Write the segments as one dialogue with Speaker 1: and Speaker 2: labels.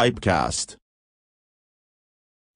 Speaker 1: Pipecast.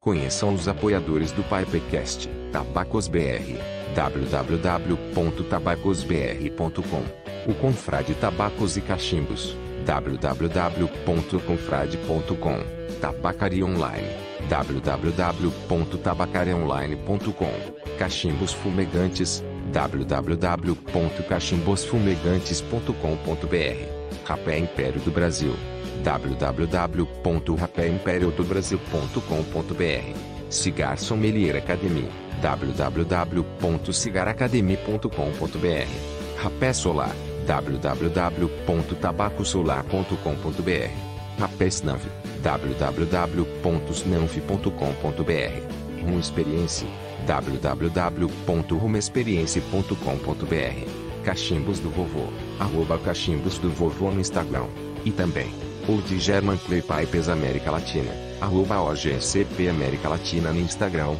Speaker 2: Conheçam os apoiadores do Pipecast, Tabacos BR, www.tabacosbr.com. O Confrade Tabacos e Cachimbos, www.confrade.com. Tabacaria Online, www.tabacariaonline.com. Cachimbos Fumegantes, www.cachimbosfumegantes.com.br. Rapé Império do Brasil www.rapéimperiodobrasil.com.br Cigar Sommelier Academy www.cigaracademy.com.br Rapé Solar www.tabacosolar.com.br Rapé Snanf www.snanf.com.br Rum Experience www.rumexperience.com.br Cachimbos do Vovô arroba Cachimbos do Vovô no Instagram. E também ou de German Clay Pipes América Latina, arroba OGCP América Latina no Instagram.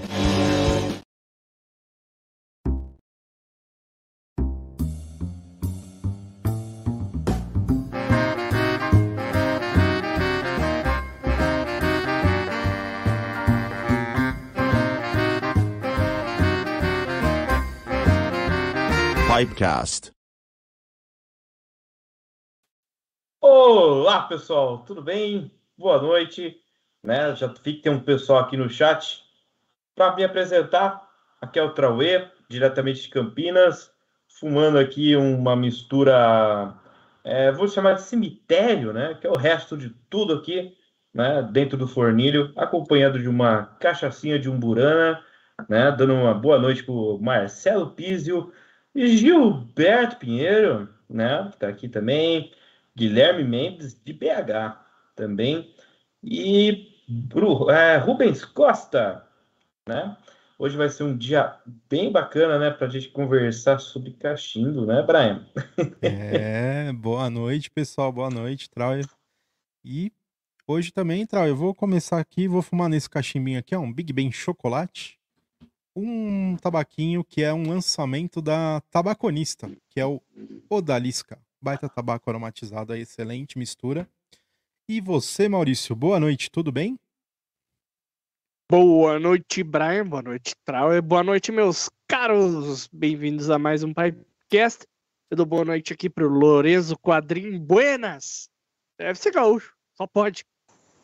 Speaker 1: Pipecast.
Speaker 3: Olá, pessoal, tudo bem? Boa noite. Né? Já vi que tem um pessoal aqui no chat. Para me apresentar, aqui é o Trauê, diretamente de Campinas, fumando aqui uma mistura, é, vou chamar de cemitério, né? Que é o resto de tudo aqui, né? Dentro do fornilho, acompanhado de uma cachaçinha de umburana, né? Dando uma boa noite para o Marcelo Pizio e Gilberto Pinheiro, né? Que está aqui também. Guilherme Mendes, de BH também, e é, Rubens Costa, né? Hoje vai ser um dia bem bacana, né, para a gente conversar sobre cachimbo, né, Brian?
Speaker 4: é, boa noite, pessoal, boa noite, Trau. E hoje também, Trau, eu vou começar aqui, vou fumar nesse cachimbinho aqui, ó, um Big Ben Chocolate, um tabaquinho que é um lançamento da Tabaconista, que é o Odalisca. Baita tabaco aromatizado aí, excelente mistura. E você, Maurício, boa noite, tudo bem?
Speaker 5: Boa noite, Brian. Boa noite, Trauer. Boa noite, meus caros. Bem-vindos a mais um podcast. Eu dou boa noite aqui pro Lorenzo Quadrim Buenas. Deve ser gaúcho, só pode,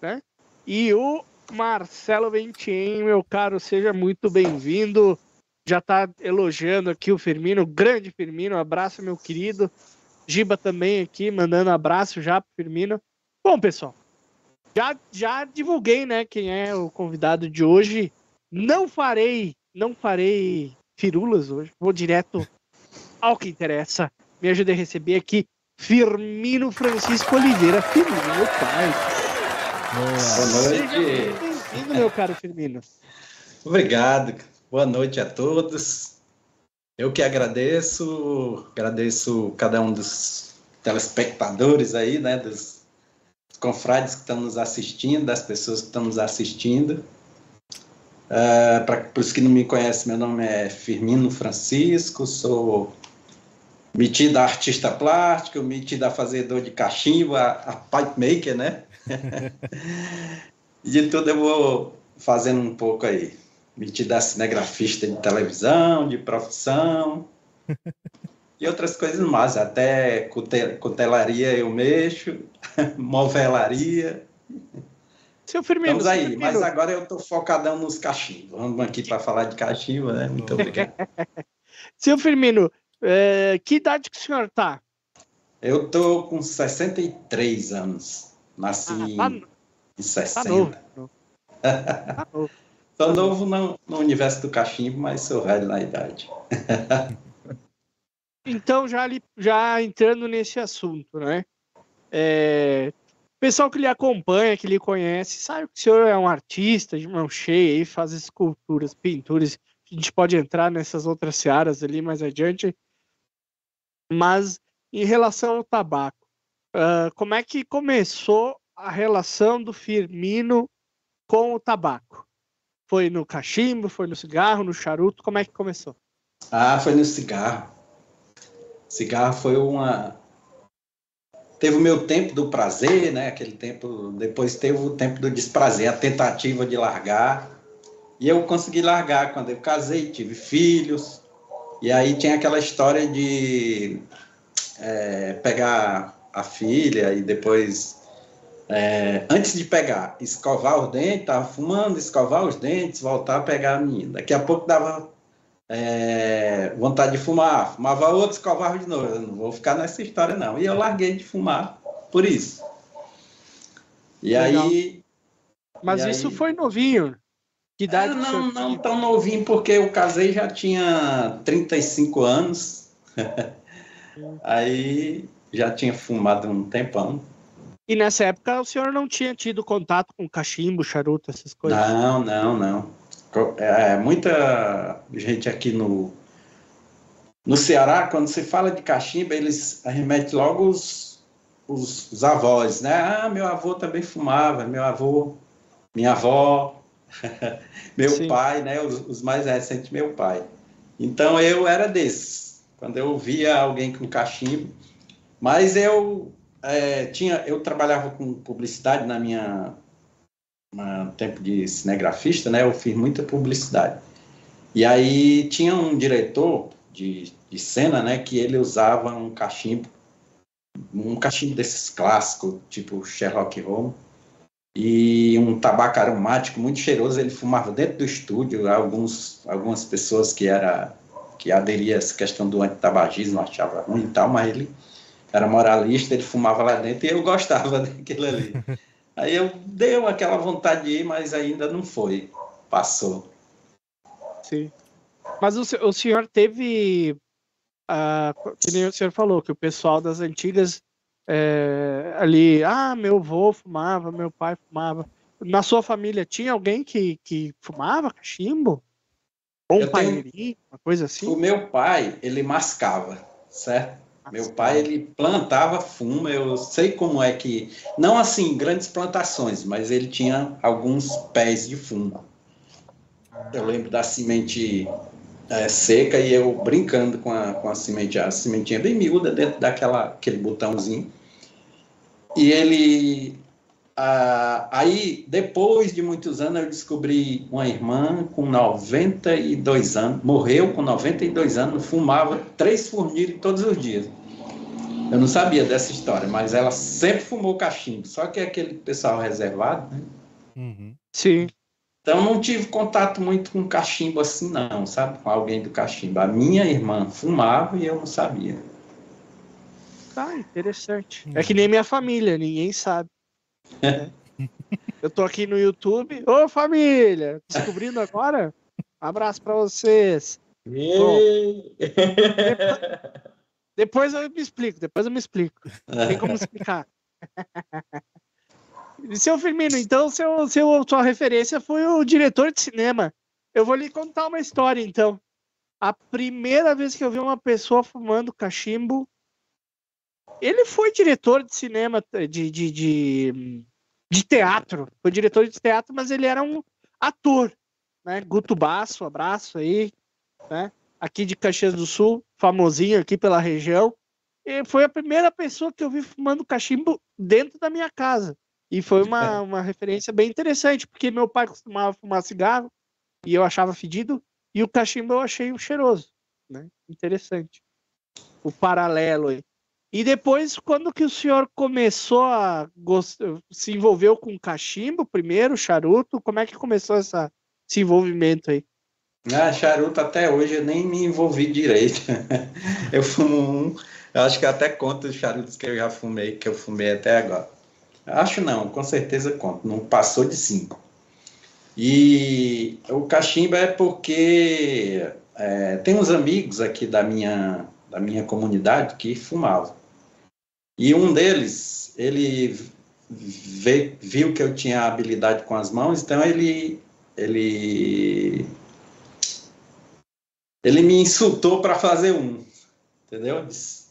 Speaker 5: né? E o Marcelo Ventien, meu caro, seja muito bem-vindo. Já tá elogiando aqui o Firmino, grande Firmino. Abraço, meu querido. Giba também aqui, mandando abraço já pro Firmino. Bom, pessoal, já, já divulguei, né, quem é o convidado de hoje. Não farei, não farei firulas hoje. Vou direto ao que interessa. Me ajude a receber aqui Firmino Francisco Oliveira. Firmino, meu pai.
Speaker 6: Boa noite.
Speaker 5: Bem-vindo, meu caro Firmino.
Speaker 6: Obrigado. Boa noite a todos. Eu que agradeço, agradeço cada um dos telespectadores aí, né, dos confrades que estão nos assistindo, das pessoas que estão nos assistindo. Uh, Para os que não me conhecem, meu nome é Firmino Francisco, sou metido a artista plástico, metido a fazedor de cachimbo, a, a pipe maker, né? de tudo eu vou fazendo um pouco aí metida cinegrafista de televisão, de profissão e outras coisas mais, até cutelaria eu mexo, movelaria.
Speaker 5: Seu Firmino,
Speaker 6: Estamos aí, Firmino. mas agora eu estou focadão nos cachimbos. Vamos aqui para falar de cachimbo, né? Muito obrigado.
Speaker 5: Seu Firmino, é, que idade que o senhor está?
Speaker 6: Eu estou com 63 anos. Nasci ah, tá, em 60. Tá novo. tá novo. Sou novo no, no universo do cachimbo, mas sou velho na idade.
Speaker 5: então, já, já entrando nesse assunto, né? É, pessoal que lhe acompanha, que lhe conhece, sabe que o senhor é um artista de mão cheia e faz esculturas, pinturas. A gente pode entrar nessas outras searas ali mais adiante. Mas em relação ao tabaco, uh, como é que começou a relação do Firmino com o tabaco? Foi no cachimbo, foi no cigarro, no charuto? Como é que começou?
Speaker 6: Ah, foi no cigarro. Cigarro foi uma. Teve o meu tempo do prazer, né? Aquele tempo. Depois teve o tempo do desprazer, a tentativa de largar. E eu consegui largar quando eu casei, tive filhos. E aí tinha aquela história de é, pegar a filha e depois é, antes de pegar, escovar os dentes, estava fumando, escovar os dentes, voltar a pegar a menina. Daqui a pouco dava é, vontade de fumar, fumava outro, escovava de novo. Eu não vou ficar nessa história, não. E eu larguei de fumar por isso. E Legal. aí.
Speaker 5: Mas e isso aí... foi novinho.
Speaker 6: Que idade é, não, não tão novinho, porque eu casei já tinha 35 anos. aí já tinha fumado um tempão.
Speaker 5: E nessa época o senhor não tinha tido contato com cachimbo, charuto, essas coisas?
Speaker 6: Não, não, não. É, muita gente aqui no, no Ceará, quando se fala de cachimbo, eles arremetem logo os, os, os, avós, né? Ah, meu avô também fumava, meu avô, minha avó, meu Sim. pai, né? Os, os, mais recentes, meu pai. Então eu era desses. Quando eu via alguém com cachimbo, mas eu é, tinha, eu trabalhava com publicidade na minha tempo de cinegrafista, né? Eu fiz muita publicidade. E aí tinha um diretor de, de cena, né? Que ele usava um cachimbo, um cachimbo desses clássicos, tipo Sherlock Holmes, e um tabaco aromático muito cheiroso. Ele fumava dentro do estúdio. Alguns, algumas pessoas que era que aderia a essa questão do antitabagismo achava ruim e tal, mas ele era moralista, ele fumava lá dentro e eu gostava daquilo ali. Aí eu deu aquela vontade de ir, mas ainda não foi. Passou.
Speaker 5: Sim. Mas o, o senhor teve. Que nem o senhor falou, que o pessoal das antigas é, ali, ah, meu avô fumava, meu pai fumava. Na sua família tinha alguém que, que fumava cachimbo? Ou um pai, uma coisa assim?
Speaker 6: O meu pai, ele mascava, certo? Meu pai, ele plantava fumo, eu sei como é que... Não assim, grandes plantações, mas ele tinha alguns pés de fumo. Eu lembro da semente é, seca e eu brincando com a, com a semente, a sementinha bem miúda dentro daquela aquele botãozinho. E ele ah, aí, depois de muitos anos, eu descobri uma irmã com 92 anos, morreu com 92 anos, fumava três fornilhos todos os dias. Eu não sabia dessa história, mas ela sempre fumou cachimbo, só que é aquele pessoal reservado, né?
Speaker 5: Uhum. Sim.
Speaker 6: Então não tive contato muito com cachimbo assim, não, sabe? Com alguém do cachimbo. A minha irmã fumava e eu não sabia.
Speaker 5: Tá, interessante. Uhum. É que nem minha família, ninguém sabe. É. Eu tô aqui no YouTube. Ô família! Descobrindo agora? abraço para vocês. Bom, depois, eu me explico, depois eu me explico. Tem como explicar. seu Firmino, então seu, seu, sua referência foi o diretor de cinema. Eu vou lhe contar uma história, então. A primeira vez que eu vi uma pessoa fumando cachimbo ele foi diretor de cinema, de, de, de, de, teatro. Foi diretor de teatro, mas ele era um ator. Né? Guto Basso, abraço aí. Né? Aqui de Caxias do Sul, famosinho aqui pela região. E foi a primeira pessoa que eu vi fumando cachimbo dentro da minha casa. E foi uma, uma referência bem interessante, porque meu pai costumava fumar cigarro e eu achava fedido, e o cachimbo eu achei cheiroso. Né? Interessante. O paralelo aí. E depois, quando que o senhor começou a se envolveu com cachimbo primeiro, charuto? Como é que começou essa, esse envolvimento aí?
Speaker 6: Ah, charuto até hoje eu nem me envolvi direito. eu fumo um, eu acho que até conto os charutos que eu já fumei, que eu fumei até agora. Acho não, com certeza conto, não passou de cinco. E o cachimbo é porque é, tem uns amigos aqui da minha, da minha comunidade que fumavam. E um deles, ele veio, viu que eu tinha habilidade com as mãos, então ele ele ele me insultou para fazer um, entendeu? Disse,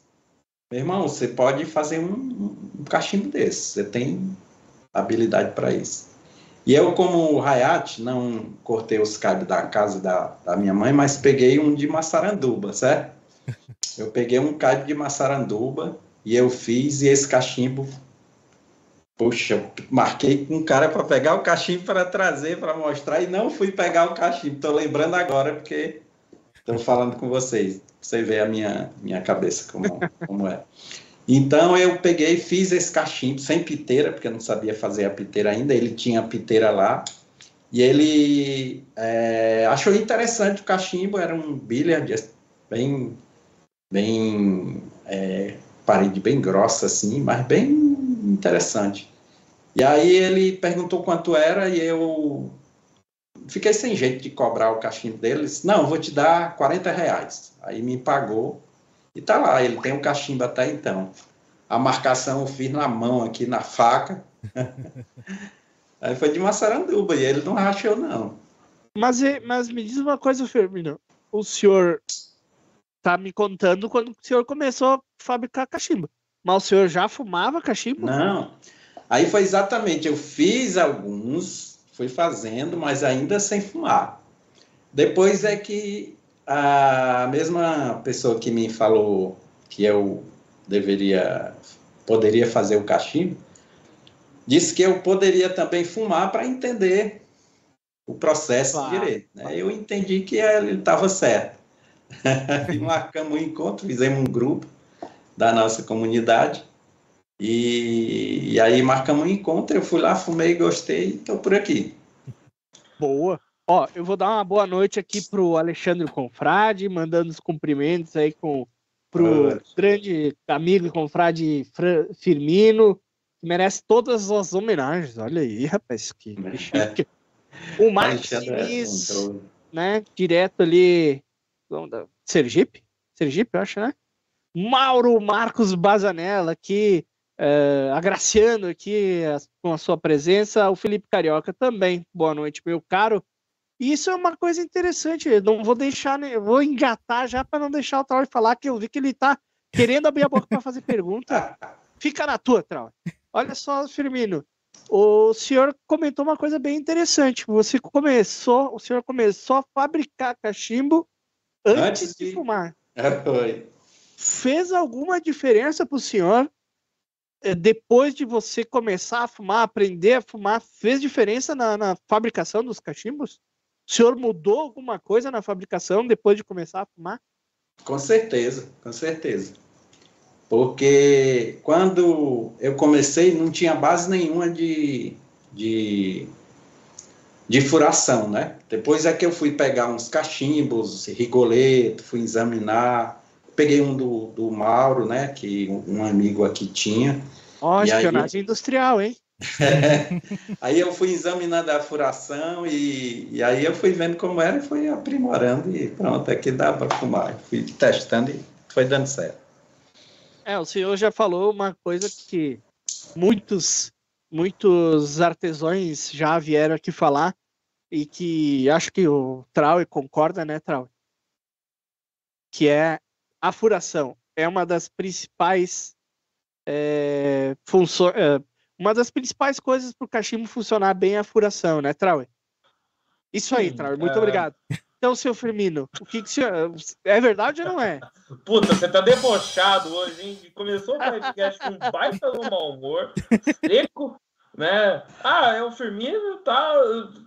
Speaker 6: Meu irmão, você pode fazer um, um cachimbo desse, você tem habilidade para isso. E eu, como Hayat, não cortei os cabos da casa da, da minha mãe, mas peguei um de maçaranduba, certo? Eu peguei um cabo de maçaranduba e eu fiz, e esse cachimbo, poxa, marquei com um cara para pegar o cachimbo para trazer, para mostrar, e não fui pegar o cachimbo. Estou lembrando agora, porque estou falando com vocês. Você vê a minha, minha cabeça como, como é. Então eu peguei fiz esse cachimbo sem piteira, porque eu não sabia fazer a piteira ainda. Ele tinha a piteira lá. E ele é, achou interessante o cachimbo, era um bilhard bem, bem é, parede bem grossa assim, mas bem interessante. E aí ele perguntou quanto era e eu fiquei sem jeito de cobrar o cachimbo dele. Disse, Não, vou te dar 40 reais. Aí me pagou e tá lá, ele tem o um cachimbo até então. A marcação eu fiz na mão aqui, na faca. aí foi de Massaranduba e ele não rachou não.
Speaker 5: Mas, mas me diz uma coisa, Firmino. O senhor tá me contando quando o senhor começou a fabricar cachimbo. Mas o senhor já fumava cachimbo?
Speaker 6: Não. Aí foi exatamente, eu fiz alguns, fui fazendo, mas ainda sem fumar. Depois é que a mesma pessoa que me falou que eu deveria, poderia fazer o cachimbo, disse que eu poderia também fumar para entender o processo claro. direito. Né? Eu entendi que ele estava certo. e marcamos um encontro, fizemos um grupo da nossa comunidade. E, e aí marcamos um encontro, eu fui lá, fumei, gostei estou por aqui.
Speaker 5: Boa. Ó, eu vou dar uma boa noite aqui pro Alexandre Confrade, mandando os cumprimentos aí com pro grande amigo e confrade Firmino, que merece todas as homenagens. Olha aí, rapaz, que, chique. O Maximis, né, direto ali, Sergipe? Sergipe, eu acho, né? Mauro Marcos Bazanella, aqui, uh, agraciando aqui com a sua presença. O Felipe Carioca também. Boa noite, meu caro. E isso é uma coisa interessante. Eu não vou deixar, né? vou engatar já para não deixar o Trau falar que eu vi que ele está querendo abrir a boca para fazer pergunta. Fica na tua, Trau. Olha só, Firmino. O senhor comentou uma coisa bem interessante. Você começou, o senhor começou a fabricar cachimbo antes, antes de... de fumar.
Speaker 6: É, foi.
Speaker 5: Fez alguma diferença para o senhor eh, depois de você começar a fumar, aprender a fumar? Fez diferença na, na fabricação dos cachimbos? O senhor mudou alguma coisa na fabricação depois de começar a fumar?
Speaker 6: Com certeza, com certeza. Porque quando eu comecei, não tinha base nenhuma de, de, de furação, né? Depois é que eu fui pegar uns cachimbos, rigoleto, fui examinar. Peguei um do, do Mauro, né? Que um amigo aqui tinha.
Speaker 5: Ó, oh, espionagem aí... industrial, hein?
Speaker 6: aí eu fui examinando a furação e, e, aí eu fui vendo como era e fui aprimorando e pronto, aqui dá para fumar. Fui testando e foi dando certo.
Speaker 5: É, o senhor já falou uma coisa que muitos, muitos artesãos já vieram aqui falar e que acho que o Trau concorda, né, Trau? Que é a furação. É uma das principais é, funções. É, uma das principais coisas para o cachimbo funcionar bem é a furação, né, Trauer? Isso aí, Trauer, muito é... obrigado. Então, seu Firmino, o que, que senhor... É verdade ou não é?
Speaker 3: Puta, você tá debochado hoje, hein? Começou o podcast com um baita no mau humor, seco, né? Ah, é o Firmino, tá,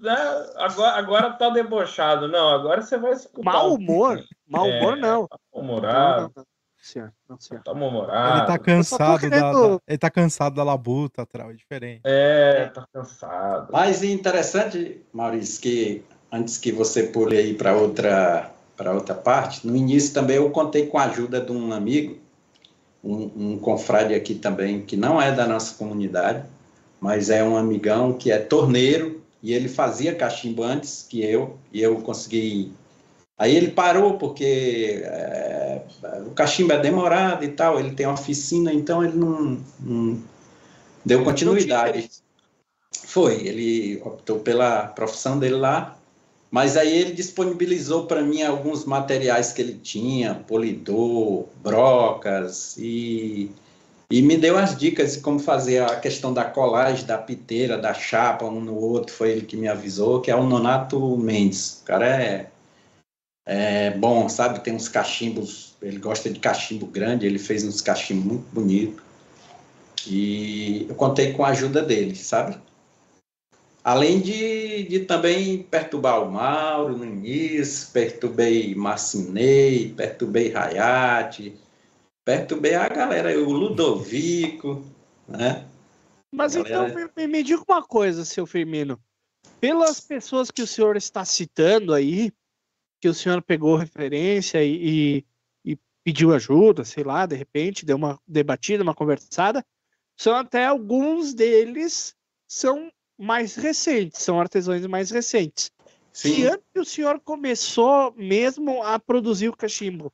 Speaker 3: né? Agora, agora tá debochado. Não, agora você vai escutar.
Speaker 5: Mau humor? Mau humor, é, não.
Speaker 3: Humorado. Não,
Speaker 4: senhor. Não, senhor. Tá humorado. Ele tá cansado querendo... da, da, Ele tá cansado da labuta, é diferente.
Speaker 3: É, tá cansado.
Speaker 6: Mas interessante, Maurício, que antes que você pule aí para outra para outra parte, no início também eu contei com a ajuda de um amigo, um, um confrade aqui também, que não é da nossa comunidade, mas é um amigão que é torneiro, e ele fazia cachimbo antes que eu, e eu consegui Aí ele parou porque é, o cachimbo é demorado e tal, ele tem oficina, então ele não, não deu continuidade. Foi, ele optou pela profissão dele lá, mas aí ele disponibilizou para mim alguns materiais que ele tinha, polidor, brocas e e me deu as dicas de como fazer a questão da colagem da piteira, da chapa um no outro, foi ele que me avisou, que é o Nonato Mendes. O cara é é bom, sabe? Tem uns cachimbos, ele gosta de cachimbo grande, ele fez uns cachimbos muito bonitos. E eu contei com a ajuda dele, sabe? Além de, de também perturbar o Mauro no início, perturbei Marcinei, perturbei Rayate, perturbei a galera, o Ludovico, né?
Speaker 5: Mas então, galera... então, me, me diga uma coisa, seu Firmino. Pelas pessoas que o senhor está citando aí, que o senhor pegou referência e, e, e, pediu ajuda, sei lá, de repente, deu uma debatida, uma conversada, são até alguns deles são mais recentes, são artesãos mais recentes. Sim. Que ano que o senhor começou mesmo a produzir o cachimbo?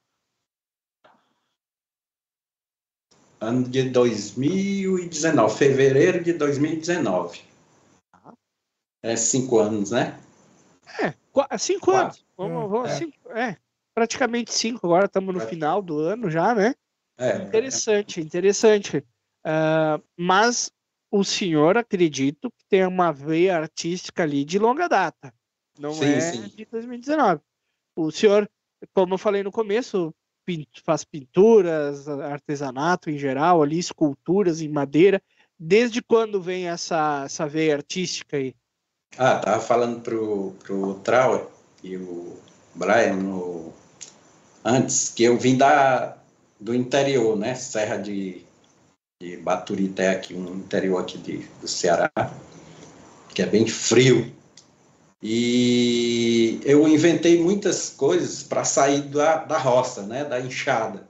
Speaker 6: Ano de 2019, fevereiro de 2019. Ah. É cinco anos, né?
Speaker 5: É, cinco Quatro. anos. Vamos, vamos, é. Cinco, é, praticamente cinco. Agora estamos no é. final do ano já, né?
Speaker 6: É,
Speaker 5: Interessante, interessante. Uh, mas o senhor, acredito, que tem uma veia artística ali de longa data. Não
Speaker 6: Sim,
Speaker 5: é
Speaker 6: sim.
Speaker 5: de 2019. O senhor, como eu falei no começo, faz pinturas, artesanato em geral, ali, esculturas em madeira. Desde quando vem essa, essa veia artística aí?
Speaker 6: Ah, tava falando pro, pro Trauer e o Brian no, antes, que eu vim da, do interior, né? Serra de, de Baturité, aqui, um interior aqui de, do Ceará, que é bem frio. E eu inventei muitas coisas para sair da, da roça, né? Da enxada.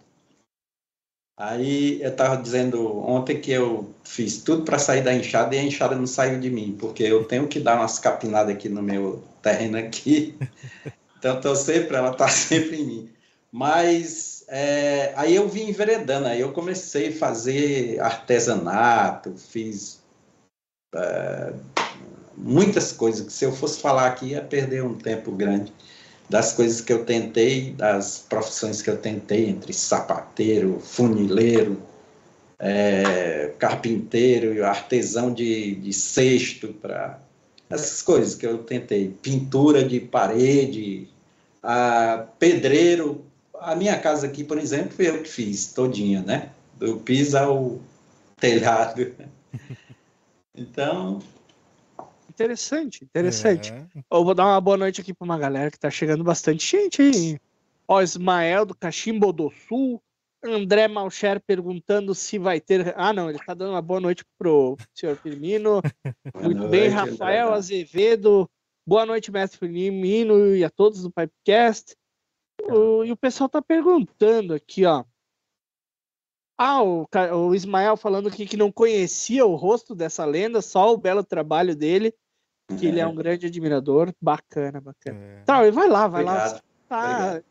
Speaker 6: Aí eu estava dizendo ontem que eu fiz tudo para sair da enxada e a enxada não saiu de mim, porque eu tenho que dar umas capinadas aqui no meu terreno aqui. Então tô sempre, ela está sempre em mim. Mas é, aí eu vim enveredando, aí eu comecei a fazer artesanato, fiz é, muitas coisas que se eu fosse falar aqui ia perder um tempo grande das coisas que eu tentei, das profissões que eu tentei, entre sapateiro, funileiro, é, carpinteiro, artesão de, de cesto, para essas coisas que eu tentei, pintura de parede, pedreiro. A minha casa aqui, por exemplo, foi eu que fiz todinha, né? Do piso ao telhado. Então,
Speaker 5: Interessante, interessante.
Speaker 4: É.
Speaker 5: Eu vou dar uma boa noite aqui para uma galera que tá chegando bastante gente aí. Ó, Ismael do Cachimbo do Sul. André Malcher perguntando se vai ter. Ah, não, ele tá dando uma boa noite pro senhor Firmino. Muito
Speaker 6: boa
Speaker 5: bem,
Speaker 6: noite,
Speaker 5: Rafael
Speaker 6: André.
Speaker 5: Azevedo. Boa noite, mestre Firmino e a todos do Pipecast. O, e o pessoal tá perguntando aqui, ó. Ah, o, o Ismael falando aqui que não conhecia o rosto dessa lenda, só o belo trabalho dele, que ele é um grande admirador. Bacana, bacana.
Speaker 4: É.
Speaker 5: Tá, vai lá, vai lá.
Speaker 6: Obrigado.
Speaker 5: Tá,
Speaker 6: Obrigado.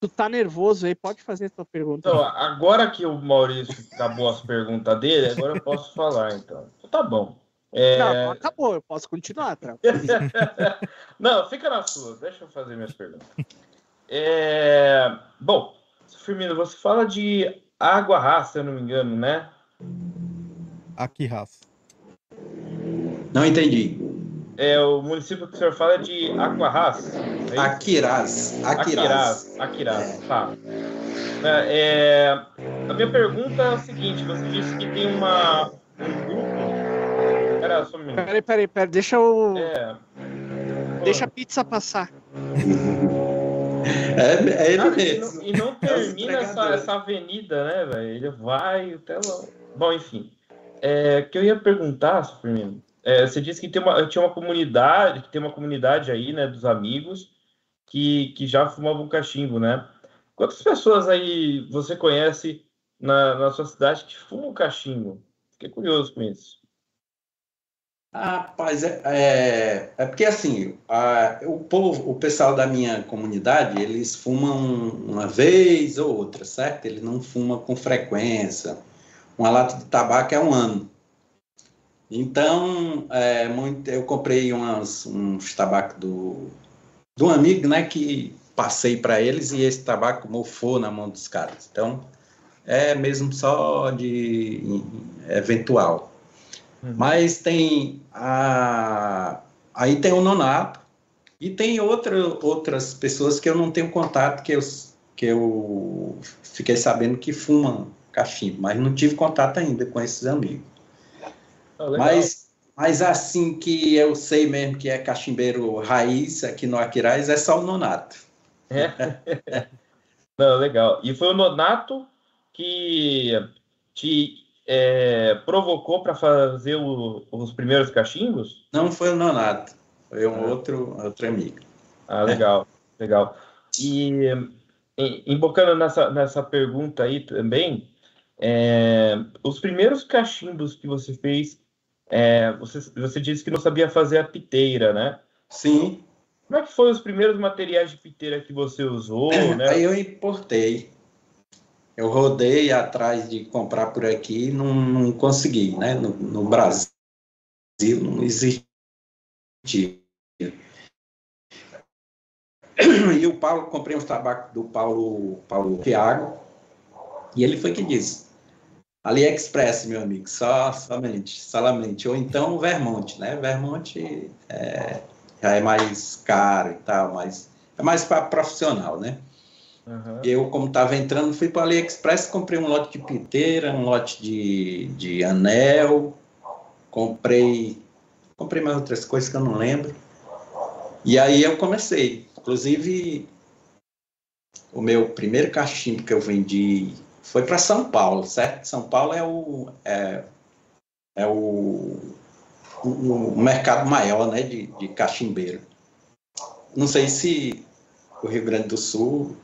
Speaker 5: tu tá nervoso aí, pode fazer a tua pergunta.
Speaker 3: Então, agora que o Maurício acabou as perguntas dele, agora eu posso falar, então. Tá bom. É,
Speaker 5: Não, acabou, eu posso continuar, tá?
Speaker 3: Não, fica na sua, deixa eu fazer minhas perguntas. É, Bom, Firmino, você fala de água rasa, se eu não me engano, né?
Speaker 4: Aqui, raça.
Speaker 6: não entendi.
Speaker 3: É, o município que o senhor fala é de Aquarras. é?
Speaker 6: Aquiraz. Aquiraz.
Speaker 3: Aquiraz, tá. É, é, a minha pergunta é a seguinte: você disse que tem uma, um grupo. Pera só um minuto.
Speaker 5: Peraí, peraí, peraí, deixa o.
Speaker 3: É,
Speaker 5: Deixa a pizza passar.
Speaker 6: É, é ele
Speaker 3: e,
Speaker 6: mesmo.
Speaker 3: não, e não
Speaker 6: É
Speaker 3: termina essa, essa avenida, né, velho? Ele vai até lá. Bom, enfim. É, que eu ia perguntar, Firmino. É, você disse que tem uma, tinha uma comunidade, que tem uma comunidade aí, né, dos amigos que, que já fumavam cachimbo, né? Quantas pessoas aí você conhece na, na sua cidade que fumam cachimbo? Fiquei curioso com isso.
Speaker 6: Rapaz, é, é, é porque assim, a- o povo, o pessoal da minha comunidade, eles fumam uma vez ou outra, certo? Eles não fumam com frequência. Uma lata de tabaco é um ano. Então, é, muito, eu comprei umas, uns tabacos do, de um amigo, né, que passei para eles e esse tabaco mofou na mão dos caras. Então, é mesmo só de eventual. Mas tem a aí tem o nonato e tem outra, outras pessoas que eu não tenho contato que eu que eu fiquei sabendo que fumam cachimbo, mas não tive contato ainda com esses amigos.
Speaker 3: Ah.
Speaker 6: Mas mas assim que eu sei mesmo que é cachimbeiro raiz aqui no Aquiraz é só o nonato.
Speaker 3: Não, legal. E foi o Nonato que te é, provocou para fazer o- os primeiros cachimbos?
Speaker 6: Não foi o nonato, foi um
Speaker 3: Ah.
Speaker 6: outro outro amigo.
Speaker 3: Ah, legal, legal. E em- embocando nessa, nessa pergunta aí também, é, os primeiros cachimbos que você fez, é, você, você disse que não sabia fazer a piteira, né?
Speaker 6: Sim,
Speaker 3: Como é que foi os primeiros materiais de piteira que você usou, né?
Speaker 6: Aí eu importei. Eu rodei atrás de comprar por aqui e não, não consegui, né? No, no Brasil não existia. E o Paulo, comprei uns tabacos do Paulo, Paulo Thiago. E ele foi que disse. AliExpress, meu amigo, só, somente, solamente. Ou então Vermont, né? Vermont é, já é mais caro e tal, mas é mais para profissional, né? Uhum. Eu, como estava entrando, fui para AliExpress, comprei um lote de piteira, um lote de, de anel, comprei, comprei mais outras coisas que eu não lembro. E aí eu comecei. Inclusive, o meu primeiro cachimbo que eu vendi foi para São Paulo, certo? São Paulo é o, é, é o, o, o mercado maior né, de, de cachimbeiro. Não sei se o Rio Grande do Sul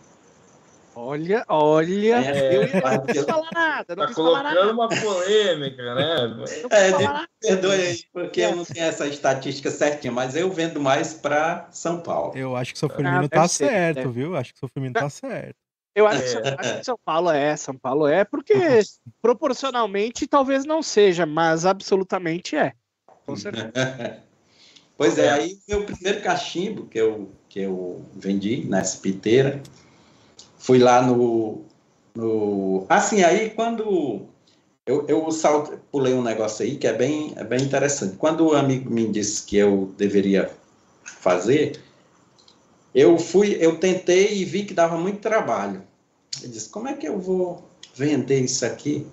Speaker 5: Olha, olha, é, eu, não quis falar nada. Não
Speaker 3: tá colocando
Speaker 5: nada.
Speaker 3: uma polêmica, né?
Speaker 6: É, perdoe aí, porque eu não tenho essa estatística certinha, mas eu vendo mais para São Paulo.
Speaker 4: Eu acho que o seu Firmino ah, tá ser, certo, é. viu? Acho que o seu Firmino tá certo.
Speaker 5: Eu acho, é. acho, que São Paulo é, São Paulo é, porque proporcionalmente talvez não seja, mas absolutamente é. Com certeza.
Speaker 6: pois é, aí meu primeiro cachimbo que eu, que eu vendi nessa piteira fui lá no, no. Assim, aí quando. Eu, eu salto, pulei um negócio aí que é bem, é bem interessante. Quando o amigo me disse que eu deveria fazer, eu fui, eu tentei e vi que dava muito trabalho. Eu disse, como é que eu vou vender isso aqui?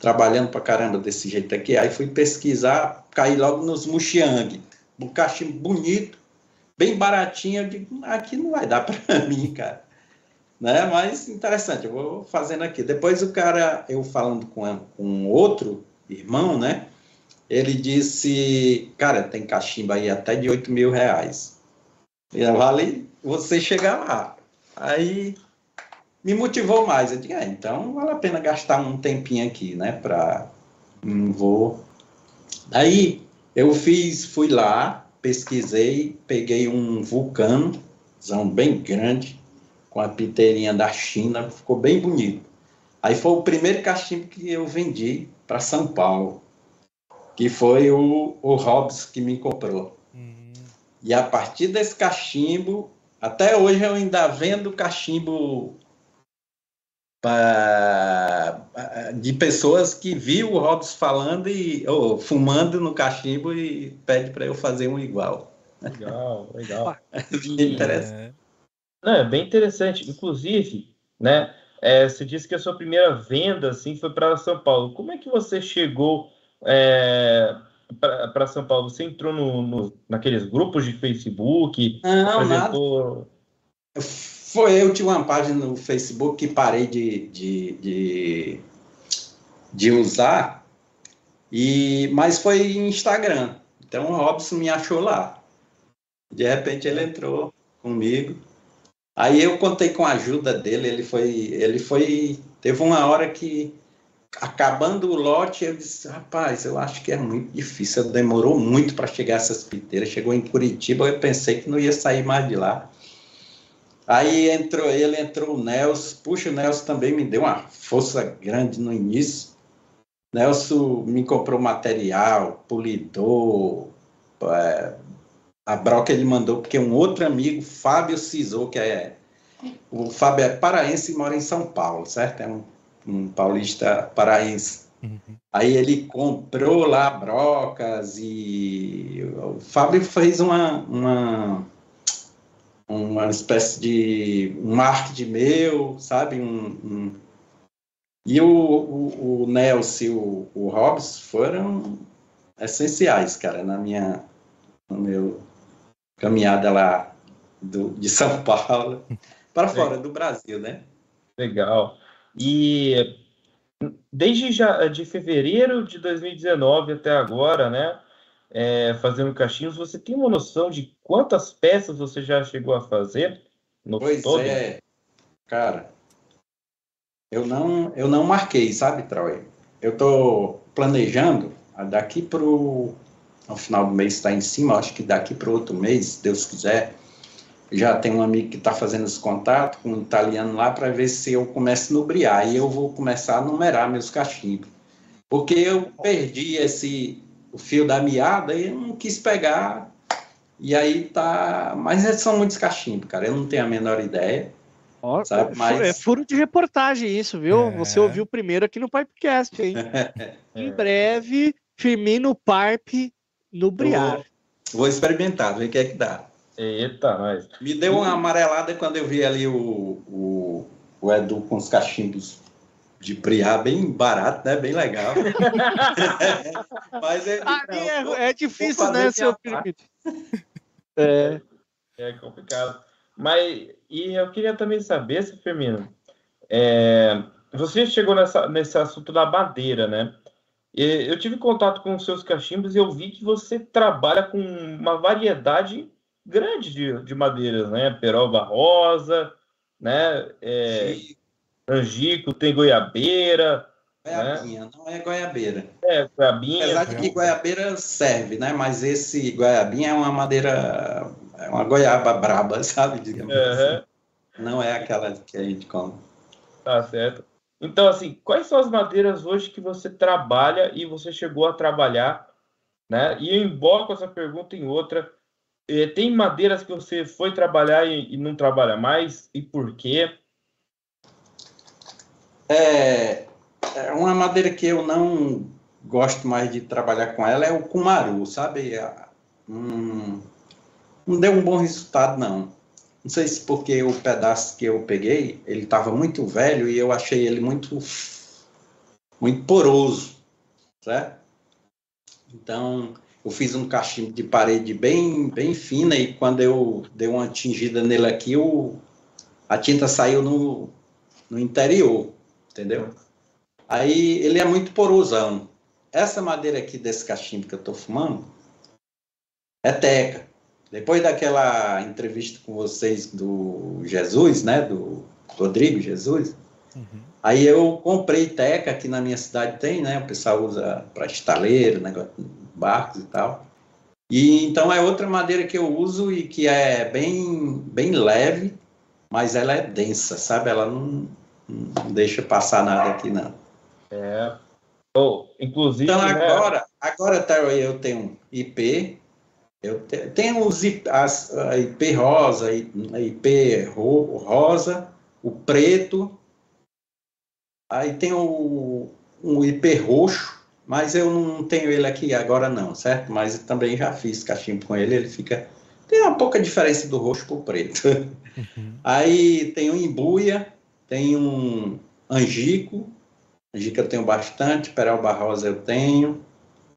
Speaker 6: Trabalhando pra caramba desse jeito aqui. Aí fui pesquisar, caí logo nos Muxiang. Um cachimbo bonito, bem baratinho. Eu digo, aqui não vai dar para mim, cara né? Mas interessante, eu vou fazendo aqui. Depois o cara, eu falando com, com outro irmão, né? Ele disse, cara, tem cachimbo aí até de 8 mil reais. E vale você chegar lá. Aí me motivou mais. Eu disse, ah, então vale a pena gastar um tempinho aqui, né? Pra. Não vou. Aí eu fiz, fui lá, pesquisei, peguei um vulcano, bem grande, com a piteirinha da China, ficou bem bonito. Aí foi o primeiro cachimbo que eu vendi para São Paulo, que foi o, o Hobbs que me comprou. Uhum. E a partir desse cachimbo, até hoje eu ainda vendo cachimbo pra, de pessoas que viu o Hobbs falando e ou, fumando no cachimbo e pede para eu fazer um igual.
Speaker 3: Legal, legal.
Speaker 6: interessante. É.
Speaker 3: Não, é bem interessante. Inclusive, né? É, você disse que a sua primeira venda assim foi para São Paulo. Como é que você chegou é, para São Paulo? Você entrou no, no, naqueles grupos de Facebook?
Speaker 6: Não, apresentou... nada. Foi eu tinha uma página no Facebook que parei de, de, de, de usar, e mas foi Instagram. Então o Robson me achou lá. De repente ele entrou comigo Aí eu contei com a ajuda dele, ele foi, ele foi, teve uma hora que acabando o lote, eu disse, rapaz, eu acho que é muito difícil, demorou muito para chegar essas piteiras, chegou em Curitiba, eu pensei que não ia sair mais de lá. Aí entrou ele, entrou o Nelson, puxa, o Nelson também me deu uma força grande no início. Nelson me comprou material, polidor, é, a broca ele mandou porque um outro amigo, Fábio Cisou, que é o Fábio é paraense e mora em São Paulo, certo? É um, um paulista paraense. Uhum. Aí ele comprou lá brocas e o Fábio fez uma, uma, uma espécie de um marketing meu, sabe? Um, um... E o, o, o Nelson e o, o Hobbs foram essenciais, cara, na minha, no meu caminhada lá do, de São Paulo para fora do Brasil, né?
Speaker 3: Legal. E desde já de fevereiro de 2019 até agora, né? É, fazendo caixinhos, você tem uma noção de quantas peças você já chegou a fazer
Speaker 6: no pois todo? é, cara. Eu não, eu não marquei, sabe, Troy? Eu tô planejando daqui pro no final do mês está em cima, acho que daqui para outro mês, se Deus quiser, já tem um amigo que está fazendo esse contato com um italiano lá para ver se eu começo a nubriar. Aí eu vou começar a numerar meus cachimbos. Porque eu perdi esse o fio da meada e eu não quis pegar. E aí tá. Mas são muitos cachimbos, cara. Eu não tenho a menor ideia.
Speaker 5: Ó,
Speaker 6: Sabe,
Speaker 5: é
Speaker 6: mas-
Speaker 5: É furo de reportagem isso, viu?
Speaker 4: É.
Speaker 5: Você ouviu primeiro aqui no Pipecast, hein? Em
Speaker 3: É.
Speaker 5: breve, Firmino Pipe no Briar.
Speaker 6: Vou experimentar, ver o que é que dá.
Speaker 3: Eita, nós.
Speaker 6: Me deu uma amarelada quando eu vi ali o, o, o Edu com os cachimbos de Priá, bem barato, né? Bem legal. Mas é,
Speaker 5: Ali
Speaker 6: não,
Speaker 5: é, é difícil, né, seu
Speaker 3: parte.
Speaker 5: Firmino? É.
Speaker 3: É complicado. Mas, e eu queria também saber, seu Firmino, é, você chegou nessa, nesse assunto da madeira, né? Eu tive contato com os seus cachimbos e eu vi que você trabalha com uma variedade grande de, de madeiras, né? Peroba rosa, né? É, angico, tem goiabeira,
Speaker 6: goiabinha, não é goiabeira.
Speaker 3: é, goiabinha.
Speaker 6: Apesar de que goiabeira serve, né? Mas esse goiabinha é uma madeira, é uma goiaba braba, sabe? Digamos
Speaker 3: Aham.
Speaker 6: assim. Não é aquela que a gente come.
Speaker 3: Tá certo. Então, assim, quais são as madeiras hoje que você trabalha e você chegou a trabalhar, né? E eu emboco essa pergunta em outra. Eh, Tem madeiras que você foi trabalhar e, não trabalha mais? E por quê?
Speaker 6: É, é uma madeira que eu não gosto mais de trabalhar com ela é o cumaru, sabe? A- hum, não deu um bom resultado, não. Não sei se porque o pedaço que eu peguei, ele estava muito velho e eu achei ele muito, muito poroso, certo? Então, eu fiz um cachimbo de parede bem, bem fina e quando eu dei uma tingida nele aqui, o, a tinta saiu no, no interior, entendeu? Aí ele é muito porosão. Essa madeira aqui desse cachimbo que eu estou fumando é teca. Depois daquela entrevista com vocês do Jesus, né, do Rodrigo Jesus,
Speaker 4: Uhum.
Speaker 6: aí eu comprei teca, aqui na minha cidade tem, né, o pessoal usa para estaleiro, negócio, barcos e tal. E então é outra madeira que eu uso e que é bem, bem leve, mas ela é densa, sabe? Ela não, não deixa passar nada aqui, não.
Speaker 3: É. Oh, inclusive,
Speaker 6: Então
Speaker 3: né,
Speaker 6: agora, agora tá, eu tenho IP, eu te- tenho os IP, as, a IP rosa, a IP ro- rosa, o preto, aí tem o, um IP roxo, mas eu não tenho ele aqui agora não, certo? Mas também já fiz cachimbo com ele, ele fica tem uma pouca diferença do roxo pro preto.
Speaker 4: Uhum.
Speaker 6: Aí tem um embuia, tem um angico, angico eu tenho bastante, peralba rosa eu tenho.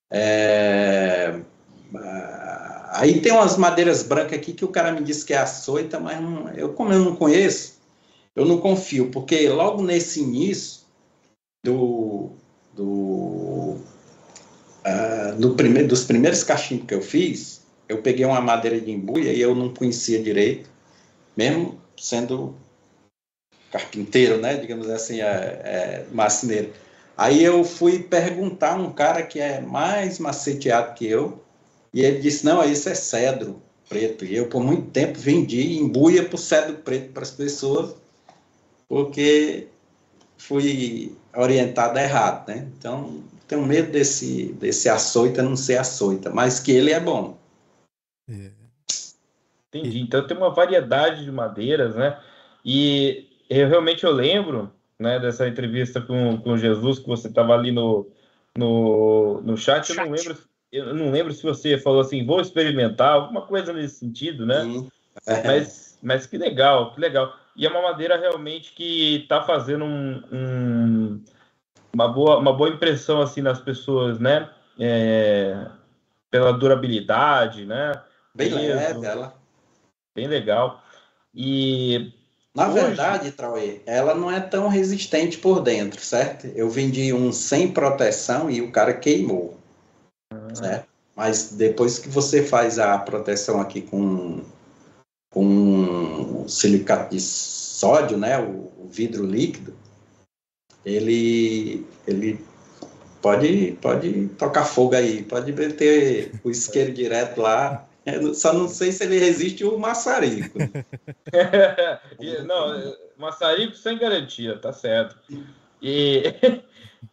Speaker 6: É, Aí tem umas madeiras brancas aqui que o cara me disse que é açoita, mas não- eu, como eu não conheço, eu não confio, porque logo nesse início do, do, ah, do prime, dos primeiros cachimbos que eu fiz, eu peguei uma madeira de embuia e eu não conhecia direito, mesmo sendo carpinteiro, né, digamos assim, é, é, marceneiro. Aí eu fui perguntar a um cara que é mais maceteado que eu, e ele disse, não, isso é cedro preto. E eu, por muito tempo, vendi embuia por cedro preto para as pessoas, porque fui orientado errado, né? Então, tenho medo desse, desse açoita não ser açoita, mas que ele é bom.
Speaker 4: É.
Speaker 3: Entendi. Então tem uma variedade de madeiras, né? E eu realmente eu lembro, né, dessa entrevista com, com Jesus que você estava ali no, no, no chat. Eu não
Speaker 5: Chat.
Speaker 3: lembro, eu não lembro se você falou assim, vou experimentar alguma coisa nesse sentido, né?
Speaker 6: Sim. É.
Speaker 3: Mas, mas que legal, que legal. E é uma madeira realmente que está fazendo um, um- uma, boa, uma boa impressão assim nas pessoas, né? É, pela durabilidade, né?
Speaker 6: Bem
Speaker 3: Peso.
Speaker 6: leve ela.
Speaker 3: Bem legal. E
Speaker 6: Na
Speaker 3: Hoje-
Speaker 6: verdade, Trauê, ela não é tão resistente por dentro, certo? Eu vendi um sem proteção e o cara queimou, certo? Mas depois que você faz a proteção aqui com, com silicato de sódio, né, o, o vidro líquido, ele, ele pode, pode tocar fogo aí, pode meter o isqueiro direto lá. Só não sei se ele resiste o maçarico.
Speaker 3: Não, maçarico sem garantia, tá certo. E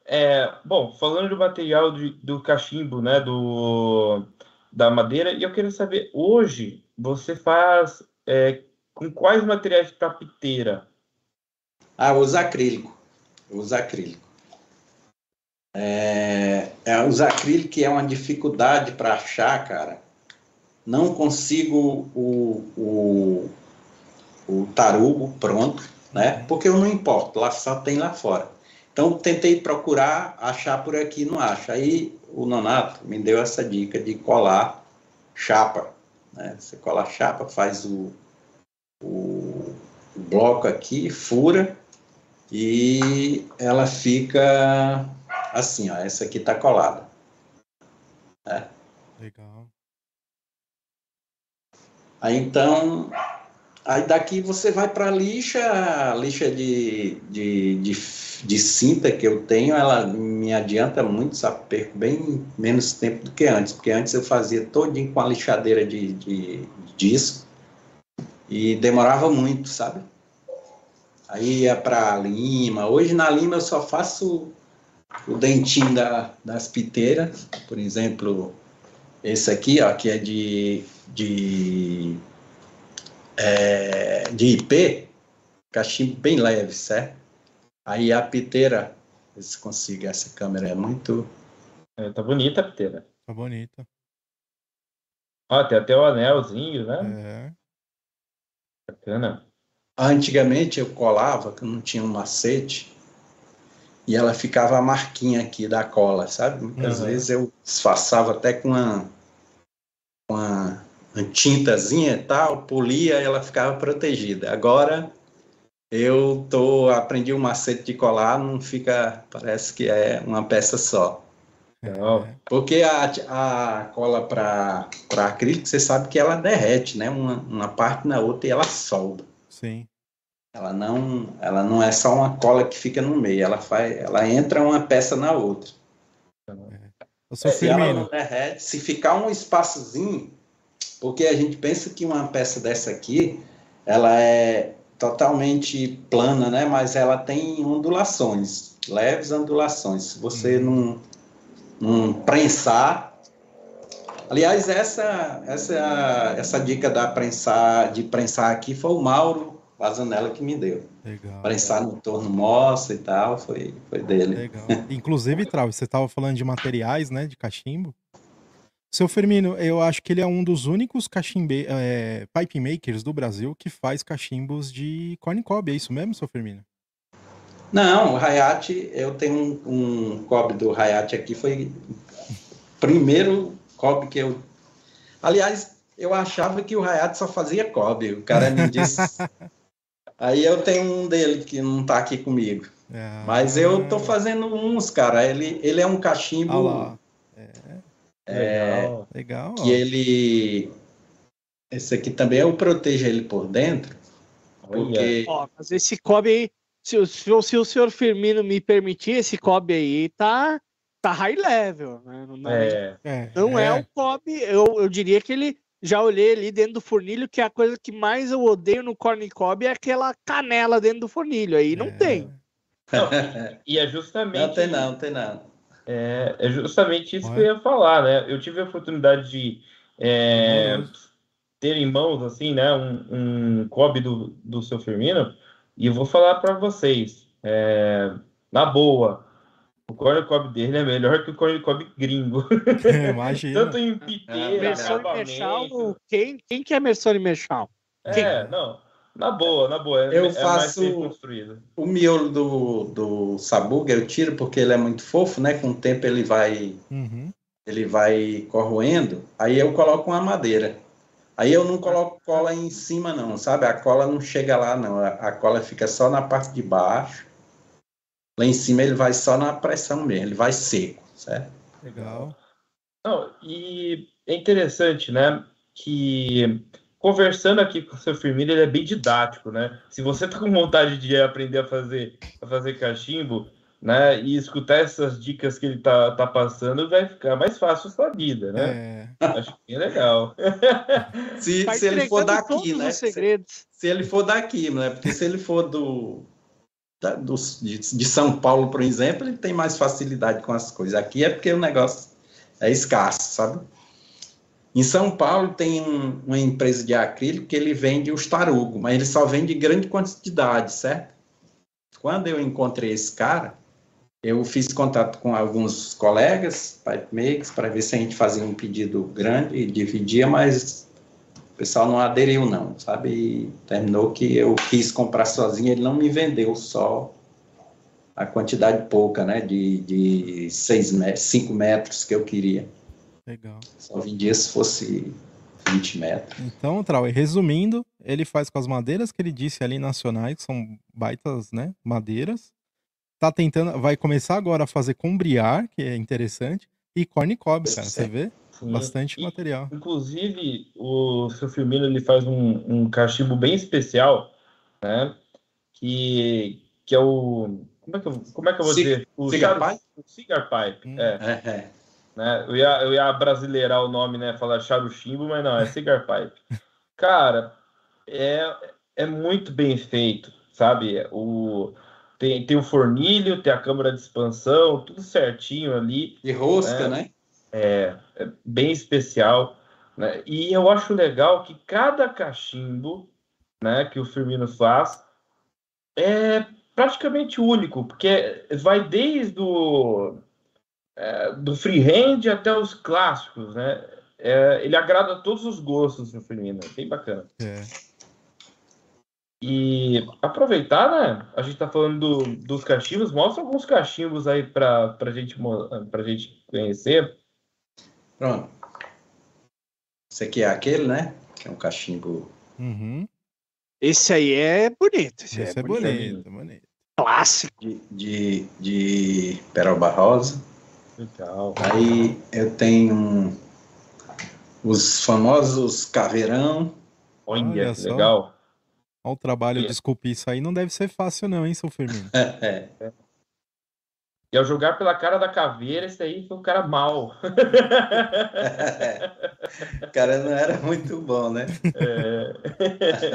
Speaker 3: é, bom, falando do material de- do cachimbo, né, do da madeira, eu queria saber hoje você faz é, com quais materiais para piteira,
Speaker 6: Ah, eu uso acrílico. Eu uso acrílico. É, é, os acrílicos é uma dificuldade para achar, cara. Não consigo o, o, o tarugo pronto, né? Porque eu não importo, lá só tem lá fora. Então, tentei procurar, achar por aqui, não acho. Aí, o Nonato me deu essa dica de colar chapa. Né? Você cola chapa, faz o, o, bloco aqui, fura, e ela fica assim, ó. Essa aqui tá colada. Né?
Speaker 4: Legal.
Speaker 6: Aí, então, Aí daqui você vai para a lixa, a lixa de, de, de, de, cinta que eu tenho, ela me adianta muito, sabe? Perco bem menos tempo do que antes, porque antes eu fazia todinho com a lixadeira de, de, disco e demorava muito, sabe? Aí ia para Lima. Hoje na Lima eu só faço o dentinho da, das piteiras, por exemplo, esse aqui, ó, que é de, de é, de IP, cachimbo bem leve, certo? Aí a piteira, se consiga, essa câmera é muito.
Speaker 3: É, tá bonita a piteira.
Speaker 4: Tá bonita.
Speaker 3: Ó, tem até o anelzinho, né?
Speaker 4: É.
Speaker 3: Bacana.
Speaker 6: Antigamente eu colava, que não tinha um macete, e ela ficava a marquinha aqui da cola, sabe? Muitas
Speaker 3: Uhum.
Speaker 6: vezes eu disfarçava até com uma, uma, uma tintazinha e tal, polia e ela ficava protegida. Agora eu tô aprendi o macete de colar, não fica, parece que é uma peça só.
Speaker 4: É.
Speaker 6: Porque a, a cola para acrílico, você sabe que ela derrete, né? Uma, uma parte na outra e ela solda.
Speaker 4: Sim.
Speaker 6: Ela não, ela não é só uma cola que fica no meio, ela faz, ela entra uma peça na outra.
Speaker 4: Ô, seu
Speaker 6: Se ela
Speaker 4: Firmino,
Speaker 6: não derrete, se ficar um espaçozinho, porque a gente pensa que uma peça dessa aqui, ela é totalmente plana, né? Mas ela tem ondulações, leves ondulações. Se você não, não prensar, aliás, essa essa essa dica da prensar de prensar aqui foi o Mauro Vazanella que me deu.
Speaker 4: legal.
Speaker 6: Prensar no torno moça e tal, foi foi dele.
Speaker 4: Legal. Inclusive, Trau, você estava falando de materiais, né? De cachimbo. Seu Firmino, eu acho que ele é um dos únicos cachimbe... é, pipe makers do Brasil que faz cachimbos de corn cob. É isso mesmo, seu Firmino?
Speaker 6: Não, o Hayat, eu tenho um, um cobre do Hayat aqui, foi o primeiro cobre que eu. Aliás, eu achava que o Hayat só fazia cobre, o cara me disse. Aí eu tenho um dele que não tá aqui comigo.
Speaker 4: É,
Speaker 6: Mas eu tô fazendo uns, cara. Ele, ele é um
Speaker 4: Ah
Speaker 6: cachimbo
Speaker 4: lá.
Speaker 3: Legal.
Speaker 4: Legal. ó.
Speaker 6: que ele. Esse aqui também eu protejo ele por dentro, porque.
Speaker 5: Ó, mas esse Kobe aí, se, o- se, o- se o senhor Firmino me permitir, esse Kobe aí tá, tá high level. Né? Não, não é,
Speaker 3: É,
Speaker 4: É,
Speaker 5: não é um Kobe, eu, eu diria que ele. Já olhei ali dentro do fornilho, que a coisa que mais eu odeio no corn cob é aquela canela dentro do fornilho. Aí não
Speaker 4: é.
Speaker 5: tem.
Speaker 3: e é justamente.
Speaker 6: Não tem não, tem não.
Speaker 3: É, é justamente isso que eu ia falar, né? Eu tive a oportunidade de é, ter em mãos, assim, né, um, um cobre do, do seu Firmino, e eu vou falar para vocês, é, na boa, o corn cob dele é melhor que o corn cob gringo.
Speaker 4: Imagina.
Speaker 3: Tanto em piteira,
Speaker 5: Mersone Mechal, quem, quem que é Mersone Mechal?
Speaker 3: É, não, na boa, na boa, é,
Speaker 6: Eu
Speaker 3: é
Speaker 6: faço-. O miolo do, do sabuga eu tiro porque ele é muito fofo, né? Com o tempo ele vai
Speaker 4: Uhum.
Speaker 6: ele vai corroendo. Aí eu coloco uma madeira. Aí eu não coloco cola em cima não, sabe? A cola não chega lá não. A, a cola fica só na parte de baixo. Lá em cima ele vai só na pressão mesmo, ele vai seco, certo?
Speaker 4: Legal.
Speaker 3: Não, e é interessante, né, que conversando aqui com o seu Firmino, ele é bem didático, né? Se você tá com vontade de aprender a fazer, a fazer cachimbo, né, e escutar essas dicas que ele tá, tá passando, vai ficar mais fácil a sua vida, né?
Speaker 4: É.
Speaker 3: Acho que é legal.
Speaker 6: Se,
Speaker 5: Tá
Speaker 6: se ele for daqui, né? Se, se ele for daqui, né? Porque se ele for do, da- do de, de São Paulo, por exemplo, ele tem mais facilidade com as coisas. Aqui é porque o negócio é escasso, sabe? Em São Paulo tem um- uma empresa de acrílico que ele vende os tarugos, mas ele só vende grande quantidade, certo? quando eu encontrei esse cara, eu fiz contato com alguns colegas, pipe makers, para ver se a gente fazia um pedido grande e dividia, mas o pessoal não aderiu não, sabe? E terminou que eu quis comprar sozinho, ele não me vendeu só a quantidade pouca, né, de, de cinco metros que eu queria.
Speaker 4: Legal.
Speaker 6: Só vendia se fosse 20 metros.
Speaker 4: Então, Trauer, resumindo, ele faz com as madeiras que ele disse ali nacionais, que são baitas, né, madeiras. Tá tentando, vai começar agora a fazer com briar, que é interessante, e corn cob, cara, você vê? Bastante
Speaker 3: E,
Speaker 4: material.
Speaker 3: Inclusive, o seu Firmino ele faz um, um cachimbo bem especial, né? Que, que é o. Como é que eu, como é que eu vou
Speaker 6: Cig-
Speaker 3: dizer? O
Speaker 6: cigar
Speaker 3: charo-
Speaker 6: pipe?
Speaker 3: o cigar pipe.
Speaker 4: Hum.
Speaker 3: É,
Speaker 6: É, é.
Speaker 3: Né? Eu ia, eu ia brasileirar o nome, né? Falar charuchimbo, mas não, é cigar pipe. Cara, é, é muito bem feito, sabe? O, tem, tem o fornilho, tem a câmara de expansão, tudo certinho ali.
Speaker 6: De rosca,
Speaker 3: É.
Speaker 6: né?
Speaker 3: É, é bem especial, né? E eu acho legal que cada cachimbo, né, que o Firmino faz é praticamente único, porque vai desde o é, do freehand até os clássicos, né? É, ele agrada a todos os gostos do Firmino, é bem bacana.
Speaker 4: É.
Speaker 3: E aproveitar, né? A gente tá falando do- dos cachimbos, mostra alguns cachimbos aí para pra gente, pra gente conhecer.
Speaker 6: Pronto. Esse aqui é aquele, né? Que é um cachimbo.
Speaker 4: Uhum.
Speaker 5: Esse aí é bonito. Esse,
Speaker 4: Esse
Speaker 5: é,
Speaker 4: é
Speaker 5: bonito.
Speaker 4: bonito, bonito.
Speaker 5: Clássico.
Speaker 6: de, de, de peroba rosa.
Speaker 3: Legal.
Speaker 6: Aí eu tenho os famosos caveirão.
Speaker 3: Olha,
Speaker 4: Olha
Speaker 3: legal.
Speaker 4: Olha o trabalho de esculpir isso aí, não deve ser fácil não, hein, seu Firmino?
Speaker 6: É,
Speaker 3: E ao jogar pela cara da caveira, esse aí foi um cara mal.
Speaker 6: o cara não era muito bom, né?
Speaker 3: É.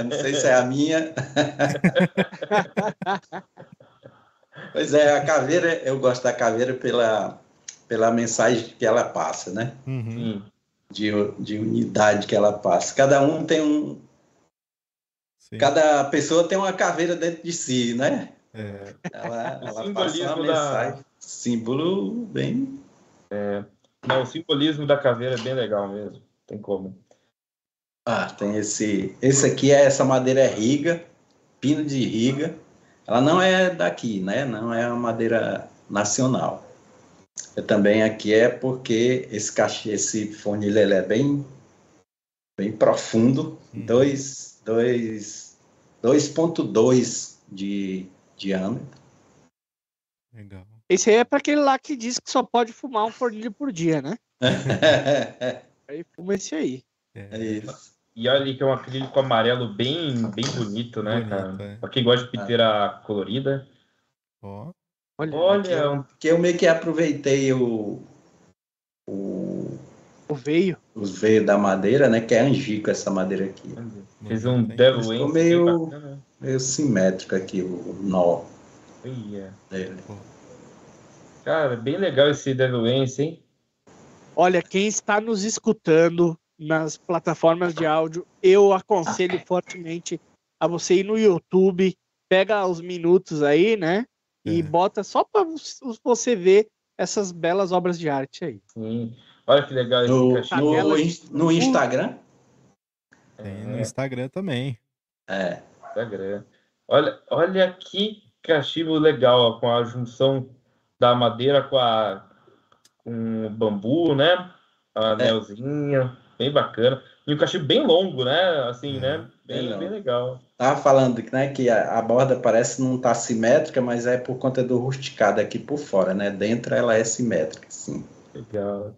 Speaker 6: Não sei se é a minha. pois é, a caveira, eu gosto da caveira pela, pela mensagem que ela passa, né?
Speaker 4: Uhum.
Speaker 6: De, de unidade que ela passa. Cada um tem um.
Speaker 4: Sim.
Speaker 6: Cada pessoa tem uma caveira dentro de si, né?
Speaker 4: É.
Speaker 6: Ela, ela passa uma
Speaker 3: da-
Speaker 6: mensagem. Símbolo bem.
Speaker 3: Não, o simbolismo da caveira é bem legal mesmo. Tem como.
Speaker 6: Ah, tem esse. Esse aqui é essa madeira é riga, pino de riga. Ela não é daqui, né? Não é uma madeira nacional. Eu também aqui é porque esse cachê, esse fornilho ele é bem, bem profundo,
Speaker 4: Hum.
Speaker 6: dois, dois, 2.2 de diâmetro.
Speaker 4: Legal.
Speaker 5: Esse aí é pra aquele lá que diz que só pode fumar um fornilho por dia, né? Aí fuma esse aí.
Speaker 6: É
Speaker 4: É.
Speaker 6: isso.
Speaker 3: E olha ali que é um acrílico amarelo bem, bem bonito, né,
Speaker 4: Bonito,
Speaker 3: cara?
Speaker 4: é.
Speaker 3: Pra quem gosta de piteira colorida.
Speaker 4: Ó.
Speaker 5: Olha,
Speaker 3: Olha,
Speaker 6: Que eu meio que aproveitei o, o
Speaker 5: o veio.
Speaker 6: os veios da madeira, né? Que é angico essa madeira aqui.
Speaker 3: fez um? Devil
Speaker 6: Ficou meio-
Speaker 3: bacana.
Speaker 6: Meio simétrico aqui o nó dele.
Speaker 3: Cara, bem legal esse Devil hein?
Speaker 5: Olha, quem está nos escutando nas plataformas de áudio, eu aconselho fortemente a você ir no YouTube, pega os minutos aí, né? E
Speaker 4: É.
Speaker 5: bota só para você ver essas belas obras de arte aí.
Speaker 3: Sim. Olha que legal esse
Speaker 6: No, no, no Instagram?
Speaker 4: Tem no
Speaker 3: É,
Speaker 4: Instagram também.
Speaker 6: É.
Speaker 3: Instagram. Olha, olha que cachimbo legal, ó, com a junção da madeira com a com o bambu, né? A anelzinha, bem bacana. E um cachimbo bem longo, né? Assim,
Speaker 4: É,
Speaker 3: né? Bem,
Speaker 6: bem
Speaker 3: bem, legal.
Speaker 6: Tava falando né, que a, a borda parece não estar simétrica, mas é por conta do rusticado aqui por fora, né? Dentro ela é simétrica, sim.
Speaker 3: Legal.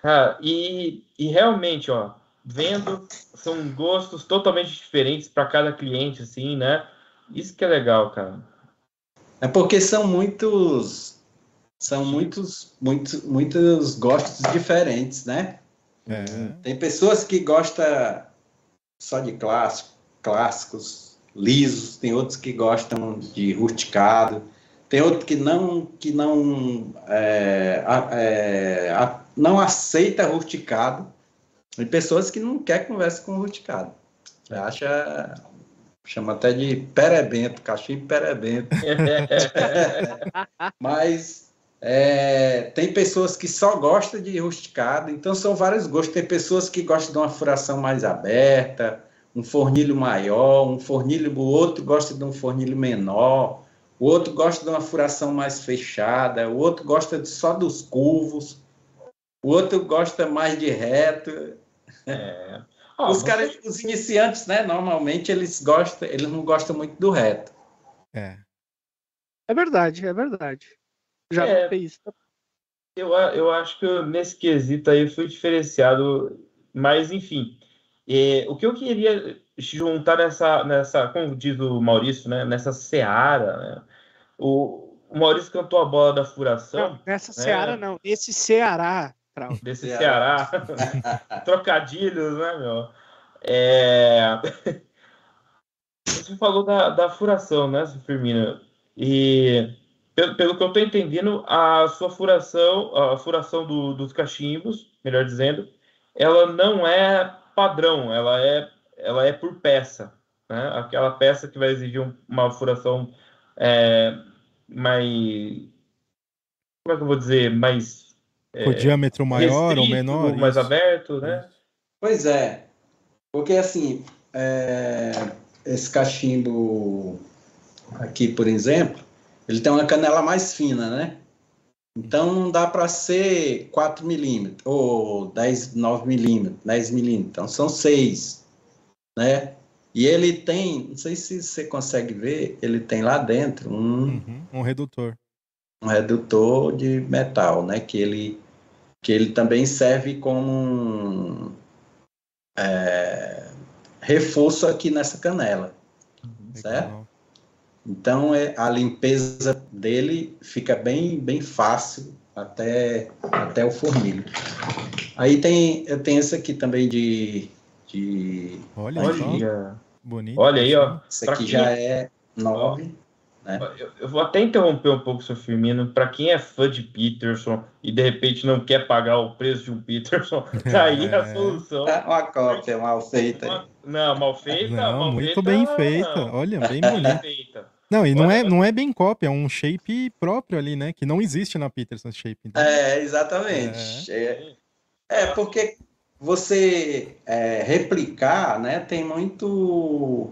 Speaker 3: Cara, e, e realmente, ó, vendo, são gostos totalmente diferentes para cada cliente, assim, né? Isso que é legal, cara.
Speaker 6: É porque são muitos. São muitos, muitos, muitos gostos diferentes, né?
Speaker 4: É.
Speaker 6: Tem pessoas que gostam só de clássico, clássicos, lisos, tem outros que gostam de rusticado, tem outro que não que não é, é, a- não aceita rusticado, e pessoas que não quer conversa com rusticado. Acha chama até de perebento, cachimbo perebento. Mas é, tem pessoas que só gostam de rusticado, então são vários gostos. Tem pessoas que gostam de uma furação mais aberta, um fornilho maior, um fornilho, o outro gosta de um fornilho menor, o outro gosta de uma furação mais fechada, o outro gosta de, só dos curvos, o outro gosta mais de reto.
Speaker 3: É.
Speaker 6: os caras, os iniciantes, né? Normalmente eles gostam, eles não gostam muito do reto.
Speaker 4: É.
Speaker 5: É verdade, é verdade. Já
Speaker 3: É.
Speaker 5: fez isso.
Speaker 3: Eu, eu acho que nesse quesito aí foi diferenciado, mas enfim. É, o que eu queria juntar nessa, nessa, como diz o Maurício, né, nessa seara, né, o, o Maurício cantou a bola da furação
Speaker 5: Não, nessa Seara não, nesse Ceará. Trau.
Speaker 3: desse
Speaker 6: Ceará.
Speaker 3: Ceará, trocadilhos, né, meu? É... Você falou da, da furação, né, Firmino? E pelo, pelo que eu estou entendendo, a sua furação, a furação do- dos cachimbos, melhor dizendo, ela não é padrão, ela é, ela é por peça, né? Aquela peça que vai exigir um- uma furação é, mais, como é que eu vou dizer, mais
Speaker 4: Com diâmetro maior ou
Speaker 3: restrito,
Speaker 4: menor?
Speaker 3: mais
Speaker 4: isso.
Speaker 3: aberto, né?
Speaker 6: Pois é, porque assim, é, esse cachimbo aqui, por exemplo, ele tem uma canela mais fina, né? Então não dá para ser 4 milímetros, ou 10, 9 milímetros, 10 milímetros, então são 6, né? E ele tem, não sei se você consegue ver, ele tem lá dentro um,
Speaker 4: Uhum, Um redutor.
Speaker 6: um redutor de metal, né? Que ele, que ele também serve como um é, reforço aqui nessa canela, certo? Então é, a limpeza dele fica bem, bem fácil até, até o fornilho. Aí tem, eu tenho esse aqui também de, de
Speaker 4: Olha,
Speaker 3: Olha,
Speaker 4: bonito.
Speaker 3: olha aí, ó.
Speaker 6: esse
Speaker 3: Pra
Speaker 6: aqui
Speaker 3: quem-
Speaker 6: já é 9.
Speaker 3: Eu, eu vou até interromper um pouco, seu Firmino. Para quem é fã de Peterson e de repente não quer pagar o preço de um Peterson, tá aí a
Speaker 4: É.
Speaker 3: solução.
Speaker 6: Uma cópia mal feita. aí.
Speaker 3: Não, mal feita.
Speaker 4: Não,
Speaker 3: mal
Speaker 4: muito
Speaker 3: feita,
Speaker 4: bem feita.
Speaker 3: não.
Speaker 4: Olha, bem
Speaker 3: feita.
Speaker 4: Não, e não é, não é bem cópia, é um shape próprio ali, né? Que não existe na Peterson Shape. então.
Speaker 6: É, exatamente. É, é, porque você é, replicar, né, tem muito.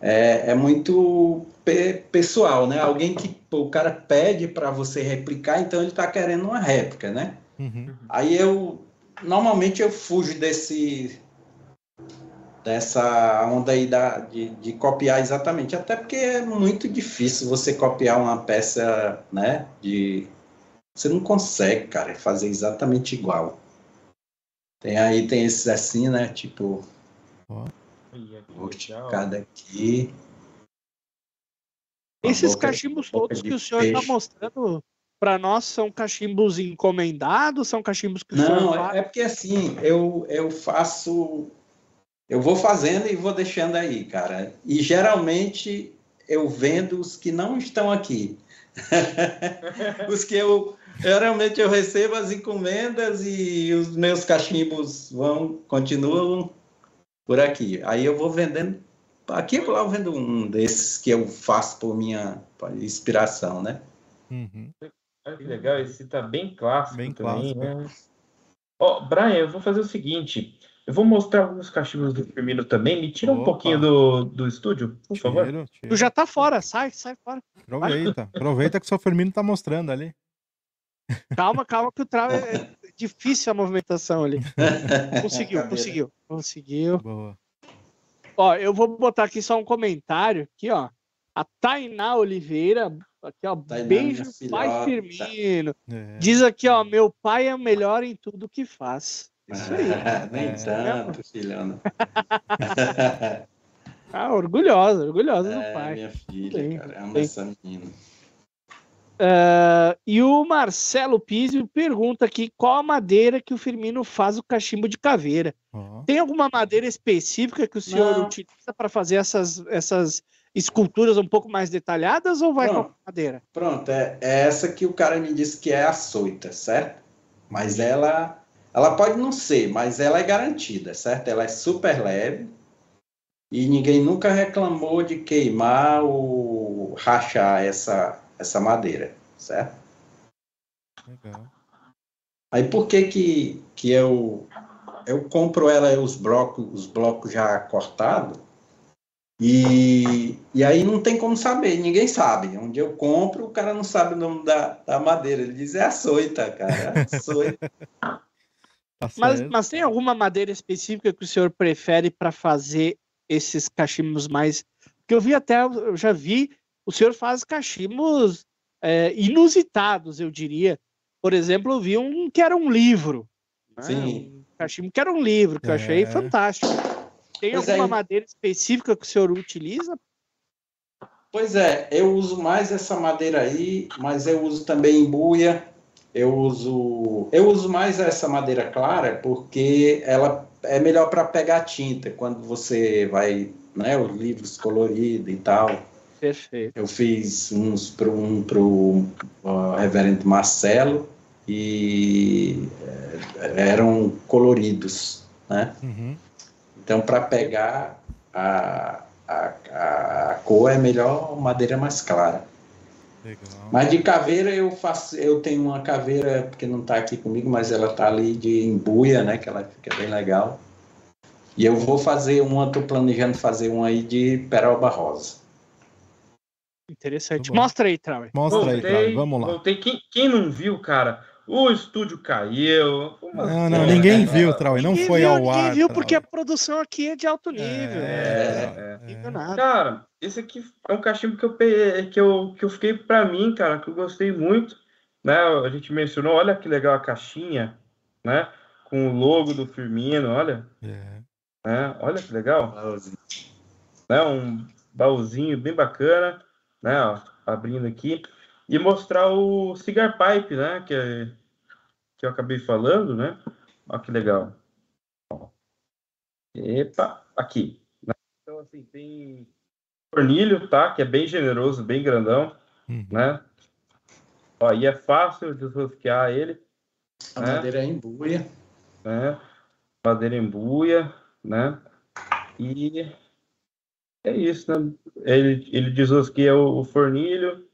Speaker 6: É, é muito pe- pessoal, né? Alguém que pô, o cara pede para você replicar, então ele está querendo uma réplica, né?
Speaker 4: Uhum.
Speaker 6: Aí eu normalmente eu fujo desse dessa onda aí da, de, de copiar exatamente, até porque é muito difícil você copiar uma peça, né? De você não consegue, cara, fazer exatamente igual. Tem aí tem esses assim, né? Tipo, aqui. Uma
Speaker 5: Esses
Speaker 6: boca-
Speaker 5: cachimbos todos que o senhor está mostrando para nós são cachimbos encomendados? São cachimbos que o
Speaker 6: Não,
Speaker 5: senhor
Speaker 6: é,
Speaker 5: faz?
Speaker 6: é porque assim, eu, eu faço. Eu vou fazendo e vou deixando aí, cara. E geralmente eu vendo os que não estão aqui. os que eu. Geralmente eu recebo as encomendas e os meus cachimbos vão, continuam por aqui. Aí eu vou vendendo. Aqui e lá eu vendo um desses que eu faço por minha inspiração, né?
Speaker 4: Uhum.
Speaker 3: Que legal, esse tá bem clássico
Speaker 4: Bem
Speaker 3: também,
Speaker 4: clássico.
Speaker 3: né? Ó, Brian, eu vou fazer o seguinte. Eu vou mostrar alguns cachimbos do Firmino também. Me tira um
Speaker 4: Opa.
Speaker 3: pouquinho do, do estúdio, por favor.
Speaker 4: Tiro, tiro.
Speaker 5: Tu já tá fora, sai, sai fora.
Speaker 4: Aproveita. Aproveita que o seu Firmino tá mostrando ali.
Speaker 5: Calma, calma, que o trau é difícil a movimentação ali. Conseguiu, conseguiu, conseguiu.
Speaker 4: Boa.
Speaker 5: Ó, eu vou botar aqui só um comentário aqui, ó. A Tainá Oliveira, aqui, ó,
Speaker 6: Tainá,
Speaker 5: beijo, pai. Firmino.
Speaker 4: É.
Speaker 5: Diz aqui, ó, meu pai é o melhor em tudo que faz. Isso aí.
Speaker 6: Nem
Speaker 4: É.
Speaker 6: tanto, filhona.
Speaker 5: Ah, orgulhosa, orgulhosa do
Speaker 6: É,
Speaker 5: pai.
Speaker 6: minha filha,
Speaker 5: Bem,
Speaker 6: cara, amo
Speaker 5: bem.
Speaker 6: essa menina.
Speaker 5: Ah, e o Marcelo Pizzi pergunta aqui qual a madeira que o Firmino faz o cachimbo de caveira.
Speaker 4: Ó.
Speaker 5: Tem alguma madeira específica que o senhor
Speaker 6: Não.
Speaker 5: utiliza para fazer essas, essas esculturas um pouco mais detalhadas ou vai
Speaker 6: Não.
Speaker 5: com a madeira?
Speaker 6: Pronto, é, é essa que o cara me disse que é açoita, certo? Mas ela, ela pode não ser, mas ela é garantida, certo? Ela é super leve, e ninguém nunca reclamou de queimar ou rachar essa, essa madeira, certo? Legal. Aí por que que, que eu, eu compro ela, os blocos, os blocos já cortados, e, e aí não tem como saber, ninguém sabe. Onde eu compro, o cara não sabe o nome da, da madeira. Ele diz, é açoita, cara, é açoita.
Speaker 5: Tá mas, mas tem alguma madeira específica que o senhor prefere para fazer esses cachimbos mais. Porque eu vi até, eu já vi, o senhor faz cachimbos é, inusitados, eu diria. Por exemplo, eu vi um que era um livro.
Speaker 6: Né? Sim.
Speaker 5: Um cachimbo que era um livro, que é. eu achei fantástico. Tem pois alguma é. madeira específica que o senhor utiliza?
Speaker 6: Pois é, eu uso mais essa madeira aí, mas eu uso também embuia. Eu uso, eu uso mais essa madeira clara porque ela é melhor para pegar tinta quando você vai, né, os livros coloridos e tal.
Speaker 5: Perfeito.
Speaker 6: Eu fiz uns para um pro uh, Reverendo Marcelo e eh, eram coloridos, né? Uhum. Então, para pegar a, a, a, cor é melhor madeira mais clara. Legal. Mas de caveira eu faço, eu tenho uma caveira que não está aqui comigo, mas ela está ali de embuia, né? Que ela fica bem legal. E eu vou fazer uma, estou planejando fazer uma aí de peroba rosa.
Speaker 5: Interessante. Mostra aí, Trau.
Speaker 4: Mostra voltei, aí, Trau. Vamos lá.
Speaker 3: Voltei. Quem, quem não viu, cara, o estúdio caiu.
Speaker 4: Não, não, ninguém viu, Trau, não foi viu, ao ar. Ninguém viu
Speaker 5: porque a produção aqui é de alto nível. É,
Speaker 3: é, é. Nada. Cara, esse aqui é um cachimbo que eu, que eu, que eu fiquei para mim, cara, que eu gostei muito. Né? A gente mencionou, olha que legal a caixinha, né? Com o logo do Firmino, olha. É. Né? Olha que legal. Né? Um baúzinho bem bacana, né? Ó, abrindo aqui e mostrar o cigar pipe, né? Que, é, que eu acabei falando, né? Olha que legal. Epa, aqui. Então, assim, tem fornilho, tá? Que é bem generoso, bem grandão, uhum. né? Ó, e é fácil de rosquear ele.
Speaker 6: A né? madeira é em buia.
Speaker 3: Né? Madeira em buia, né? E é isso, né? Ele, ele desrosqueia o, o fornilho,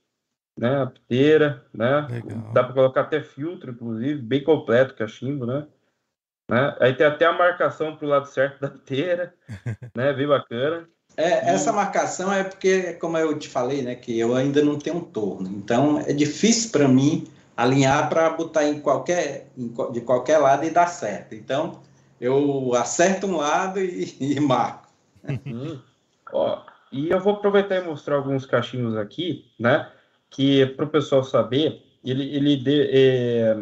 Speaker 3: né? A piteira, né? Legal. Dá para colocar até filtro, inclusive, bem completo, cachimbo, né? né? Aí tem até a marcação para o lado certo da piteira, né? Bem bacana.
Speaker 6: É, essa marcação é porque, como eu te falei, né, que eu ainda não tenho um torno. Então, é difícil para mim alinhar para botar em qualquer, em, de qualquer lado e dar certo. Então, eu acerto um lado e, e marco.
Speaker 3: Uhum. Ó, e eu vou aproveitar e mostrar alguns cachimbos aqui, né? Que para o pessoal saber, ele, ele de, é,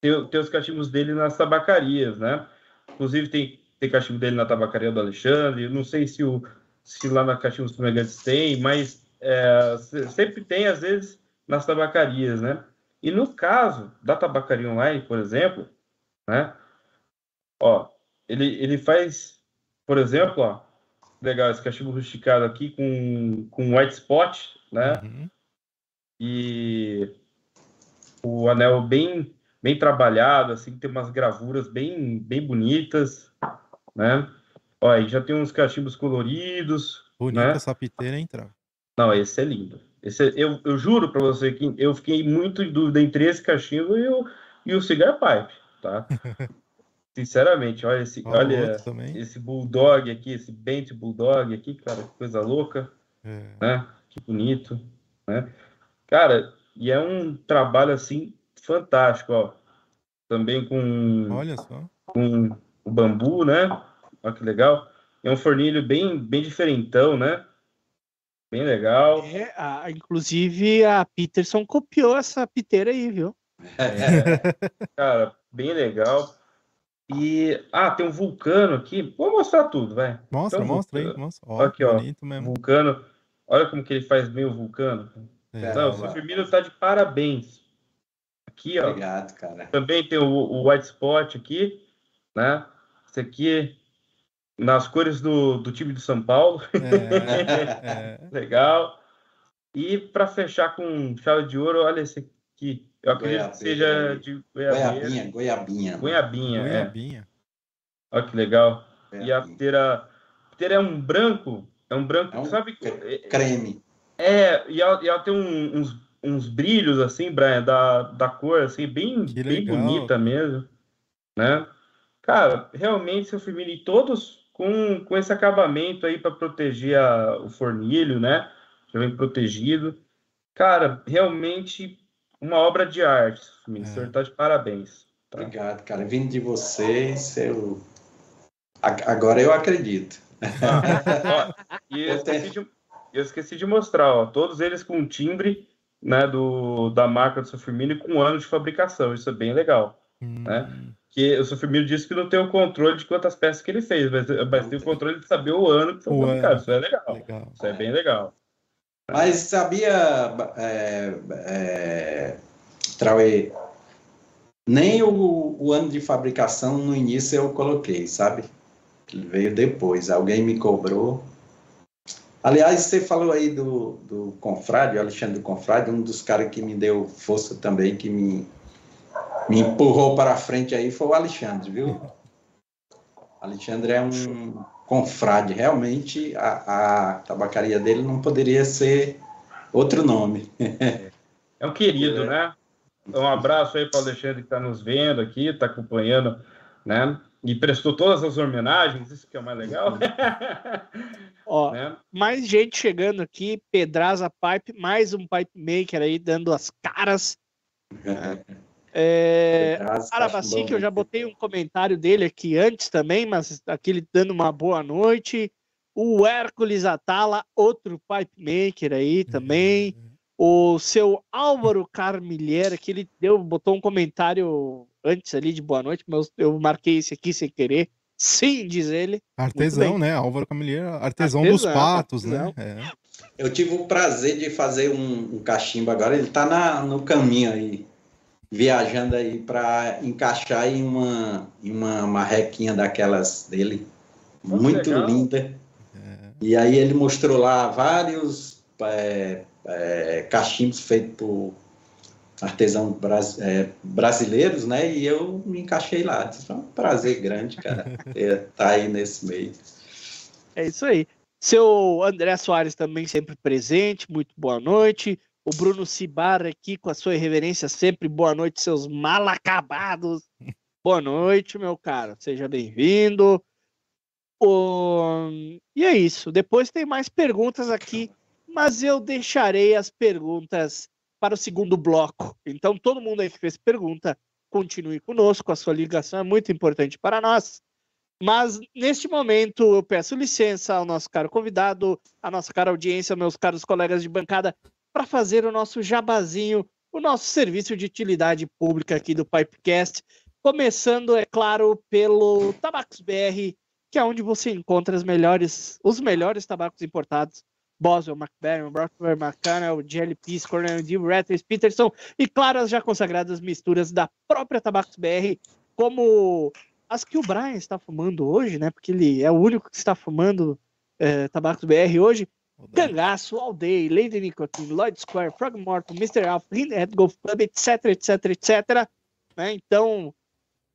Speaker 3: tem, tem os cachimbos dele nas tabacarias, né? Inclusive tem, tem cachimbo dele na tabacaria do Alexandre, não sei se, o, se lá na Cachimbos Fumegantes tem, mas é, sempre tem, às vezes, nas tabacarias, né? E no caso da tabacaria online, por exemplo, né? Ó, ele, ele faz, por exemplo, ó, legal, esse cachimbo rusticado aqui com, com white spot, né? Uhum e o anel bem bem trabalhado, assim, tem umas gravuras bem bem bonitas, né? Ó, aí já tem uns cachimbos coloridos.
Speaker 4: Bonita
Speaker 3: né?
Speaker 4: essa piteira, hein?
Speaker 3: Não, esse é lindo. Esse é, eu, eu juro para você que eu fiquei muito em dúvida entre esse cachimbo e o, e o cigar pipe, tá? Sinceramente, olha esse, olha esse bulldog aqui, esse Bent bulldog aqui, cara, que coisa louca, é. né? Que bonito, né? Cara, e é um trabalho assim fantástico, ó. Também com
Speaker 4: Olha só.
Speaker 3: com o bambu, né? Olha que legal. É um fornilho bem bem diferentão, né? Bem legal.
Speaker 5: É, a, inclusive a Peterson copiou essa piteira aí, viu?
Speaker 3: É, cara, bem legal. E ah, tem um vulcano aqui. Vou mostrar tudo, vai.
Speaker 4: Mostra, então, mostra aí, mostra.
Speaker 3: Ó, aqui, ó. Vulcano. Olha como que ele faz bem o vulcano. É, Não, o Firmino está de parabéns. Aqui, ó.
Speaker 6: Obrigado, cara.
Speaker 3: Também tem o, o White Spot aqui, né? Esse aqui nas cores do, do time de São Paulo. É, é. Legal. E para fechar com chave de ouro, olha esse aqui. Eu acredito Goiabeira. que seja de
Speaker 6: Goiabinha, Goiabinha.
Speaker 3: Goiabinha,
Speaker 4: Goiabinha. É.
Speaker 3: Olha que legal. Goiabinha. E a piteira, piteira é um branco, é um branco,
Speaker 6: É um
Speaker 3: sabe?
Speaker 6: Creme.
Speaker 3: É, e ela, e ela tem um- uns, uns brilhos, assim, Brian, da, da cor, assim, bem,
Speaker 4: Que
Speaker 3: bem
Speaker 4: legal.
Speaker 3: bonita mesmo, né? Cara, realmente, seu Firmino, e todos com, com esse acabamento aí para proteger a- o fornilho, né? Já vem protegido. Cara, realmente uma obra de arte, seu Firmino.
Speaker 4: É.
Speaker 3: O senhor tá de parabéns. Tá?
Speaker 6: Obrigado, cara. Vindo de vocês, eu... Agora eu acredito.
Speaker 3: Ah, ó, e eu
Speaker 6: tenho-
Speaker 3: de, eu esqueci de mostrar, ó, todos eles com timbre né, do, da marca do seu Firmino e com ano de fabricação. Isso é bem legal.
Speaker 4: Hum,
Speaker 3: Que o seu Firmino disse que não tem o controle de quantas peças que ele fez, mas, mas tem o controle de saber o ano que foi
Speaker 4: O ano.
Speaker 3: fabricado. Isso é legal.
Speaker 4: Legal.
Speaker 3: Isso é bem legal.
Speaker 6: Mas sabia, é, é, Trauê, nem o, o ano de fabricação no início eu coloquei, sabe? Ele veio depois, alguém me cobrou. Aliás, você falou aí do, do Confrade, o Alexandre do Confrade, um dos caras que me deu força também, que me, me empurrou para frente aí foi o Alexandre, viu? Alexandre é um confrade, realmente a, a tabacaria dele não poderia ser outro nome.
Speaker 3: É um querido, né? Um abraço aí para o Alexandre que está nos vendo aqui, está acompanhando, né? E prestou todas as homenagens, isso que é o mais legal.
Speaker 5: Ó,
Speaker 3: né?
Speaker 5: mais gente chegando aqui, Pedraza Pipe, mais um pipe maker aí dando as caras. É, Arabaci, que eu já botei um comentário dele aqui antes também, mas aquele dando uma boa noite. O Hércules Atala, outro pipe maker aí também. O seu Álvaro Carmilheira, que ele deu, botou um comentário antes ali de boa noite, mas eu marquei esse aqui sem querer. Sim, diz ele.
Speaker 4: Artesão, né? Álvaro Camilheiro, artesão,
Speaker 5: Artesão,
Speaker 4: dos patos,
Speaker 5: artesão.
Speaker 4: né? É.
Speaker 6: Eu tive o prazer de fazer um, um cachimbo agora, ele está na, no caminho aí, viajando aí para encaixar em uma, em uma marrequinha daquelas dele, muito
Speaker 3: legal.
Speaker 6: linda. E aí ele mostrou lá vários é, é, cachimbos feitos por artesãos bras- é, brasileiros, né? E eu me encaixei lá. Foi um prazer grande, cara, estar aí nesse meio.
Speaker 5: É isso aí. Seu André Soares também sempre presente, muito boa noite. O Bruno Cibar aqui com a sua irreverência sempre boa noite, seus mal acabados. Boa noite, meu caro. Seja bem-vindo. O- E é isso. Depois tem mais perguntas aqui, mas eu deixarei as perguntas para o segundo bloco. Então, todo mundo aí que fez pergunta, continue conosco. A sua ligação é muito importante para nós. Mas neste momento eu peço licença ao nosso caro convidado, à nossa cara audiência, meus caros colegas de bancada, para fazer o nosso jabazinho, o nosso serviço de utilidade pública aqui do Pipecast. Começando, é claro, pelo Tabacos BR, que é onde você encontra melhores, os melhores tabacos importados. Boswell, McBaron, Brockberg, McConnell, Jelly Peace, Cornell D, Rattles, Peterson e, claro, as já consagradas misturas da própria Tabacos BR, como as que o Brian está fumando hoje, né? Porque ele é o único que está fumando é, Tabacos BR hoje. Cangaço, All Day, Lady Nicotine, Lloyd Square, Frog Morton, Mr. Alpha, Head Golf Club, etc, etc, etc. Né? Então,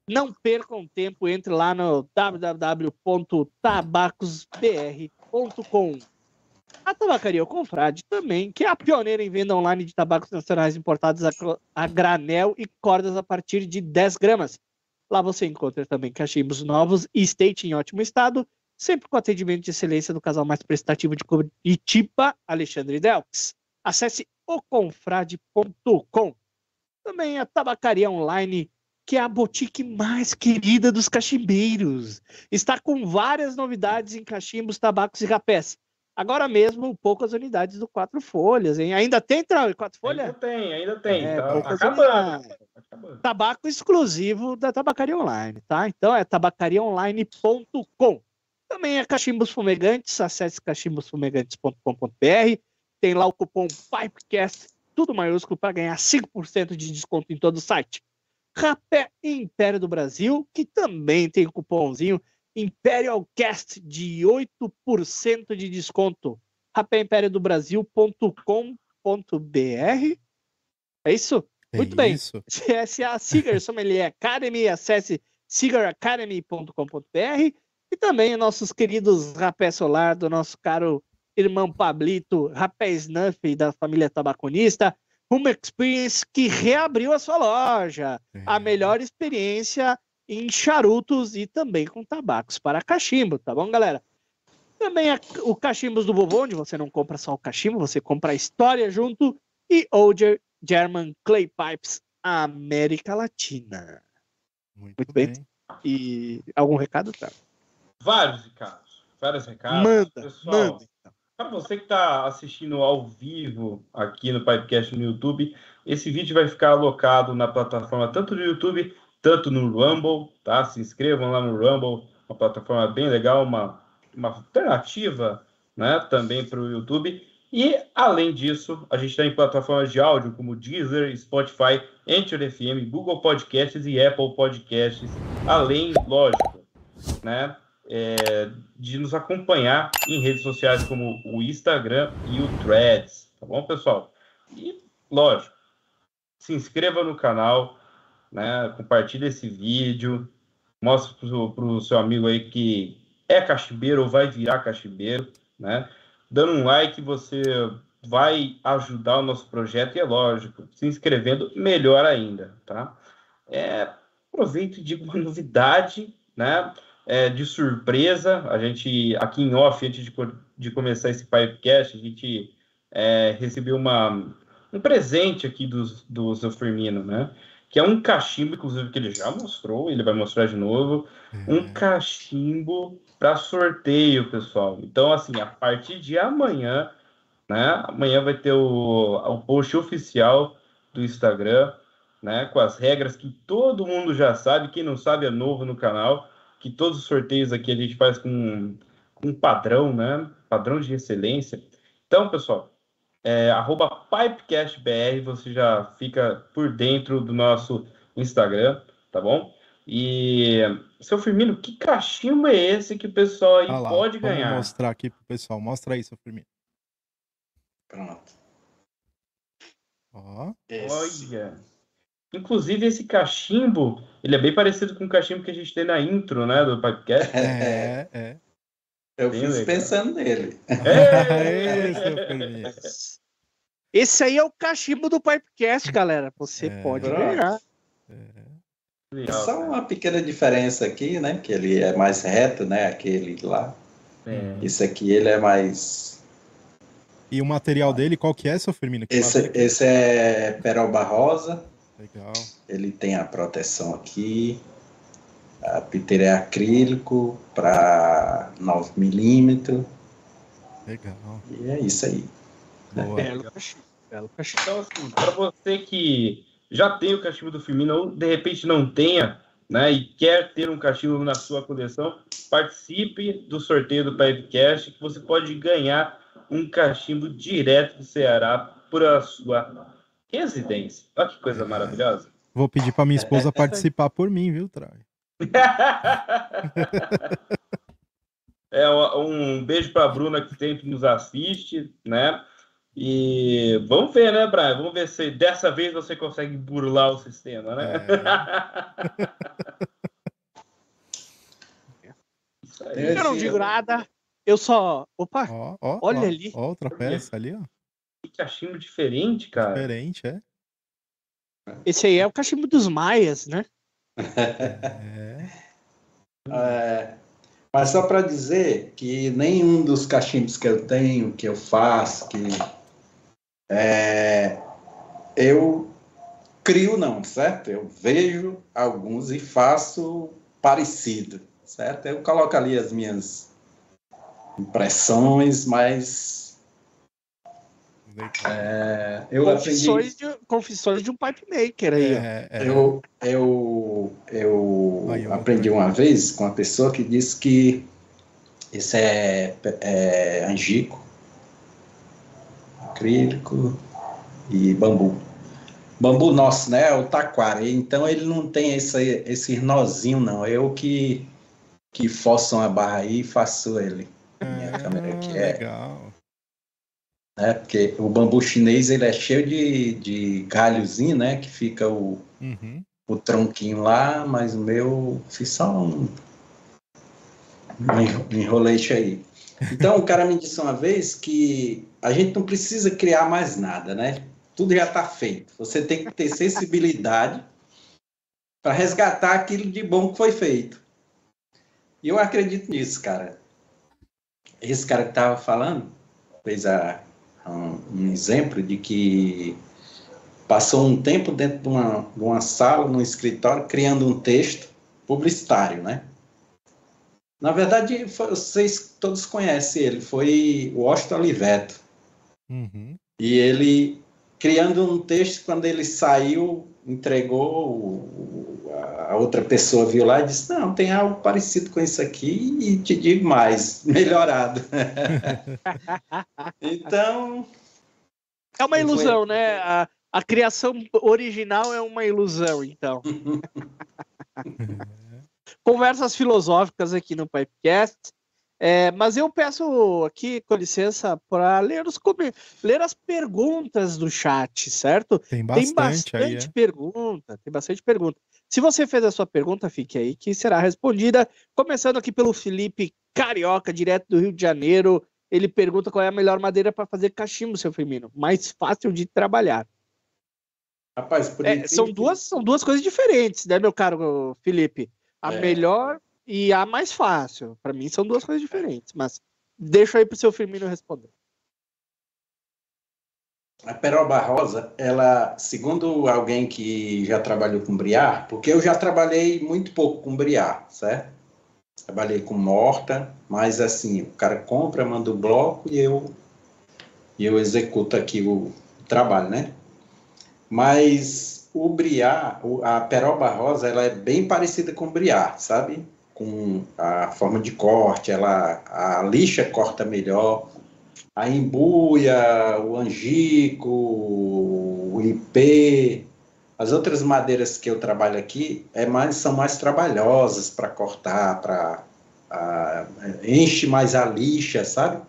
Speaker 5: não percam tempo, entre lá no www.tabacosbr.com. A Tabacaria Confrade também, que é a pioneira em venda online de tabacos nacionais importados a, a granel e cordas a partir de 10 gramas. Lá você encontra também cachimbos novos e state em ótimo estado, sempre com atendimento de excelência do casal mais prestativo de Curitiba, Alexandre Delks. Acesse oconfrade.com. Também a Tabacaria Online, que é a boutique mais querida dos cachimbeiros. Está com várias novidades em cachimbos, tabacos e rapés. Agora mesmo, poucas unidades do Quatro Folhas, hein? Ainda tem, Trau, Quatro
Speaker 3: Ainda
Speaker 5: Folhas?
Speaker 3: tem, ainda tem.
Speaker 5: É,
Speaker 3: tá
Speaker 5: poucas
Speaker 3: acabando. tá acabando.
Speaker 5: tabaco exclusivo da Tabacaria Online, tá? Então é tabacariaonline.com. Também é cachimbos fumegantes, acesse cachimbosfumegantes.com.br. Tem lá o cupom PIPECAST, tudo maiúsculo, para ganhar 5% de desconto em todo o site. Rapé Império do Brasil, que também tem o cupomzinho ImperialCast de 8% de desconto. rapéimperiodobrasil.com.br. É isso?
Speaker 4: É
Speaker 5: Muito bem.
Speaker 4: Isso.
Speaker 5: CSA Cigar Sommelier Academy, acesse cigaracademy.com.br E também nossos queridos rapé solar, do nosso caro irmão Pablito, rapé Snuff da família tabaconista, Home Experience, que reabriu a sua loja. A melhor experiência em charutos e também com tabacos para cachimbo, tá bom, galera? Também a, o Cachimbos do Vovô, onde você não compra só o cachimbo, você compra a história junto. E Older German Clay Pipes América Latina.
Speaker 4: Muito,
Speaker 5: Muito bem.
Speaker 4: bem.
Speaker 5: E algum recado, tá?
Speaker 3: Vários recados. Vários recados.
Speaker 5: Manda,
Speaker 3: Pessoal,
Speaker 5: manda. então.
Speaker 3: Para você que está assistindo ao vivo aqui no Pipecast no YouTube, esse vídeo vai ficar alocado na plataforma tanto do YouTube, tanto no Rumble, tá? Se inscrevam lá no Rumble, uma plataforma bem legal, uma, uma alternativa, né? Também para o YouTube. E, além disso, a gente está em plataformas de áudio como Deezer, Spotify, Anchor FM, Google Podcasts e Apple Podcasts. Além, lógico, né? é, de nos acompanhar em redes sociais como o Instagram e o Threads, tá bom, pessoal? E, lógico, se inscreva no canal, né? Compartilhe esse vídeo, mostre para o seu amigo aí que é cachimbeiro ou vai virar cachimbeiro, né? Dando um like, você vai ajudar o nosso projeto e é lógico, se inscrevendo, melhor ainda, tá? É, aproveito e digo uma novidade, né? é, de surpresa. A gente, aqui em off, antes de, de começar esse Pipecast, a gente é, recebeu uma, um presente aqui do, do seu Firmino, né? Que é um cachimbo, inclusive, que ele já mostrou, ele vai mostrar de novo.
Speaker 4: É.
Speaker 3: Um cachimbo para sorteio, pessoal. Então, assim, a partir de amanhã, né? Amanhã vai ter o, o post oficial do Instagram, né? Com as regras que todo mundo já sabe. Quem não sabe é novo no canal que todos os sorteios aqui a gente faz com, com um padrão, né? Padrão de excelência. Então, pessoal, é, arroba PipecastBR, você já fica por dentro do nosso Instagram, tá bom? E, seu Firmino, que cachimbo é esse que o pessoal aí
Speaker 4: Ah lá,
Speaker 3: pode ganhar?
Speaker 4: mostrar aqui pro pessoal. Mostra aí, seu Firmino.
Speaker 6: Pronto.
Speaker 4: Ó,
Speaker 6: Esse.
Speaker 3: Olha. Inclusive, esse cachimbo, ele é bem parecido com o cachimbo que a gente tem na intro, né, do Pipecast.
Speaker 4: é, é.
Speaker 6: Eu
Speaker 3: Bem
Speaker 6: fiz
Speaker 3: legal.
Speaker 6: pensando nele.
Speaker 4: Aê, seu Firmino.
Speaker 5: Esse aí é o cachimbo do Pipecast, galera. Você
Speaker 4: É.
Speaker 5: pode ganhar.
Speaker 6: É só uma pequena diferença aqui, né? Que ele é mais reto, né? Aquele lá.
Speaker 3: É.
Speaker 6: Esse aqui ele é mais.
Speaker 4: E o material dele, qual que é, seu Firmino? Que
Speaker 6: Esse,
Speaker 4: material?
Speaker 6: esse é peroba rosa.
Speaker 4: Legal.
Speaker 6: Ele tem a proteção aqui. A piteira é acrílico para 9 milímetros.
Speaker 4: Legal.
Speaker 6: E é isso aí.
Speaker 4: Boa.
Speaker 5: Belo cachimbo.
Speaker 3: Então, assim, para você que já tem o cachimbo do Firmino ou de repente não tenha, né, e quer ter um cachimbo na sua coleção, participe do sorteio do Pipecast, que você pode ganhar um cachimbo direto do Ceará para a sua residência. Olha que coisa maravilhosa.
Speaker 4: Vou pedir pra minha esposa participar por mim, viu, Trai?
Speaker 3: É, um beijo para a Bruna que sempre nos assiste, né? E vamos ver, né, Brian? Vamos ver se dessa vez você consegue burlar o sistema, né? Isso aí.
Speaker 6: É.
Speaker 5: Eu não digo nada. Eu só. Opa,
Speaker 4: Ó, ó.
Speaker 5: Olha
Speaker 4: ó,
Speaker 5: ali.
Speaker 4: Ó, outra peça ali, ó.
Speaker 3: Que cachimbo diferente, cara.
Speaker 4: Diferente, é.
Speaker 5: esse aí é o cachimbo dos maias, né?
Speaker 4: É.
Speaker 6: É, mas só para dizer que nenhum dos cachimbos que eu tenho, que eu faço, que é, eu crio não, certo? Eu vejo alguns e faço parecido, certo? Eu coloco ali as minhas impressões, mas é, eu aprendi,
Speaker 5: Confissões de, confissões de um pipe maker aí.
Speaker 4: É, é.
Speaker 6: eu, eu, eu aprendi uma vez com uma pessoa que disse que esse é, é angico, acrílico e bambu. Bambu nosso, né? É o taquara. Então ele não tem esse, esse nozinho, não. Eu que, que forço uma barra aí e faço ele. Minha câmera aqui é
Speaker 4: Legal.
Speaker 6: né? Porque o bambu chinês ele é cheio de, de galhozinho, né? Que fica o,
Speaker 4: Uhum.
Speaker 6: o tronquinho lá, mas o meu fiz só um, me enrolei aí. Então, o cara me disse uma vez que a gente não precisa criar mais nada, né? Tudo já está feito. Você tem que ter sensibilidade para resgatar aquilo de bom que foi feito. E eu acredito nisso, cara. Esse cara que estava falando fez a, um, um, exemplo de que passou um tempo dentro de uma, de uma sala, num escritório, criando um texto publicitário, né? Na verdade, foi, vocês todos conhecem ele, foi o Washington Oliveto. Uhum. E ele, criando um texto, quando ele saiu, entregou, a outra pessoa viu lá e disse, não, tem algo parecido com isso aqui e te digo mais, melhorado. então...
Speaker 5: É uma ilusão, foi... né? A, a criação original é uma ilusão, então. conversas filosóficas aqui no Pipecast. É, mas eu peço aqui, com licença, para ler, os, ler as perguntas do chat, certo?
Speaker 4: Tem bastante, tem bastante aí,
Speaker 5: é? pergunta, tem bastante pergunta. Se você fez a sua pergunta, fique aí que será respondida. Começando aqui pelo Felipe Carioca, direto do Rio de Janeiro. Ele pergunta qual é a melhor madeira para fazer cachimbo, seu Firmino. Mais fácil de trabalhar.
Speaker 6: Rapaz, por
Speaker 5: é, são, duas, são duas coisas diferentes, né, meu caro Felipe? A é. melhor e a mais fácil. Para mim são duas coisas diferentes, mas deixa aí pro seu Firmino responder.
Speaker 6: A peroba rosa, ela, segundo alguém que já trabalhou com briar, porque eu já trabalhei muito pouco com briar, certo? Trabalhei com morta, mas assim, o cara compra, manda o bloco e eu, e eu executo aqui o, trabalho, né? Mas o briar, a peroba rosa, ela é bem parecida com briar, sabe? Com a forma de corte, ela, a lixa corta melhor, a embuia, o angico, o ipê, as outras madeiras que eu trabalho aqui é mais, são mais trabalhosas para cortar, para enche mais a lixa, sabe?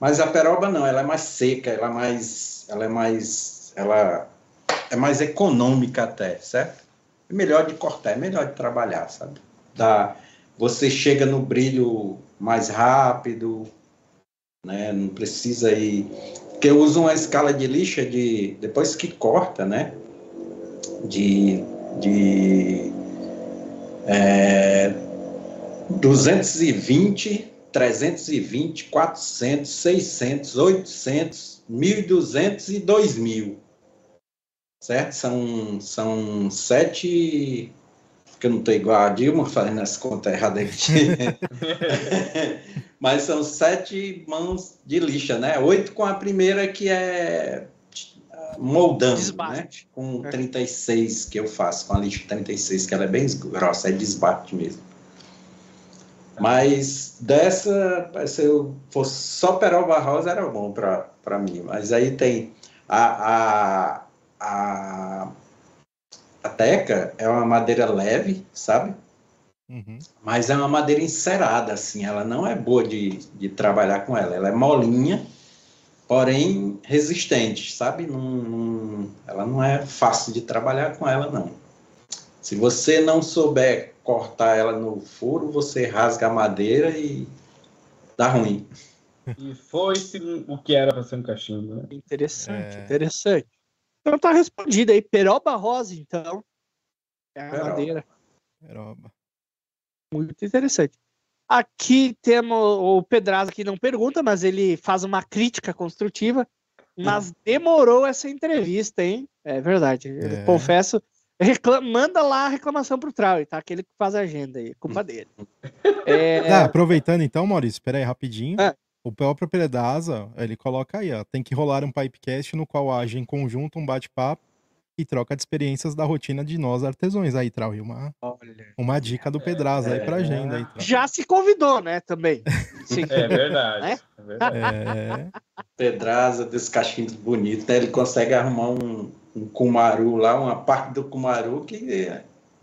Speaker 6: Mas a peroba não, ela é mais seca, ela é mais, ela é mais, ela é mais econômica até, certo? É melhor de cortar, é melhor de trabalhar, sabe? Dá, você chega no brilho mais rápido, né? Não precisa ir... Porque uso uma escala de lixa de... Depois que corta, né? De... de é, 220, 320, 400, 600, 800, 1.200 e 2.000 certo? São, são sete. Que eu não estou igual a Dilma fazendo as contas erradas aqui. Mas são sete mãos de lixa, né? Oito com a primeira que é moldando, desbate. né? Com 36 é. que eu faço, com a lixa 36, que ela é bem grossa, é desbate mesmo. Mas dessa, se eu fosse só peroba rosa, era bom para mim. Mas aí tem a, a, a, a teca é uma madeira leve, sabe? Uhum. Mas é uma madeira encerada, assim, ela não é boa de, de trabalhar com ela. Ela é molinha, porém resistente, sabe? Não, não, ela não é fácil de trabalhar com ela, não. Se você não souber cortar ela no furo, você rasga a madeira e dá ruim.
Speaker 3: E foi o que era para ser um cachimbo, né?
Speaker 5: Interessante, é... interessante. Então tá respondido aí. Peroba rosa, então. É a Peroba. madeira.
Speaker 4: Peroba.
Speaker 5: Muito interessante. Aqui temos o Pedraza que não pergunta, mas ele faz uma crítica construtiva. Mas hum. demorou essa entrevista, hein? É verdade. É. Confesso. Reclama, manda lá a reclamação pro Trau, tá? Aquele que faz a agenda aí, culpa dele.
Speaker 4: É... Ah, aproveitando então, Maurício, espera aí rapidinho. Ah. O próprio Predasa, ele coloca aí, ó, tem que rolar um pipecast no qual age em conjunto um bate-papo e troca de experiências da rotina de nós artesãos. Aí, Trau, uma, Olha, uma dica do Pedraza é, aí pra agenda. Aí,
Speaker 5: Já se convidou, né, também.
Speaker 3: Sim. É verdade. É? é verdade. É...
Speaker 6: Pedraza, desse cachinho bonito, né? ele consegue arrumar um, um Kumaru lá, uma parte do Kumaru que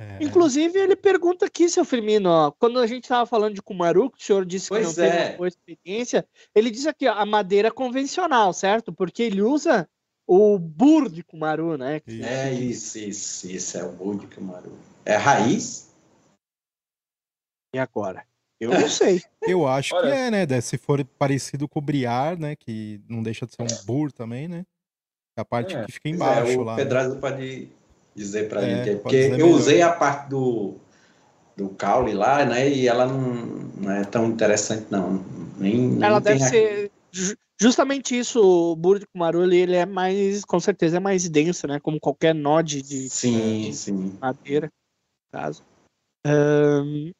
Speaker 5: é. Inclusive, ele pergunta aqui, seu Firmino, ó, quando a gente estava falando de Kumaru, que o senhor disse pois que não é. teve uma boa experiência, ele diz aqui, ó, a madeira convencional, certo? Porque ele usa o bur de Kumaru, né?
Speaker 6: É isso, isso, isso, é o bur de Kumaru. É a raiz?
Speaker 5: E agora? Eu não sei.
Speaker 4: Eu acho
Speaker 3: Olha-
Speaker 4: que é, né? Deve- Se for parecido com o Briar, né? Que não deixa de ser um bur também, né? É a parte
Speaker 3: É.
Speaker 4: que fica
Speaker 6: Pois
Speaker 4: embaixo
Speaker 6: é, o
Speaker 4: lá. né?
Speaker 6: Pedraza pode dizer pra
Speaker 4: É,
Speaker 6: gente. aí,
Speaker 4: pode
Speaker 6: Porque eu
Speaker 4: melhor.
Speaker 6: usei a parte do, do caule lá, né? E ela não, não é tão interessante, não. Nem, nem
Speaker 5: Ela
Speaker 6: tem
Speaker 5: deve
Speaker 6: a-
Speaker 5: ser ju- justamente isso. O burro de Kumaru ele, ele é mais, com certeza, é mais denso, né? Como qualquer node de
Speaker 6: Sim, sim.
Speaker 5: madeira, no caso. Ahn,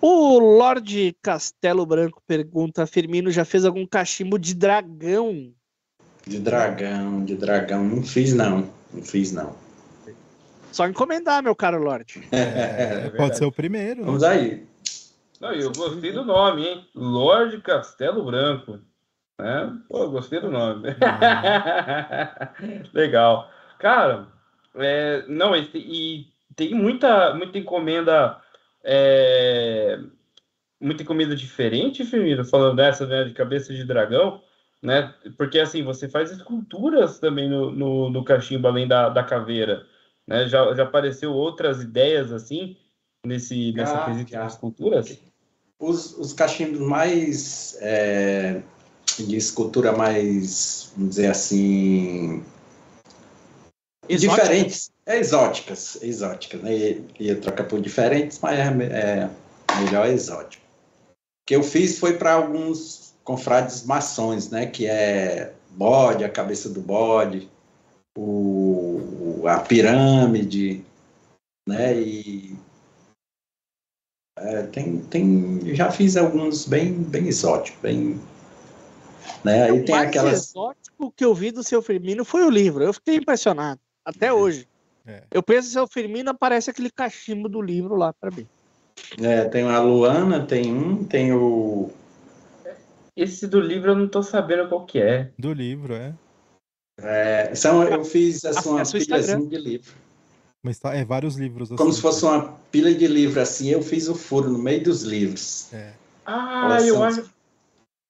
Speaker 5: o Lorde Castelo Branco pergunta: Firmino já fez algum cachimbo de dragão?
Speaker 6: De dragão, de dragão. Não fiz, não. Não fiz, não.
Speaker 5: Só encomendar, meu caro Lorde.
Speaker 4: É, pode
Speaker 3: verdade.
Speaker 4: ser o primeiro. né?
Speaker 6: Vamos aí.
Speaker 3: Não, eu gostei do nome, hein? Lorde Castelo Branco. Né? Pô, eu gostei do nome. Legal. Cara, é, não, e, e tem muita, muita encomenda. é, muita encomenda diferente, Firmino, falando dessa, né, de cabeça de dragão, né? Porque assim, você faz esculturas também no, no, no cachimbo, além da, da caveira. Né? Já, já apareceu outras ideias assim nesse, nessa
Speaker 6: Já,
Speaker 3: quesito
Speaker 6: já.
Speaker 3: de esculturas?
Speaker 6: Os, os cachimbos mais. é, de escultura mais, vamos dizer assim.
Speaker 5: Exótica?
Speaker 6: Diferentes. É, exóticas. Exóticas, né? E, e troca por diferentes, mas é, é melhor exótico. O que eu fiz foi para alguns confrades maçons, né? Que é bode, a cabeça do bode, o- a pirâmide, né? E é, tem, tem, já fiz alguns bem, bem exóticos, bem, né? Aí
Speaker 5: o
Speaker 6: tem
Speaker 5: mais
Speaker 6: aquelas,
Speaker 5: exótico que eu vi do seu Firmino foi o livro. Eu fiquei impressionado. Até hoje.
Speaker 4: É.
Speaker 5: Eu penso que seu Firmino aparece aquele cachimbo do livro lá pra mim.
Speaker 6: é, tem a Luana, tem um, tem o
Speaker 3: Esse do livro eu não tô sabendo qual que é.
Speaker 4: Do livro, é.
Speaker 6: É, são, eu fiz assim, uma pilhazinha de livro,
Speaker 4: Mas tá, é vários livros assim.
Speaker 6: como se fosse uma pilha de livro assim. Eu fiz o furo no meio dos livros.
Speaker 4: É.
Speaker 3: Ah, eu acho.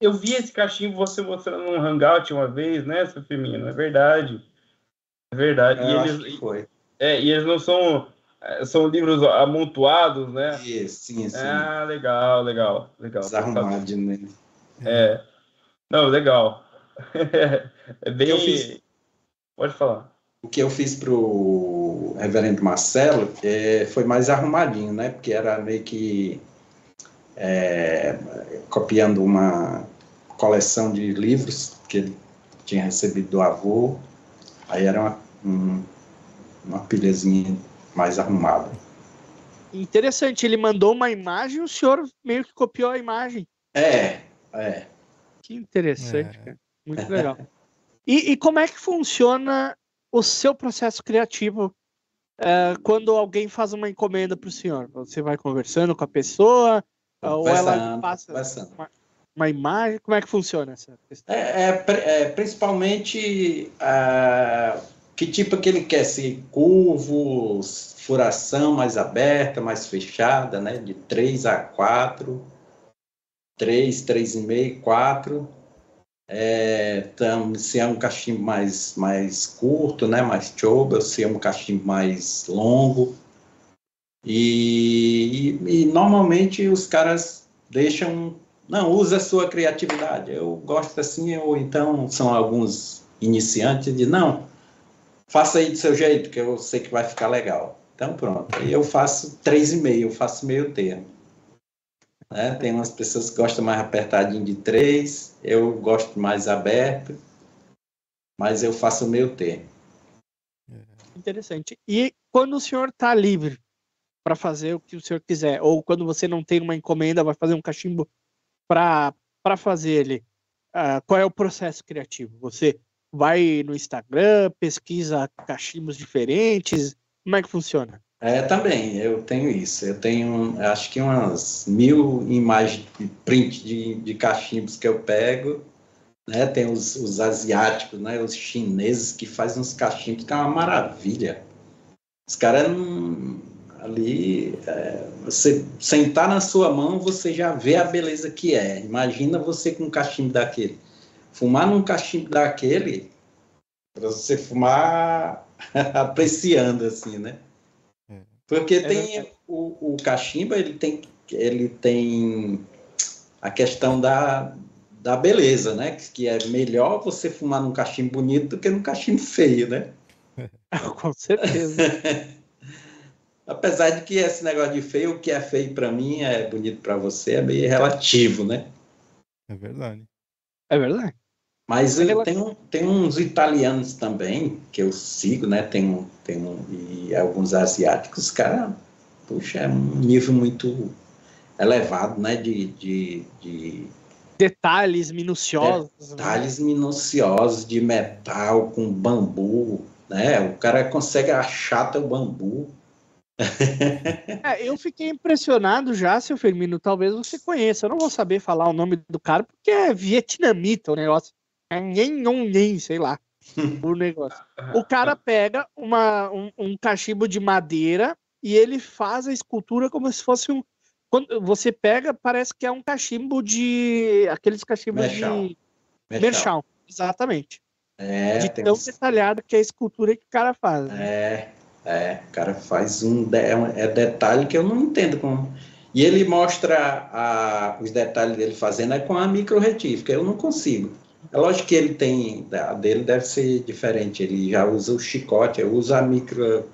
Speaker 3: Eu vi esse cachimbo você mostrando num hangout uma vez, né, seu Firmino? É verdade. É verdade.
Speaker 6: Eu
Speaker 3: E
Speaker 6: acho
Speaker 3: eles,
Speaker 6: que foi.
Speaker 3: é, e eles não são. é, São livros amontoados, né?
Speaker 6: Isso, sim, sim.
Speaker 3: Ah, legal, legal, legal.
Speaker 6: Desarrumado, né?
Speaker 3: É. Não, legal. é bem.
Speaker 6: Eu fiz-
Speaker 3: Pode falar.
Speaker 6: O que eu fiz pro reverendo Marcelo é, foi mais arrumadinho, né? Porque era meio que é, copiando uma coleção de livros que ele tinha recebido do avô. Aí era uma, um- uma pilhazinha mais arrumada.
Speaker 5: Interessante, ele mandou uma imagem e o senhor meio que copiou a imagem.
Speaker 6: É, é.
Speaker 5: Que interessante,
Speaker 4: É.
Speaker 5: cara. Muito legal. E, e como é que funciona o seu processo criativo é, quando alguém faz uma encomenda para o senhor? Você vai conversando com a pessoa ou ela passa
Speaker 6: conversando.
Speaker 5: uma imagem? Como é que funciona essa questão?
Speaker 6: É, é, é, principalmente ah, que tipo que ele quer, se curvo, furação mais aberta, mais fechada, né? De 3 a 4, 3, 3,5, 4. É, tam- se é um cachimbo mais, mais curto, né? Mais choba, se é um cachimbo mais longo. E, e- e normalmente os caras deixam não, usa a sua criatividade. Eu gosto assim, ou então são alguns iniciantes de não, faça aí do seu jeito, que eu sei que vai ficar legal. Então pronto. Aí eu faço três e meio, eu faço meio termo. Né? Tem umas pessoas que gostam mais apertadinho de três, eu gosto mais aberto, mas eu faço meio termo.
Speaker 5: Interessante. E quando o senhor está livre para fazer o que o senhor quiser, ou quando você não tem uma encomenda, vai fazer um cachimbo para fazer ele, ah, qual é o processo criativo? Você vai no Instagram, pesquisa cachimbos diferentes? Como é que funciona?
Speaker 6: É, também, eu tenho isso. Eu tenho, acho que umas mil imagens de print de, de cachimbos que eu pego. Né? Tem os, os asiáticos, né? os chineses que fazem uns cachimbos que é uma maravilha. Os caras. Ali, é, você sentar na sua mão, você já vê a beleza que é. Imagina você com um cachimbo daquele. Fumar num cachimbo daquele, para você fumar apreciando, assim, né? Porque
Speaker 5: É
Speaker 6: tem o, o cachimbo, ele tem ele tem a questão da, da beleza, né? Que é melhor você fumar num cachimbo bonito do que num cachimbo feio, né?
Speaker 5: Com certeza.
Speaker 6: Apesar de que esse negócio de feio, o que é feio para mim é bonito para você, é meio relativo, né?
Speaker 4: É verdade.
Speaker 5: É verdade.
Speaker 6: Mas é tem, um, tem uns italianos também que eu sigo, né? Tem, tem um, e alguns asiáticos, cara, puxa, é um nível muito elevado, né? De, de, de
Speaker 5: detalhes minuciosos.
Speaker 6: Né? Detalhes né? minuciosos de metal com bambu, né? O cara consegue achar teu bambu.
Speaker 5: é, eu fiquei impressionado já, seu Firmino. Talvez você conheça. Eu não vou saber falar o nome do cara porque é vietnamita o negócio. É nem, sei lá. o negócio. O cara pega uma, um, um cachimbo de madeira e ele faz a escultura como se fosse um. Quando você pega, parece que é um cachimbo de. aqueles cachimbos de. Merchal. Exatamente.
Speaker 6: É,
Speaker 5: de tão uns... detalhado que é a escultura que o cara faz.
Speaker 6: Né? É, é, o cara faz um, é, é detalhe que eu não entendo como. E ele mostra a, os detalhes dele fazendo é com a micro retífica, eu não consigo. É lógico que ele tem, a dele deve ser diferente, ele já usa o chicote, uso a micro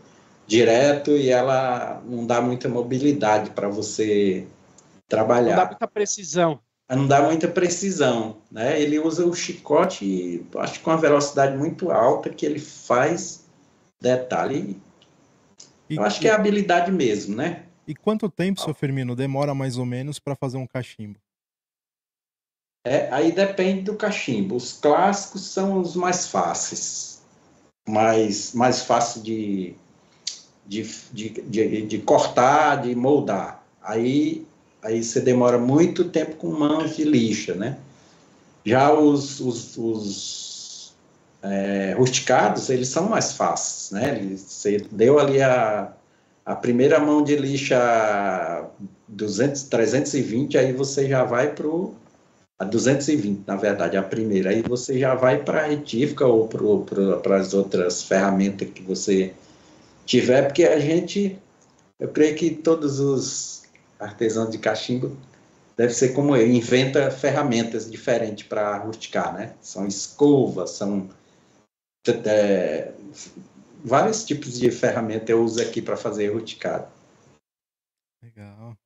Speaker 6: direto e ela não dá muita mobilidade para você trabalhar. Não
Speaker 5: dá muita precisão.
Speaker 6: Não dá muita precisão, né? Ele usa o chicote, acho com uma velocidade muito alta que ele faz detalhe. E, eu acho que é habilidade mesmo, né?
Speaker 4: E quanto tempo, seu Firmino, demora mais ou menos para fazer um cachimbo?
Speaker 6: É, aí depende do cachimbo. Os clássicos são os mais fáceis, mais, mais fácil de, de, de, de, de cortar, de moldar. Aí, aí você demora muito tempo com mãos de lixa, né? Já os, os, os é, rusticados, eles são mais fáceis, né? Você deu ali a, a primeira mão de lixa 200, 320, aí você já vai para o a 220, na verdade, a primeira. Aí você já vai para a retífica ou para as outras ferramentas que você tiver, porque a gente, eu creio que todos os artesãos de cachimbo deve ser como eu, inventa ferramentas diferentes para rusticar, né? São escovas, são é, vários tipos de ferramenta eu uso aqui para fazer rusticado.
Speaker 4: Legal.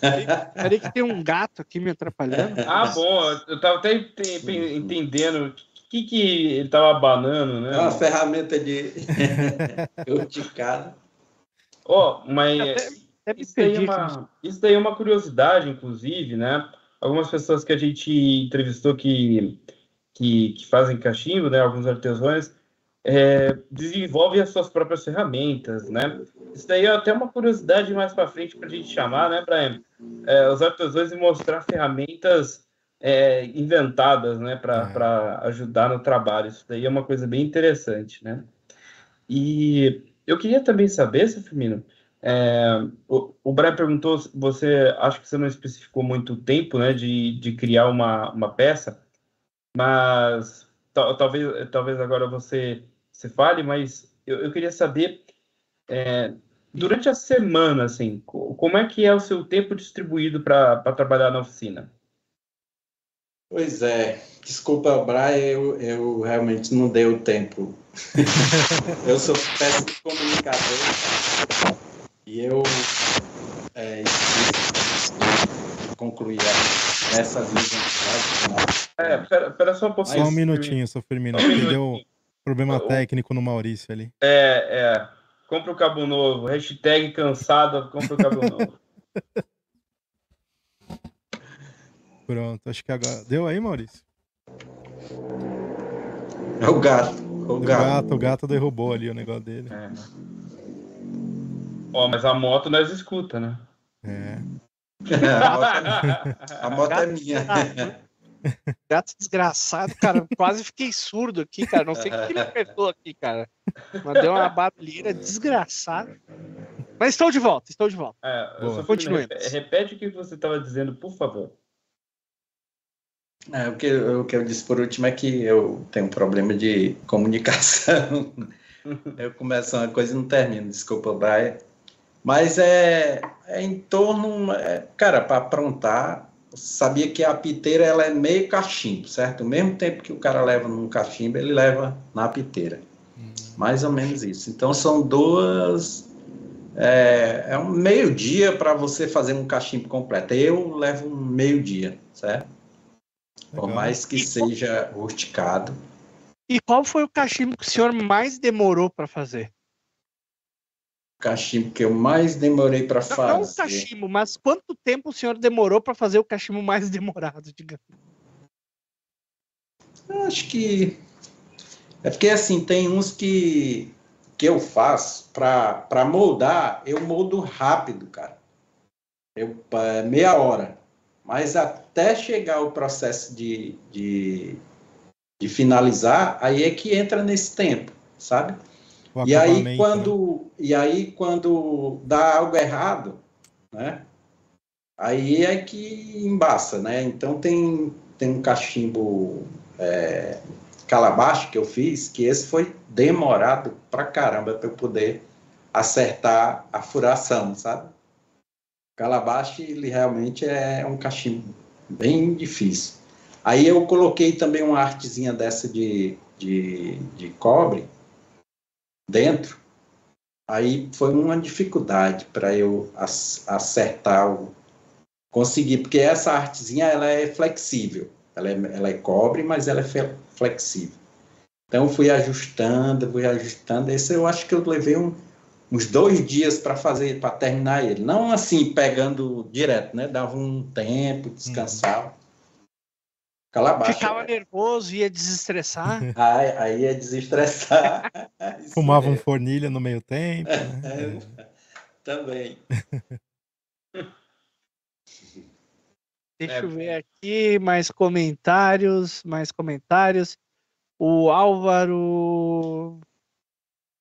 Speaker 5: Peraí que tem um gato aqui me atrapalhando.
Speaker 3: Ah, bom. Eu tava até entendendo o que, que ele tava abanando, né?
Speaker 6: É uma ferramenta de urticada.
Speaker 3: Ó, oh, mas até, isso, daí é uma, isso daí é uma curiosidade, inclusive, né? Algumas pessoas que a gente entrevistou que, que, que fazem cachimbo, né? Alguns artesãos, é, desenvolve as suas próprias ferramentas, né? Isso daí é até uma curiosidade mais para frente para a gente chamar, né, Brian? É, os artesãos e mostrar ferramentas é, inventadas, né, para é. ajudar no trabalho. Isso daí é uma coisa bem interessante, né? E eu queria também saber, Firmino, é, o, o Brian perguntou, você acha que você não especificou muito o tempo, né, de, de criar uma, uma peça, mas talvez, talvez agora você você fale, mas eu, eu queria saber, é, durante a semana, assim, como é que é o seu tempo distribuído para trabalhar na oficina?
Speaker 6: Pois é, desculpa, Brian, eu, eu realmente não dei o tempo. eu sou péssimo comunicador e eu é, concluir essas minhas
Speaker 3: É, pera, pera só um pouquinho.
Speaker 4: Só um minutinho, seu Firmino. Um deu, Problema técnico no Maurício ali.
Speaker 3: É, é. Compra o cabo novo. Hashtag cansado, compra o cabo novo.
Speaker 4: Pronto, acho que agora. Deu aí, Maurício?
Speaker 6: É o gato. O, o gato. gato.
Speaker 4: O gato derrubou ali o negócio dele. É.
Speaker 3: Ó, mas a moto nós escuta, né?
Speaker 4: É.
Speaker 6: a moto, a moto é minha.
Speaker 5: Gato desgraçado, cara. Quase fiquei surdo aqui, cara. Não sei o que ele apertou aqui, cara. Mas deu uma barulheira desgraçada. Mas estou de volta, estou de volta.
Speaker 3: É, Continue. Repete o que você estava dizendo, por favor.
Speaker 6: É, o, que, o que eu disse por último é que eu tenho um problema de comunicação. eu começo uma coisa e não termino. Desculpa, Brian. Mas é, é em torno, é, cara, para aprontar, sabia que a piteira ela é meio cachimbo, certo? O mesmo tempo que o cara leva num cachimbo, ele leva na piteira. Hum. Mais ou menos isso. Então são duas. É, é um meio-dia para você fazer um cachimbo completo. Eu levo um meio-dia, certo? Legal. Por mais que seja rusticado.
Speaker 5: E qual foi o cachimbo que o senhor mais demorou para fazer?
Speaker 6: O cachimbo que eu mais demorei para fazer. Não
Speaker 5: o cachimbo, mas quanto tempo o senhor demorou para fazer o cachimbo mais demorado, digamos?
Speaker 6: Acho que é porque assim tem uns que que eu faço para moldar, eu moldo rápido, cara. Eu meia hora. Mas até chegar o processo de, de, de finalizar, aí é que entra nesse tempo, sabe? E aí né? quando né? e aí quando dá algo errado, né? Aí é que embaça, né? Então tem tem um cachimbo é, calabache que eu fiz, que esse foi demorado pra caramba para eu poder acertar a furação, sabe? Calabache, ele realmente é um cachimbo bem difícil. Aí eu coloquei também uma artezinha dessa de, de, de cobre dentro. Aí foi uma dificuldade para eu acertar o conseguir, porque essa artezinha ela é flexível. Ela é, ela é cobre, mas ela é flexível. Então fui ajustando, fui ajustando. Esse eu acho que eu levei um, uns dois dias para fazer, para terminar ele. Não assim, pegando direto, né? Dava um tempo, descansava.
Speaker 5: Calabacha. Ficava é. nervoso, ia desestressar.
Speaker 6: aí, aí ia desestressar.
Speaker 4: Fumava um fornilha no meio tempo. Né?
Speaker 6: É, também.
Speaker 5: Deixa é. eu ver aqui mais comentários, mais comentários. O Álvaro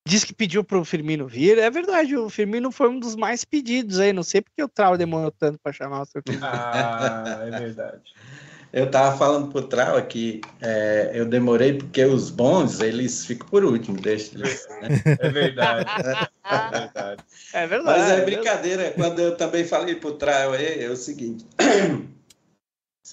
Speaker 5: Diz que pediu para o Firmino vir. É verdade, o Firmino foi um dos mais pedidos aí. Não sei porque o Trau demorou tanto para chamar o seu
Speaker 3: Firmino. Ah, é verdade.
Speaker 6: Eu tava falando pro Trau que é, eu demorei porque os bons, eles ficam por último, deixa eles,
Speaker 3: né? É verdade. É verdade.
Speaker 5: É verdade.
Speaker 6: Mas é brincadeira. Quando eu também falei pro Trau, é, é o seguinte.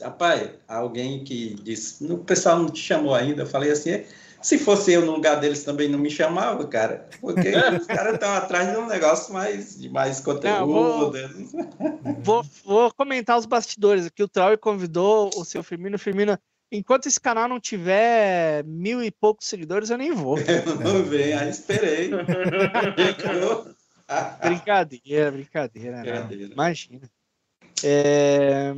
Speaker 6: Rapaz, alguém que disse, o pessoal não te chamou ainda, eu falei assim, se fosse eu no lugar deles também não me chamava, cara. Porque os caras estão atrás de um negócio mais, de mais conteúdo. Não,
Speaker 5: vou, vou, vou, comentar os bastidores aqui. O Trauer convidou o seu Firmino. Firmino, enquanto esse canal não tiver mil e poucos seguidores, eu nem vou.
Speaker 6: Eu não venho, aí esperei.
Speaker 5: brincadeira, brincadeira. brincadeira. Imagina. É...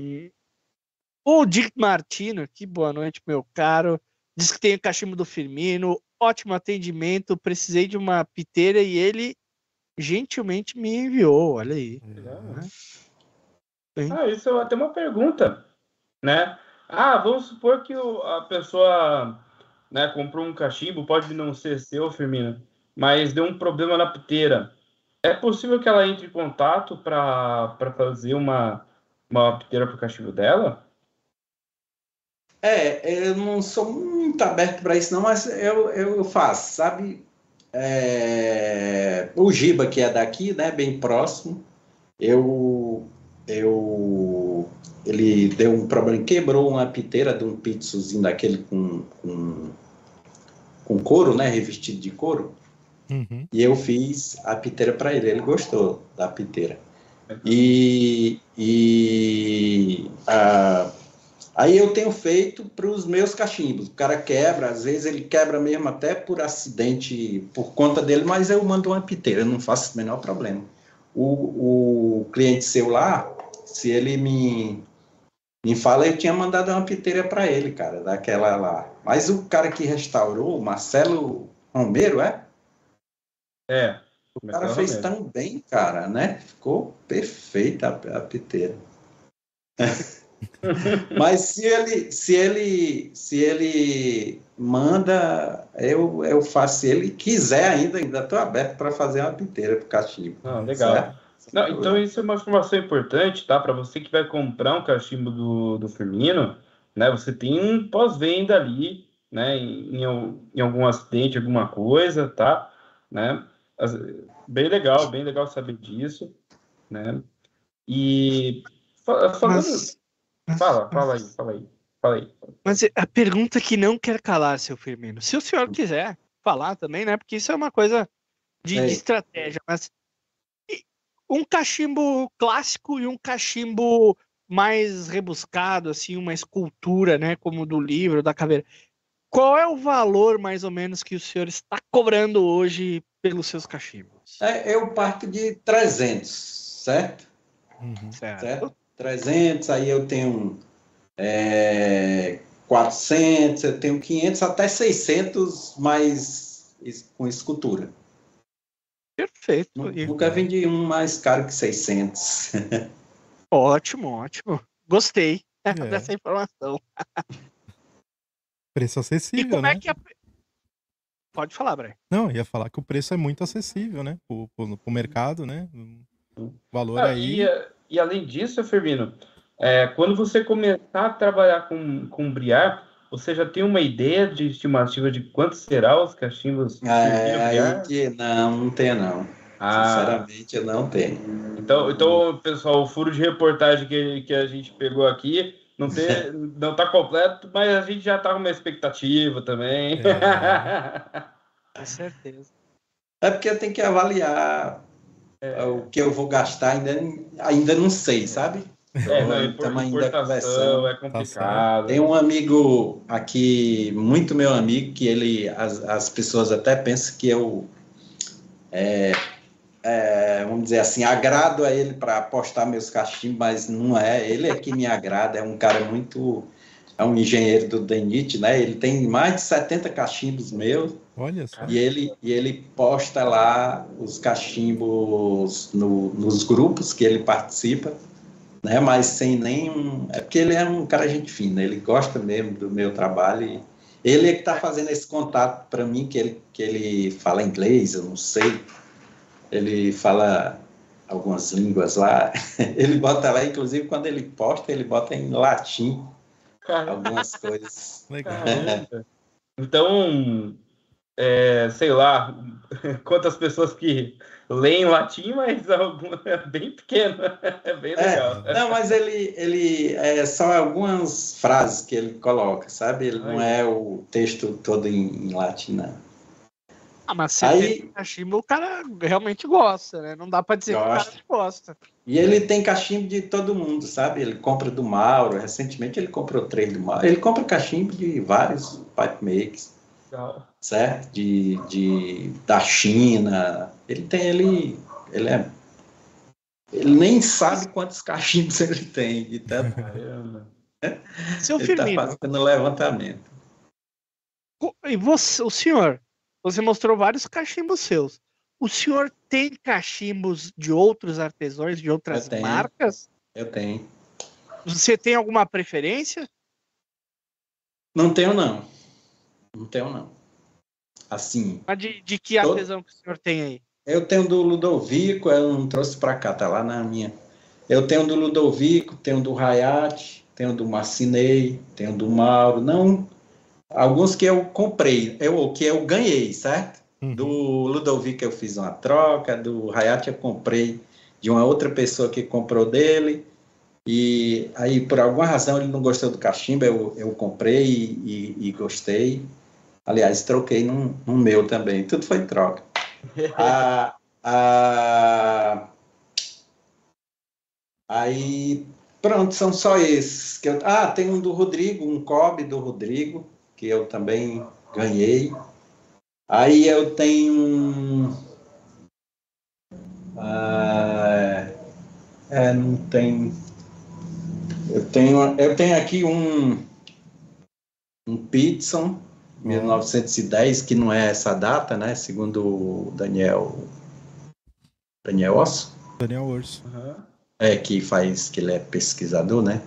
Speaker 5: O Dick Martino, que boa noite, meu caro. Diz que tem o cachimbo do Firmino, ótimo atendimento. Precisei de uma piteira e ele gentilmente me enviou. Olha aí.
Speaker 3: É. Ah, isso é até uma pergunta, né? Ah, vamos supor que o, a pessoa né, comprou um cachimbo, pode não ser seu, Firmino, mas deu um problema na piteira. É possível que ela entre em contato para fazer uma, uma piteira para o cachimbo dela?
Speaker 6: É, eu não sou muito aberto para isso, não, mas eu, eu faço, sabe? É, o Giba, que é daqui, né, bem próximo, eu, eu, ele deu um problema, quebrou uma piteira de um pizzozinho daquele com, com, com couro, né, revestido de couro, uhum. e eu fiz a piteira para ele, ele gostou da piteira. E, e a, Aí eu tenho feito para os meus cachimbos. O cara quebra, às vezes ele quebra mesmo até por acidente, por conta dele, mas eu mando uma piteira, não faço o menor problema. O, o cliente seu lá, se ele me, me fala, eu tinha mandado uma piteira para ele, cara, daquela lá. Mas o cara que restaurou, o Marcelo Romero, é?
Speaker 3: É.
Speaker 6: O cara fez tão bem, cara, né? Ficou perfeita a, a piteira. Mas se ele, se ele, se ele manda, eu, eu faço. Se ele quiser ainda, ainda estou aberto para fazer uma piteira para o cachimbo.
Speaker 3: Ah, legal. Não, então isso é uma informação importante, tá? Para você que vai comprar um cachimbo do, do Firmino, né? Você tem um pós-venda ali, né? Em, em, em algum acidente, alguma coisa, tá? Né? Bem legal, bem legal saber disso, né? E falando. Mas, fala, fala aí, fala aí, fala aí.
Speaker 5: Mas a pergunta que não quer calar, seu Firmino, se o senhor quiser falar também, né? Porque isso é uma coisa de, de estratégia, mas um cachimbo clássico e um cachimbo mais rebuscado, assim, uma escultura, né, como do livro, da caveira. Qual é o valor, mais ou menos, que o senhor está cobrando hoje pelos seus cachimbos?
Speaker 6: É, eu parto de 300, certo?
Speaker 5: Uhum. Certo.
Speaker 6: certo? 300, aí eu tenho é, 400, eu tenho 500 até 600, mas com escultura.
Speaker 5: Perfeito.
Speaker 6: Nunca vendi um mais caro que 600.
Speaker 5: ótimo, ótimo. Gostei é. dessa informação.
Speaker 4: Preço acessível, e como é
Speaker 5: né? é que a... Pode falar, Brian.
Speaker 4: Não, ia falar que o preço é muito acessível, né? Pro, pro, pro mercado, né? O valor ah, aí.
Speaker 3: E, e, além disso, Firmino, é, quando você começar a trabalhar com, com briar, você já tem uma ideia de estimativa de quanto será os cachimbos?
Speaker 6: É, aí que não, não tem não. Ah. Sinceramente, eu não tenho.
Speaker 3: Então, então, pessoal, o furo de reportagem que, que a gente pegou aqui não, tem, não tá completo, mas a gente já tá com uma expectativa também.
Speaker 5: É. com certeza.
Speaker 6: É porque eu tenho que avaliar é. o que eu vou gastar, ainda, ainda não sei, sabe?
Speaker 3: É, não, Estamos ainda conversando. É complicado.
Speaker 6: Tem um amigo aqui, muito meu amigo, que ele, as, as pessoas até pensam que eu, é, é, vamos dizer assim, agrado a ele para apostar meus cachimbos, mas não é. Ele é que me agrada, é um cara muito. É um engenheiro do DENIT, né? Ele tem mais de 70 cachimbos meus.
Speaker 4: Olha só.
Speaker 6: E ele, e ele posta lá os cachimbos no, nos grupos que ele participa né? Mas sem nenhum. É porque ele é um cara gente fina, ele gosta mesmo do meu trabalho. E ele é que está fazendo esse contato para mim, que ele, que ele fala inglês, eu não sei. Ele fala algumas línguas lá. Ele bota lá, inclusive quando ele posta, ele bota em latim algumas coisas.
Speaker 4: Legal.
Speaker 3: Então, é, sei lá, quantas pessoas que leem latim, mas é bem pequeno, é bem é, legal.
Speaker 6: É, não, mas ele, ele é só algumas frases que ele coloca, sabe? Ele Ai. não é o texto todo em, em latim, não.
Speaker 5: Ah, mas se Aí, tem cachimbo, o cara realmente gosta, né? Não dá para dizer gosta. que o cara gosta.
Speaker 6: E ele tem cachimbo de todo mundo, sabe? Ele compra do Mauro, recentemente ele comprou três do Mauro. Ele compra cachimbo de vários pipe makers. Legal certo? De, de, da China. Ele tem, ele, ele é. Ele nem sabe quantos cachimbos ele tem de tanto.
Speaker 5: Seu
Speaker 6: ele
Speaker 5: Firmino.
Speaker 6: Tá fazendo levantamento.
Speaker 5: E você, o senhor, você mostrou vários cachimbos seus. O senhor tem cachimbos de outros artesãos, de outras
Speaker 6: eu
Speaker 5: marcas?
Speaker 6: Eu tenho.
Speaker 5: Você tem alguma preferência?
Speaker 6: Não tenho, não. Não tenho, não. Assim.
Speaker 5: Mas de, de que artesão que o senhor tem aí?
Speaker 6: Eu tenho do Ludovico, eu não trouxe para cá, tá lá na minha. Eu tenho do Ludovico, tenho do Hayat, tenho do Marcinei, tenho do Mauro, não alguns que eu comprei, eu que eu ganhei, certo? Uhum. Do Ludovico eu fiz uma troca, do Hayat eu comprei de uma outra pessoa que comprou dele. E aí, por alguma razão, ele não gostou do cachimbo, eu, eu comprei e, e, e gostei. Aliás, troquei num meu também. Tudo foi troca. aí, pronto, são só esses. Que eu, ah, tem um do Rodrigo, um Kobe do Rodrigo, que eu também ganhei. Aí eu tenho um. Ah, é, não tem. Eu tenho, eu tenho aqui um. Um Pitson 1910, que não é essa data, né? Segundo o Daniel. Daniel Osso?
Speaker 4: Daniel Osso.
Speaker 6: Uhum. É, que faz, que ele é pesquisador, né?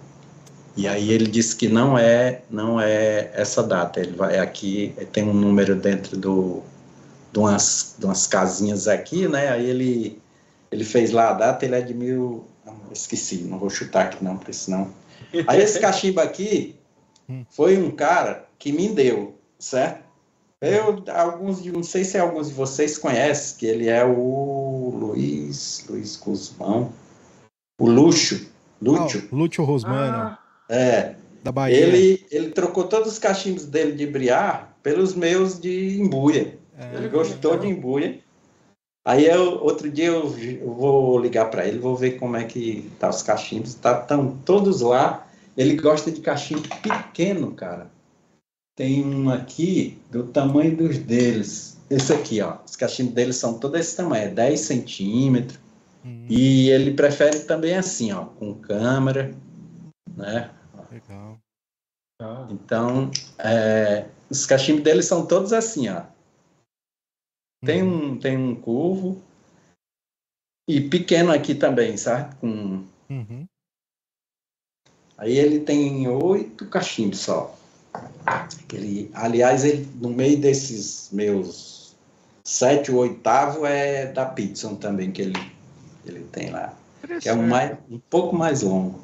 Speaker 6: E aí ele disse que não é, não é essa data. Ele vai aqui, tem um número dentro do, de umas, de umas casinhas aqui, né? Aí ele, ele fez lá a data, ele é de mil. Esqueci, não vou chutar aqui não, porque senão. Aí esse cachimbo aqui hum. foi um cara que me deu certo? Eu, alguns de, não sei se alguns de vocês conhecem, que ele é o Luiz, Luiz Guzmão, o Luxo, Lúcio.
Speaker 4: Ah, Lúcio Rosmano,
Speaker 3: Ah,
Speaker 6: É,
Speaker 4: da Bahia.
Speaker 6: ele, ele trocou todos os cachimbos dele de briar pelos meus de embuia.
Speaker 4: É,
Speaker 6: Ele gostou de embuia. Aí eu, outro dia eu, eu vou ligar para ele, vou ver como é que tá os cachimbos. Tá, estão todos lá. Ele gosta de cachimbo pequeno, cara. Tem um aqui do tamanho dos deles. Esse aqui, ó. Os cachimbos deles são todos desse tamanho, é 10 centímetros.
Speaker 4: hum,
Speaker 6: E ele prefere também assim, ó, com câmera, né?
Speaker 4: legal.
Speaker 3: ah,
Speaker 6: Então, é, os cachimbos deles são todos assim, ó. Tem
Speaker 4: Uhum,
Speaker 6: um, tem um curvo e pequeno aqui também, sabe? Com,
Speaker 4: uhum.
Speaker 6: aí ele tem oito cachimbos só. Ele, aliás, ele, no meio desses meus sete ou oitavo é da Pitson também que ele, ele tem lá. Que é um, mais, um pouco mais longo.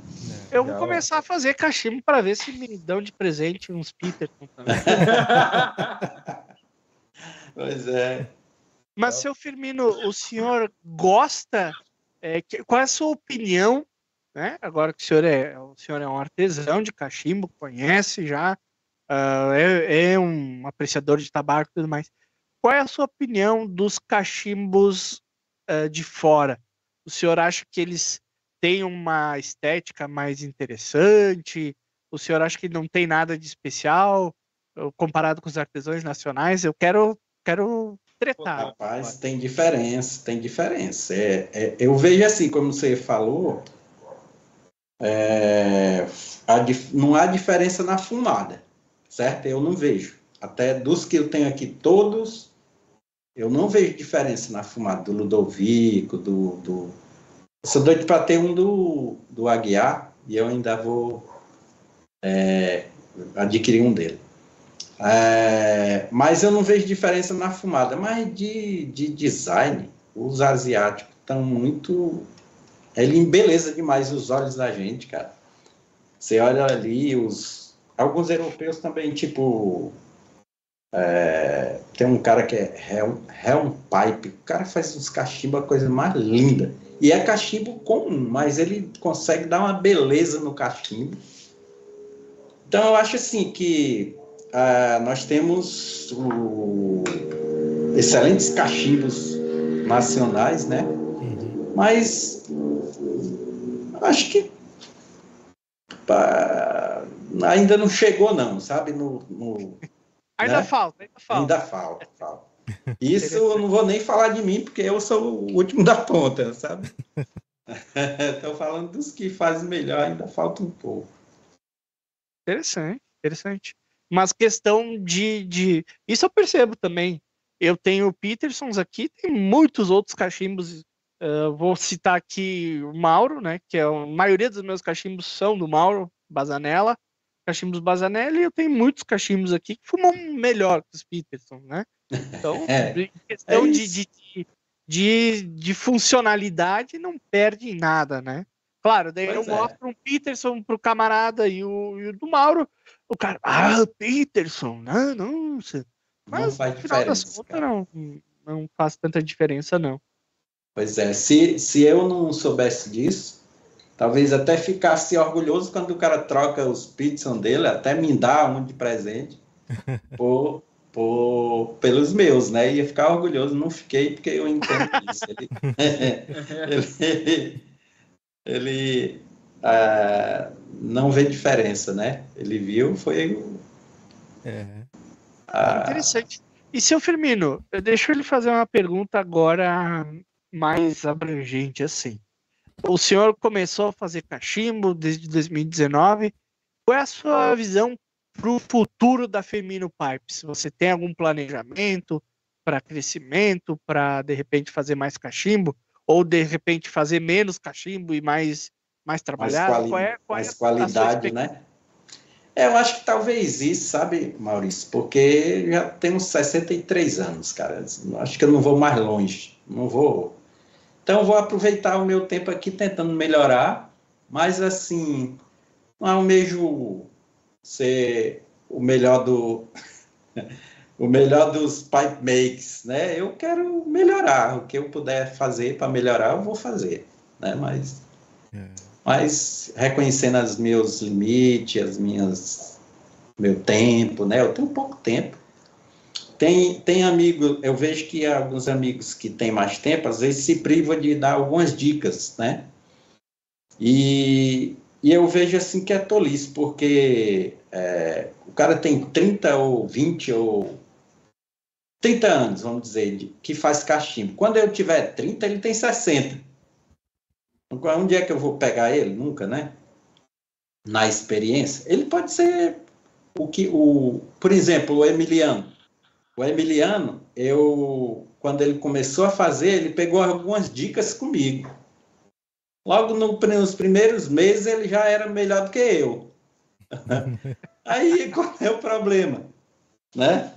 Speaker 4: É.
Speaker 5: Eu vou começar a fazer cachimbo para ver se me dão de presente uns Peterson também.
Speaker 6: Pois é.
Speaker 5: Mas, seu Firmino, o senhor gosta? é, que- qual é a sua opinião? Né? Agora que o senhor é, o senhor é um artesão de cachimbo, conhece já, ah, é, é um apreciador de tabaco e tudo mais. Qual é a sua opinião dos cachimbos ah, de fora? O senhor acha que eles têm uma estética mais interessante? O senhor acha que não tem nada de especial comparado com os artesãos nacionais? Eu quero, quero tretar.
Speaker 6: Rapaz, tem diferença, tem diferença. É, é, eu vejo assim, como você falou, é, a não há diferença na fumada, certo? Eu não vejo. Até dos que eu tenho aqui, todos, eu não vejo diferença na fumada do Ludovico, do. do... Eu sou doido para ter um do, do Aguiar e eu ainda vou é, adquirir um dele. É, mas eu não vejo diferença na fumada. Mas de, de design, os asiáticos estão muito. Ele embeleza demais os olhos da gente, cara. Você olha ali, os. Alguns europeus também, tipo. é, tem um cara que é Helm, Helm Pipe. O cara faz uns cachimbos, a coisa mais linda. E é cachimbo comum, mas ele consegue dar uma beleza no cachimbo. Então eu acho assim que ah, nós temos o- excelentes cachimbos nacionais, né?
Speaker 4: Uhum.
Speaker 6: Mas acho que pá, ainda não chegou não, sabe? No, no-
Speaker 5: Ainda
Speaker 6: né?
Speaker 5: falta, ainda falta.
Speaker 6: ainda falta, falta. Isso eu não vou nem falar de mim, porque eu sou o último da ponta, sabe? Estou falando dos que fazem melhor, ainda falta um pouco.
Speaker 5: Interessante, interessante. Mas questão de, de. Isso eu percebo também. Eu tenho Petersons aqui, tem muitos outros cachimbos. eh, vou citar aqui o Mauro, né? Que é a maioria dos meus cachimbos são do Mauro Bazanella. Cachimbos Bazanella, e eu tenho muitos cachimbos aqui que fumam melhor que os Peterson, né? Então,
Speaker 6: É,
Speaker 5: em questão
Speaker 6: é
Speaker 5: de, de, de, de, de funcionalidade, não perde em nada, né? Claro, daí eu
Speaker 6: Pois é.
Speaker 5: mostro um Peterson pro camarada e o, e o do Mauro, o cara, ah, Peterson, né? Nossa.
Speaker 6: Não
Speaker 5: Mas
Speaker 6: faz
Speaker 5: no final das contas não, não faz tanta diferença, não.
Speaker 6: Pois é, se, se eu não soubesse disso, talvez até ficasse orgulhoso quando o cara troca os Pitson dele, até me dá um de presente por, por, pelos meus, né? Ia ficar orgulhoso, não fiquei porque eu entendo isso. Ele, ele, ele, ah, não vê diferença, né? Ele viu, foi
Speaker 4: É.
Speaker 6: a-
Speaker 5: Interessante. E seu Firmino, eu deixo ele fazer uma pergunta agora mais abrangente assim. O senhor começou a fazer cachimbo desde 2019. Qual é a sua visão para o futuro da Firmino Pipes? Você tem algum planejamento para crescimento, para de repente fazer mais cachimbo? Ou de repente fazer menos cachimbo e mais, mais
Speaker 6: mais,
Speaker 5: trabalhado?
Speaker 6: quali-
Speaker 5: qual é, qual é
Speaker 6: mais
Speaker 5: a sua
Speaker 6: qualidade, né? É, eu acho que talvez isso, sabe, Maurício? Porque já tenho uns 63 anos, cara. Acho que eu não vou mais longe. Não vou. Então, vou aproveitar o meu tempo aqui tentando melhorar, mas, assim, não almejo ser o melhor do. o melhor dos pipe makes, né? Eu quero melhorar. O que eu puder fazer para melhorar, eu vou fazer, né? Mas, é. mas reconhecendo os meus limites, as minhas, meu tempo, né? Eu tenho pouco tempo. Tem, tem amigo, eu vejo que alguns amigos que têm mais tempo, às vezes se privam de dar algumas dicas, né? E, e eu vejo assim que é tolice, porque é, o cara tem 30 ou 20 ou 30 anos, vamos dizer, de, que faz cachimbo. Quando eu tiver 30, ele tem 60. Então, onde é que eu vou pegar ele? Nunca, né? Na experiência. Ele pode ser o que o, por exemplo, o Emiliano. O Emiliano, eu quando ele começou a fazer, ele pegou algumas dicas comigo. Logo no, nos primeiros meses ele já era melhor do que eu. Aí qual é o problema? Né?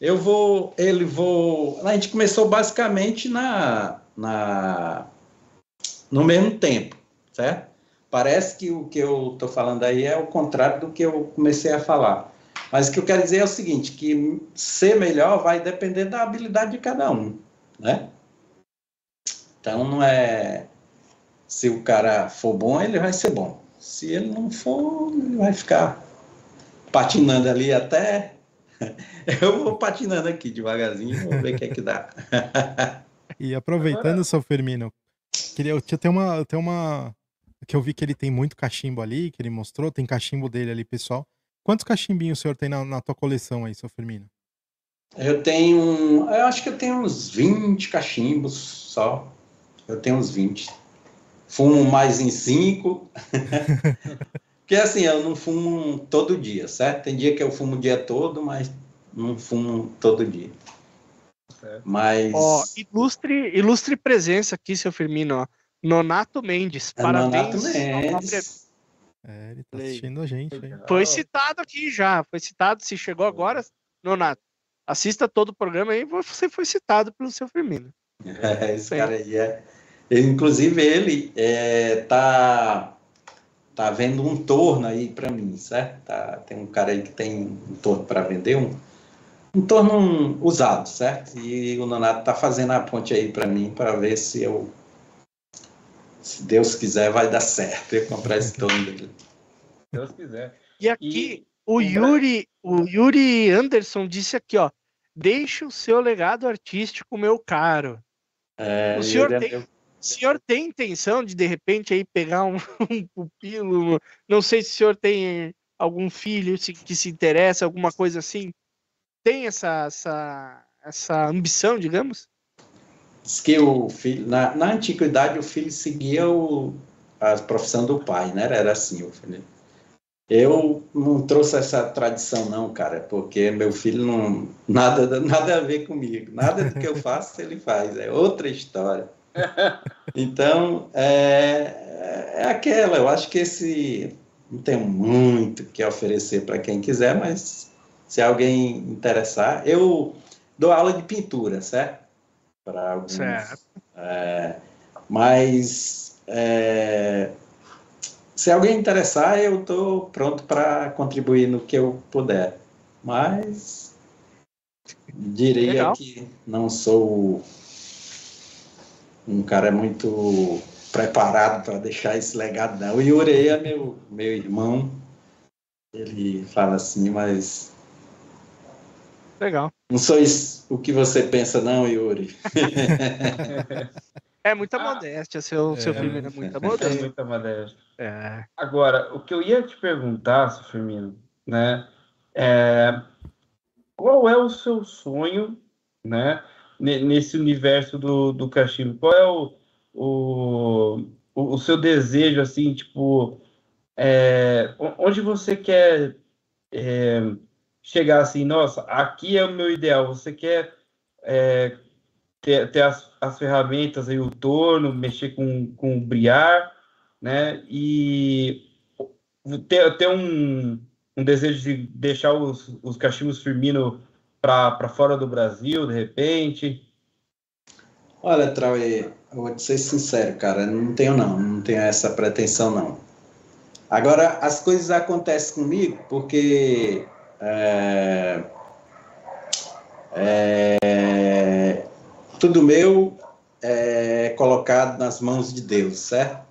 Speaker 6: Eu vou, ele vou. A gente começou basicamente na, na no mesmo tempo, certo? Parece que o que eu estou falando aí é o contrário do que eu comecei a falar. Mas o que eu quero dizer é o seguinte, que ser melhor vai depender da habilidade de cada um, né? Então não é se o cara for bom, ele vai ser bom. Se ele não for, ele vai ficar patinando ali até. Eu vou patinando aqui devagarzinho, vamos ver o que é que dá.
Speaker 4: E aproveitando, Agora... seu Firmino, queria, eu tinha uma, tem uma. Que eu vi que ele tem muito cachimbo ali, que ele mostrou, tem cachimbo dele ali, pessoal. Quantos cachimbinhos o senhor tem na, na tua coleção aí, seu Firmino?
Speaker 6: Eu tenho. Eu acho que eu tenho uns 20 cachimbos só. Eu tenho uns 20 fumo mais em cinco. Porque assim, eu não fumo todo dia, certo? Tem dia que eu fumo o dia todo, mas não fumo todo dia. Mas.
Speaker 5: Ó, ilustre, ilustre presença aqui, seu Firmino. Ó. Nonato Mendes. É Parabéns. Nonato Mendes.
Speaker 4: É, ele tá assistindo a gente. Aí.
Speaker 5: Foi citado aqui já. Foi citado. Se chegou agora, Nonato, assista todo o programa aí. Você foi citado pelo seu Firmino.
Speaker 6: É, esse Sim. cara aí é Inclusive, ele é, tá, tá vendo um torno aí para mim, certo? Tá, tem um cara aí que tem um torno para vender, um, um torno usado, certo? E o Nonato tá fazendo a ponte aí para mim para ver se eu, se Deus quiser, vai dar certo eu comprar esse torno dele.
Speaker 3: Deus quiser.
Speaker 5: E aqui, e... o Yuri, o Yuri Anderson disse aqui, ó, deixe o seu legado artístico, meu caro. É, o senhor tem, é o senhor tem intenção de, de repente, aí pegar um, um pupilo? Não sei se o senhor tem algum filho que se interessa, alguma coisa assim. Tem essa, essa, essa ambição, digamos?
Speaker 6: Diz que o filho, na, na antiguidade, o filho seguia o, a profissão do pai, né? Era assim, o filho. Eu não trouxe essa tradição, não, cara, porque meu filho não. Nada, nada a ver comigo. Nada do que eu faço, ele faz. É outra história. Então, é, é aquela, eu acho que esse não tem muito que oferecer para quem quiser, mas se alguém interessar, eu dou aula de pintura, certo? Para alguns. Certo. É, mas é, se alguém interessar, eu estou pronto para contribuir no que eu puder. Mas diria Legal. que não sou um cara muito preparado para deixar esse legado, não. O Yuri é meu, meu irmão, ele fala assim, mas.
Speaker 5: Legal.
Speaker 6: Não sou isso o que você pensa, não, Yuri.
Speaker 5: é muita ah, modéstia, seu, é, seu Firmino é muita modéstia.
Speaker 3: É muita modéstia. É. Agora, o que eu ia te perguntar, seu Firmino, né, é qual é o seu sonho, né, nesse universo do, do cachimbo? Qual é o, o, o, seu desejo, assim, tipo, é, onde você quer é, chegar assim, nossa, aqui é o meu ideal, você quer é, ter, ter as, as, ferramentas aí, o torno, mexer com, com o briar, né, e ter, ter um, um desejo de deixar os, os cachimbos firmino para fora do Brasil, de repente?
Speaker 6: Olha, Trauê, eu vou te ser sincero, cara, não tenho não, não tenho essa pretensão não. Agora, as coisas acontecem comigo porque é, é, tudo meu é colocado nas mãos de Deus, certo?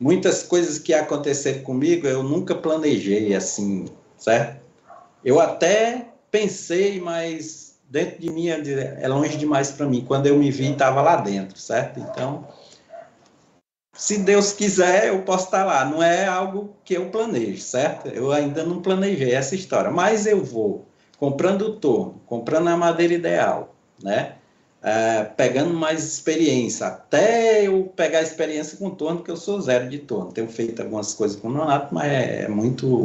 Speaker 6: Muitas coisas que aconteceram comigo eu nunca planejei assim, certo? Eu até pensei, mas dentro de mim é, longe demais para mim. Quando eu me vi, estava lá dentro, certo? Então, se Deus quiser, eu posso estar lá. Não é algo que eu planejo, certo? Eu ainda não planejei essa história, mas eu vou comprando o torno, comprando a madeira ideal, né? É, pegando mais experiência, até eu pegar experiência com torno, porque eu sou zero de torno. Tenho feito algumas coisas com o Nonato, mas é, é muito.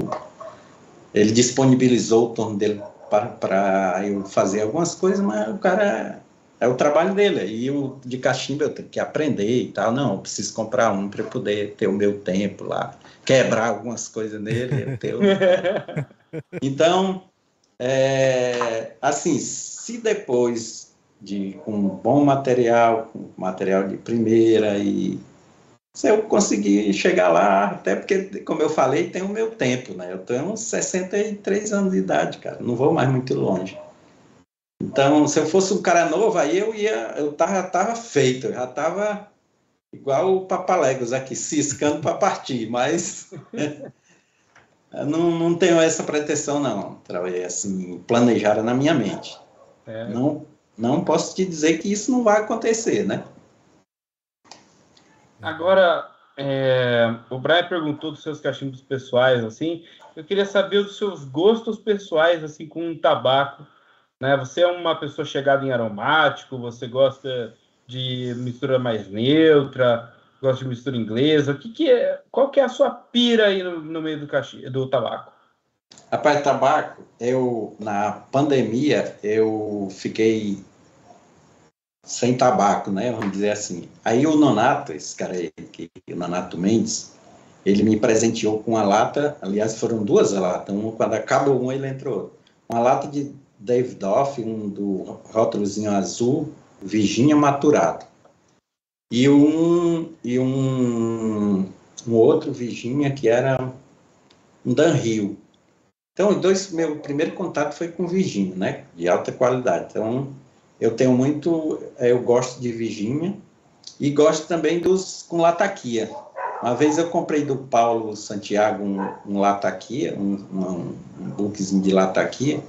Speaker 6: Ele disponibilizou o torno dele para eu fazer algumas coisas, mas o cara é o trabalho dele. E o de cachimbo eu tenho que aprender e tal. Não, eu preciso comprar um para poder ter o meu tempo lá, quebrar algumas coisas nele. Ter o... Então, é, assim, se depois de com um bom material, com material de primeira e se eu conseguir chegar lá, até porque, como eu falei, tem o meu tempo, né? Eu tenho 63 anos de idade, cara, não vou mais muito longe. Então, se eu fosse um cara novo, aí eu ia, eu tava, tava feito, eu já tava igual o Papalegos aqui, ciscando para partir, mas não, não tenho essa pretensão, não, assim, planejada na minha mente. É. Não, não posso te dizer que isso não vai acontecer, né?
Speaker 3: Agora, é, o Brian perguntou dos seus cachimbos pessoais, assim, eu queria saber dos seus gostos pessoais, assim, com um tabaco, né? Você é uma pessoa chegada em aromático, você gosta de mistura mais neutra, gosta de mistura inglesa, o que, que é, qual que é a sua pira aí no, no meio do, cachimbo, do tabaco?
Speaker 6: Rapaz, tabaco, eu, na pandemia, eu fiquei sem tabaco, né? Vamos dizer assim. Aí o Nonato, esse cara aí, o Nonato Mendes, ele me presenteou com uma lata, aliás, foram duas latas, uma, quando acabou uma, ele entrou. Uma lata de Davidoff, um do rótulozinho azul, Virginia Maturado. E um, e um, um outro Virginia que era um Dan Hill. Então, dois, meu primeiro contato foi com Virginia, né? De alta qualidade. Então, eu tenho muito, eh, eu gosto de Virgínia e gosto também dos com lataquia. Uma vez eu comprei do Paulo Santiago um, um lataquia, um, um, um bookzinho de lataquia,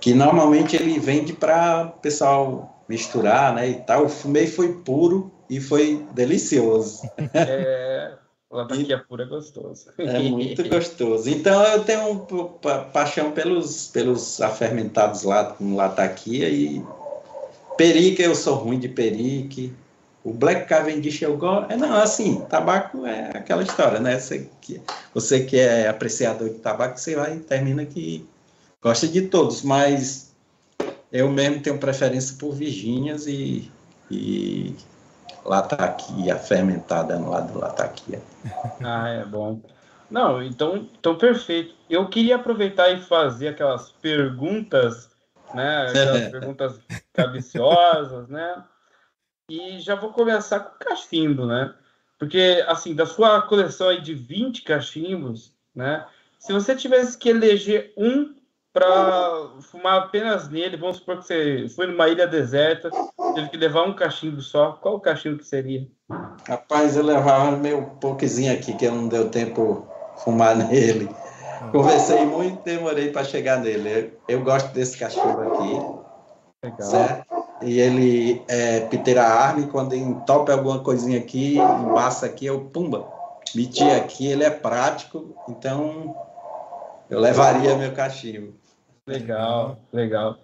Speaker 6: que normalmente ele vende para o pessoal misturar, né, e tal. Eu fumei foi puro e foi delicioso.
Speaker 3: É, lataquia pura é gostoso.
Speaker 6: É muito gostoso. Então eu tenho um, paixão pelos, pelos afermentados lá com lataquia e Perique, eu sou ruim de perique. O Black Cavendish eu gosto. É, não, assim, tabaco é aquela história, né? Você que, você que é apreciador de tabaco, você vai termina que gosta de todos, mas eu mesmo tenho preferência por Virgínias e, e lataquia, fermentada no lado do lataquia.
Speaker 3: Ah, é bom. Não, então, então perfeito. Eu queria aproveitar e fazer aquelas perguntas né? Aquelas perguntas cabiciosas, né? E já vou começar com o cachimbo, né? Porque, assim, da sua coleção aí de 20 cachimbos, né? Se você tivesse que eleger um para fumar apenas nele, vamos supor que você foi numa ilha deserta, teve que levar um cachimbo só, qual o cachimbo que seria?
Speaker 6: Rapaz, eu levava meu pouquinho aqui, que não deu tempo fumar nele. Conversei muito, demorei para chegar nele. Eu, eu, gosto desse cachorro aqui. Legal. Certo? E ele é piteira arme, quando entope alguma coisinha aqui, embaça aqui, eu pumba, meti aqui, ele é prático, então eu levaria meu cachimbo.
Speaker 3: Legal, legal.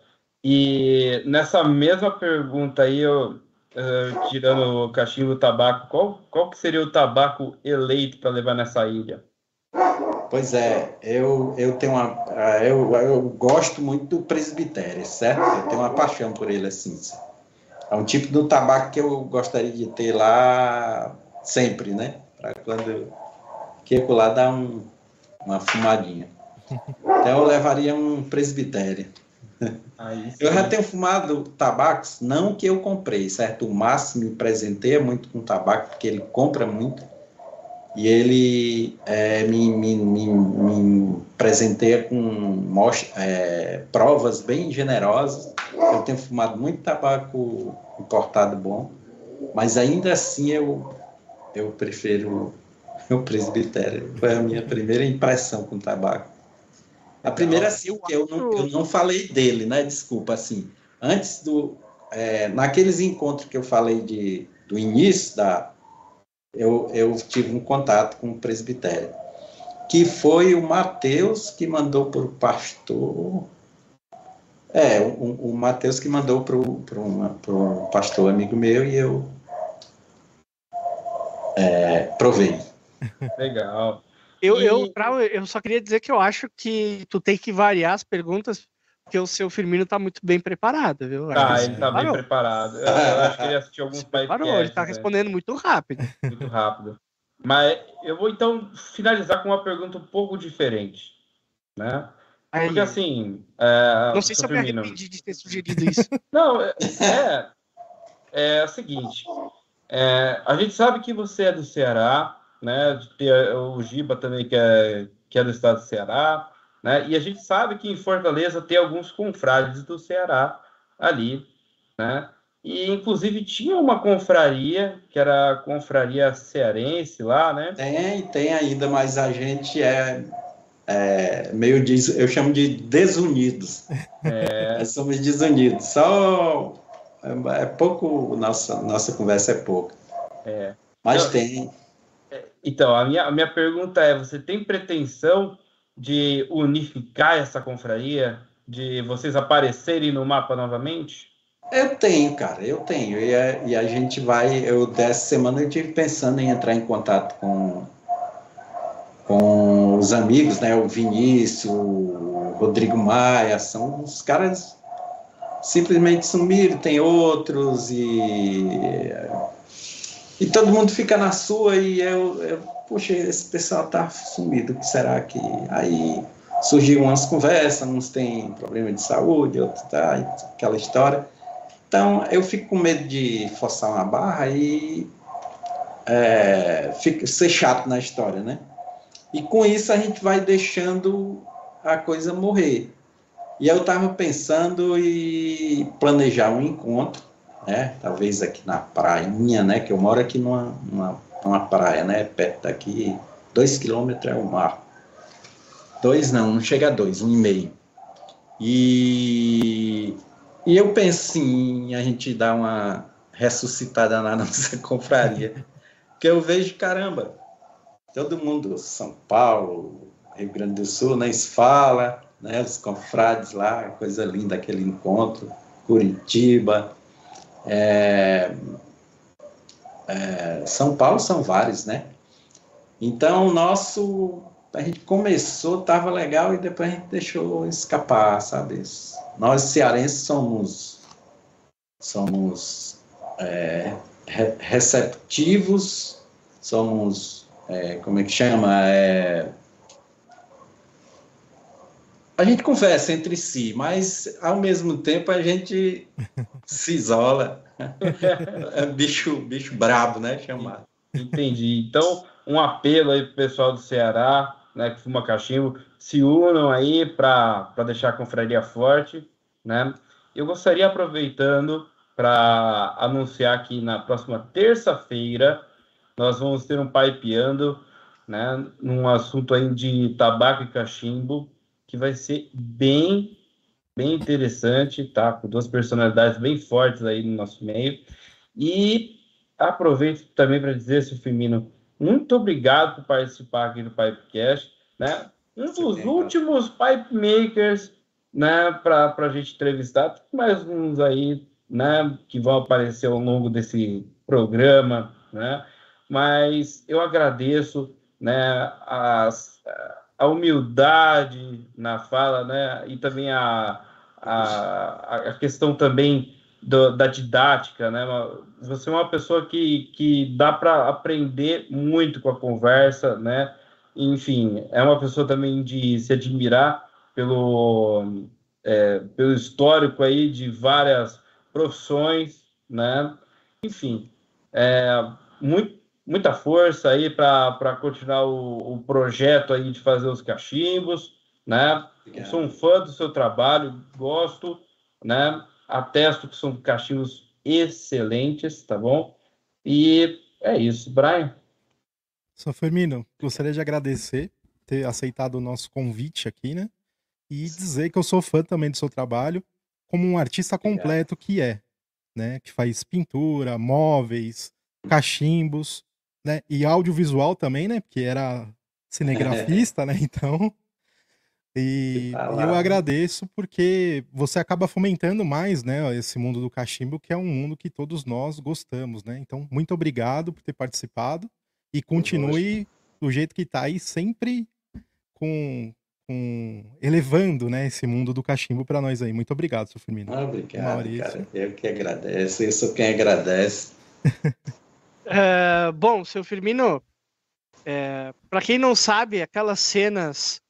Speaker 3: E nessa mesma pergunta aí, eu, uh, tirando o cachimbo o tabaco, qual, qual que seria o tabaco eleito para levar nessa ilha?
Speaker 6: Pois é, eu, eu tenho uma. Eu, eu gosto muito do presbitério, certo? Eu tenho uma paixão por ele assim. É um tipo do tabaco que eu gostaria de ter lá sempre, né? Para quando. Que lá dá um, uma fumadinha. Então eu levaria um presbitério. eu já tenho fumado tabacos, não que eu comprei, certo? O Márcio me presenteia muito com tabaco, porque ele compra muito e ele é, me, me, me, me, presenteia com é, provas bem generosas. Eu tenho fumado muito tabaco importado bom, mas ainda assim eu, eu prefiro o presbitério. Foi a minha primeira impressão com tabaco. A primeira, assim, que eu não, eu não falei dele, né? Desculpa, assim. Antes do. É, naqueles encontros que eu falei de, do início da. Eu, eu tive um contato com o presbitério que foi o Mateus que mandou para o pastor. É, o, o Mateus que mandou para o pastor amigo meu e eu é, provei.
Speaker 3: Legal.
Speaker 5: Eu, e... eu, pra, eu só queria dizer que eu acho que tu tem que variar as perguntas, porque o seu Firmino tá muito bem preparado, viu?
Speaker 3: Tá, ele tá bem preparado. Eu, eu, acho que ele assistiu alguns
Speaker 5: países. Ele tá né? respondendo muito rápido.
Speaker 3: Muito rápido. Mas eu vou então finalizar com uma pergunta um pouco diferente, né? Aí. Porque assim. É,
Speaker 5: não sei se eu me arrependi de ter sugerido isso.
Speaker 3: Não, é, é, é o seguinte. É, a gente sabe que você é do Ceará, né? Tem o Giba também, que é, que é do estado do Ceará, né? E a gente sabe que em Fortaleza tem alguns confrades do Ceará ali, né? E, inclusive, tinha uma confraria, que era a confraria cearense lá, né?
Speaker 6: Tem, tem ainda, mas a gente é, é meio, des, eu chamo de desunidos. É. Somos desunidos. Só, é, é, pouco, nossa, nossa conversa é pouca.
Speaker 3: É.
Speaker 6: Mas então, tem.
Speaker 3: Então, a minha, a minha pergunta é, você tem pretensão de unificar essa confraria? De vocês aparecerem no mapa novamente?
Speaker 6: Eu tenho, cara, eu tenho. E a, e a gente vai. Eu, dessa semana eu estive pensando em entrar em contato com, com os amigos, né? O Vinícius, o Rodrigo Maia, são os caras simplesmente sumiram, tem outros e. E todo mundo fica na sua e eu, eu poxa, esse pessoal tá sumido, o que será que. Aí surgiu umas conversas, uns têm problema de saúde, outros tá, aquela história. Então, eu fico com medo de forçar uma barra e é, fica, ser chato na história, né? E com isso a gente vai deixando a coisa morrer. E eu estava pensando em planejar um encontro, né? Talvez aqui na prainha, né? Que eu moro aqui numa, numa, numa praia, né? Perto daqui, dois quilômetros é o mar. Dois não, não chega a dois, um e meio. E e eu penso em a gente dar uma ressuscitada na nossa confraria. Porque eu vejo, caramba, todo mundo, São Paulo, Rio Grande do Sul, né, fala, né, os confrades lá, coisa linda aquele encontro, Curitiba, é, é, São Paulo são vários, né? Então, nosso, a gente começou, tava legal e depois a gente deixou escapar, sabe? Nós cearenses somos, somos é, receptivos, somos, é, como é que chama? É, a gente conversa entre si, mas ao mesmo tempo a gente se isola. É bicho, bicho brabo, né? Chamado.
Speaker 3: Entendi. Então, um apelo aí pro pessoal do Ceará, né, que fuma cachimbo, se unam aí para deixar a confraria forte, né? Eu gostaria, aproveitando, para anunciar que na próxima terça-feira nós vamos ter um pipeando, né, num assunto aí de tabaco e cachimbo, que vai ser bem, bem interessante, tá? Com duas personalidades bem fortes aí no nosso meio. E aproveito também para dizer, seu Firmino, muito obrigado por participar aqui do Pipecast, né? Um dos últimos pipe makers, né, para a gente entrevistar, mais uns aí, né, que vão aparecer ao longo desse programa, né? Mas eu agradeço, né, as, a humildade na fala, né, e também a, a, a questão também do, da didática, né? Você é uma pessoa que, que dá para aprender muito com a conversa, né? Enfim, é uma pessoa também de se admirar pelo, é, pelo histórico aí de várias profissões, né? Enfim, é, muito, muita força aí para continuar o, o projeto aí de fazer os cachimbos, né? Eu sou um fã do seu trabalho, gosto, né? Atesto que são cachimbos excelentes, tá bom? E é isso, Brian.
Speaker 4: Sou Firmino, gostaria de agradecer ter aceitado o nosso convite aqui, né? E dizer que eu sou fã também do seu trabalho, como um artista completo que é, né? Que faz pintura, móveis, cachimbos, né? E audiovisual também, né? Porque era cinegrafista, né? Então. E eu agradeço porque você acaba fomentando mais, né, esse mundo do cachimbo, que é um mundo que todos nós gostamos, né? Então, muito obrigado por ter participado e continue do jeito que está aí, sempre com, com, elevando, né, esse mundo do cachimbo para nós aí. Muito obrigado, seu Firmino.
Speaker 6: Ah, obrigado, Maurício. cara. Eu que agradeço. Eu sou quem agradece.
Speaker 5: é, bom, seu Firmino, é, para quem não sabe, aquelas cenas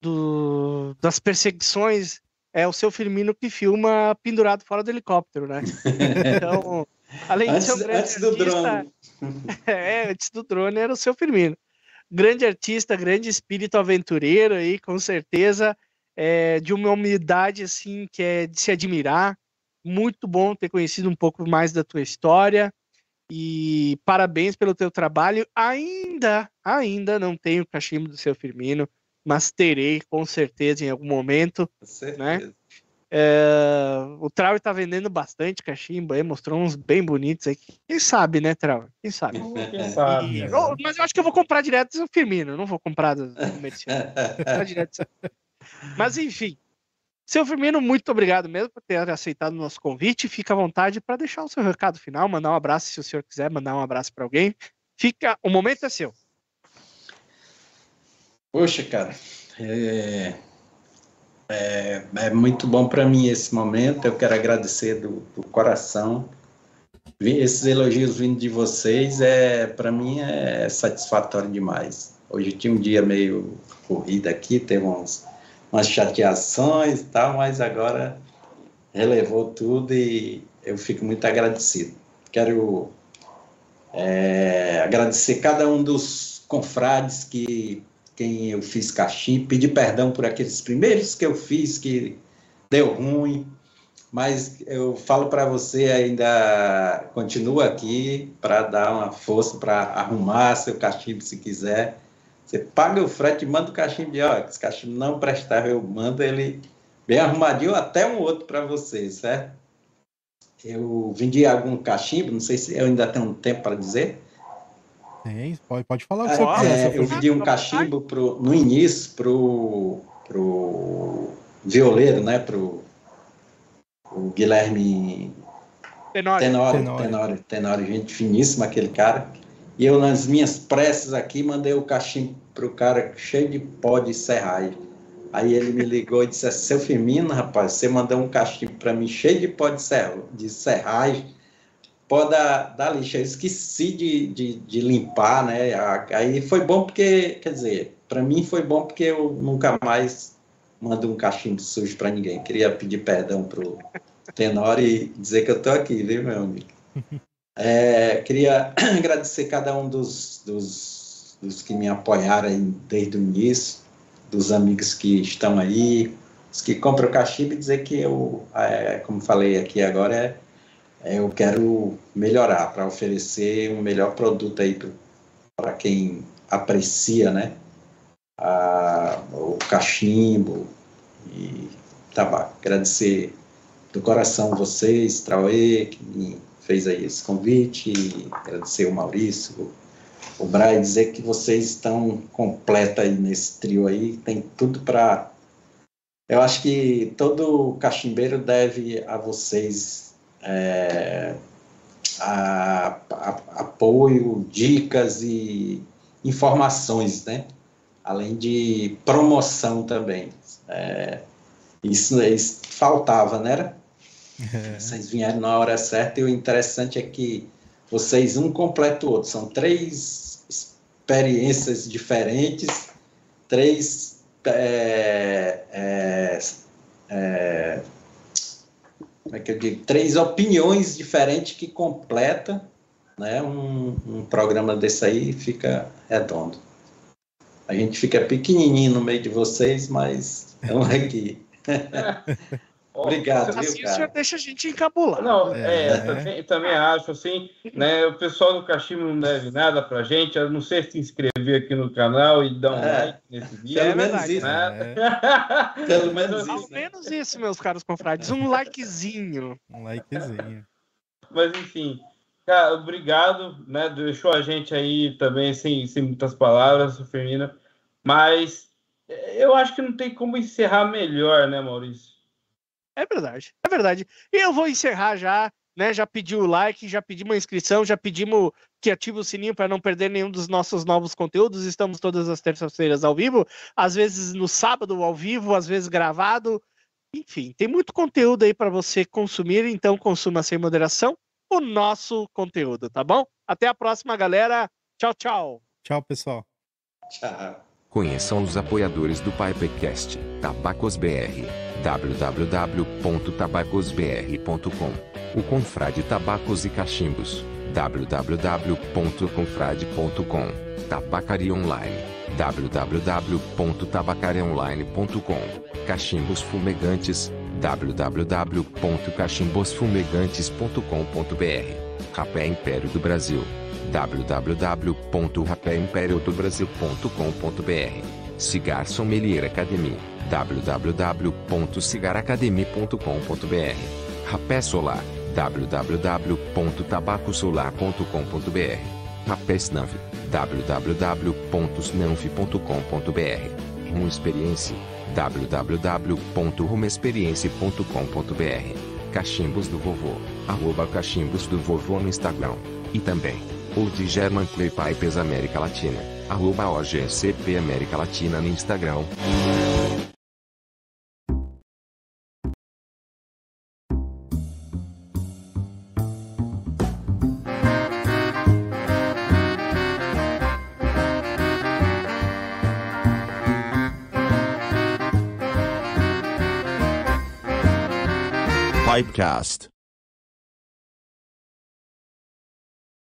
Speaker 5: do, das perseguições é o seu Firmino que filma pendurado fora do helicóptero, né? Então, além antes, de ser um grande antes do drone. é, antes do drone era o seu Firmino. Grande artista, grande espírito aventureiro aí, com certeza, é, de uma humildade assim que é de se admirar. Muito bom ter conhecido um pouco mais da tua história e parabéns pelo teu trabalho. Ainda, ainda não tenho o cachimbo do seu Firmino mas terei com certeza em algum momento. Né? É, o Trau está vendendo bastante cachimbo aí, mostrou uns bem bonitos aí. Quem sabe, né, Trau? Quem sabe?
Speaker 3: Quem sabe.
Speaker 5: E, oh, mas eu acho que eu vou comprar direto do Firmino, não vou comprar do direto. Mas enfim. Seu Firmino, muito obrigado mesmo por ter aceitado o nosso convite. Fica à vontade para deixar o seu recado final, mandar um abraço se o senhor quiser mandar um abraço para alguém. Fica, o momento é seu.
Speaker 6: Poxa, cara, é, é, é muito bom para mim esse momento. Eu quero agradecer do, do, coração. Esses elogios vindo de vocês é para mim é satisfatório demais. Hoje tinha um dia meio corrido aqui, teve uns, umas chateações e tal, mas agora relevou tudo e eu fico muito agradecido. Quero é, agradecer cada um dos confrades que quem eu fiz cachimbo, pedir perdão por aqueles primeiros que eu fiz que deu ruim, mas eu falo para você ainda continua aqui para dar uma força para arrumar seu cachimbo se quiser. Você paga o frete, manda o cachimbo de, ó, esse cachimbo não prestável, eu mando ele bem arrumadinho, até um outro para você, certo? Eu vendi algum cachimbo, não sei se eu ainda tenho um tempo para dizer,
Speaker 4: tem, pode, pode falar o
Speaker 6: que
Speaker 4: você
Speaker 6: quiser. É, eu pedi um cachimbo pro, no início pro, pro violeiro, né? Pro o Guilherme Tenório. Tenório, Tenório. Tenório, Tenório, gente finíssima aquele cara. E eu, nas minhas pressas aqui, mandei o cachimbo pro cara cheio de pó de serragem. Aí ele me ligou e disse: assim, Seu Firmino, rapaz, você mandou um cachimbo para mim cheio de pó de, de serragem pó da, da lixa. Eu esqueci de, de, de, limpar, né? Aí foi bom porque, quer dizer, para mim foi bom porque eu nunca mais mando um cachimbo sujo para ninguém. Queria pedir perdão pro Tenor e dizer que eu tô aqui, viu, meu amigo? É, queria agradecer cada um dos, dos, dos que me apoiaram desde o início, dos amigos que estão aí, os que compram cachimbo e dizer que eu, é, como falei aqui agora, é é, eu quero melhorar para oferecer um melhor produto aí para quem aprecia, né? A, o cachimbo e tabaco. Agradecer do coração vocês, Trauê, que me fez aí esse convite, agradecer o Maurício, o Brian, dizer que vocês estão completos aí nesse trio aí, tem tudo para. Eu acho que todo cachimbeiro deve a vocês é, a, a, apoio, dicas e informações, né? Além de promoção também. É, isso, isso, faltava, né? É. Vocês vieram na hora certa e o interessante é que vocês um completa o outro. São três experiências diferentes, três é, é, é como é que eu digo, três opiniões diferentes que completa né, um, um programa desse aí fica redondo. A gente fica pequenininho no meio de vocês, mas estamos aqui. Obrigado,
Speaker 5: assim
Speaker 6: viu,
Speaker 5: o senhor deixa a gente encabular.
Speaker 3: Não, é, é também, também, acho assim, né? O pessoal do Cachimbo não deve nada pra gente. Eu não sei se inscrever aqui no canal e dar um é, like nesse vídeo.
Speaker 6: Pelo é menos isso.
Speaker 3: Né?
Speaker 6: É. Pelo menos isso.
Speaker 5: Ao né? menos isso, meus caros confrades. Um likezinho.
Speaker 4: Um likezinho.
Speaker 3: Mas enfim, cara, obrigado, né? Deixou a gente aí também sem, sem muitas palavras, Firmina. Mas eu acho que não tem como encerrar melhor, né, Maurício?
Speaker 5: É verdade, é verdade. E eu vou encerrar já, né? Já pedi o like, já pedimos uma inscrição, já pedimos que ative o sininho para não perder nenhum dos nossos novos conteúdos. Estamos todas as terças-feiras ao vivo, às vezes no sábado ao vivo, às vezes gravado. Enfim, tem muito conteúdo aí para você consumir, então consuma sem moderação o nosso conteúdo, tá bom? Até a próxima, galera. Tchau, tchau.
Speaker 4: Tchau, pessoal.
Speaker 6: Tchau.
Speaker 2: Conheçam os apoiadores do Pipecast, Tabacos BR, www.tabacosbr.com. O Confrade Tabacos e Cachimbos, www.confrade.com. Tabacaria Online, www.tabacariaonline.com. Cachimbos Fumegantes, www.cachimbosfumegantes.com.br. Rapé Império do Brasil www.rapéimperiodobrasil.com.br Cigar Sommelier Academy www.cigaracademy.com.br Rapé Solar. www.tabacosolar.com.br Rapé Snanf. www.snanf.com.br Rum Experiência. www.rumexperiência.com.br Cachimbos do Vovô. Arroba Cachimbos do Vovô no Instagram. E também ou de German Clay Pipes América Latina, arroba OGCP América Latina no Instagram. Pipecast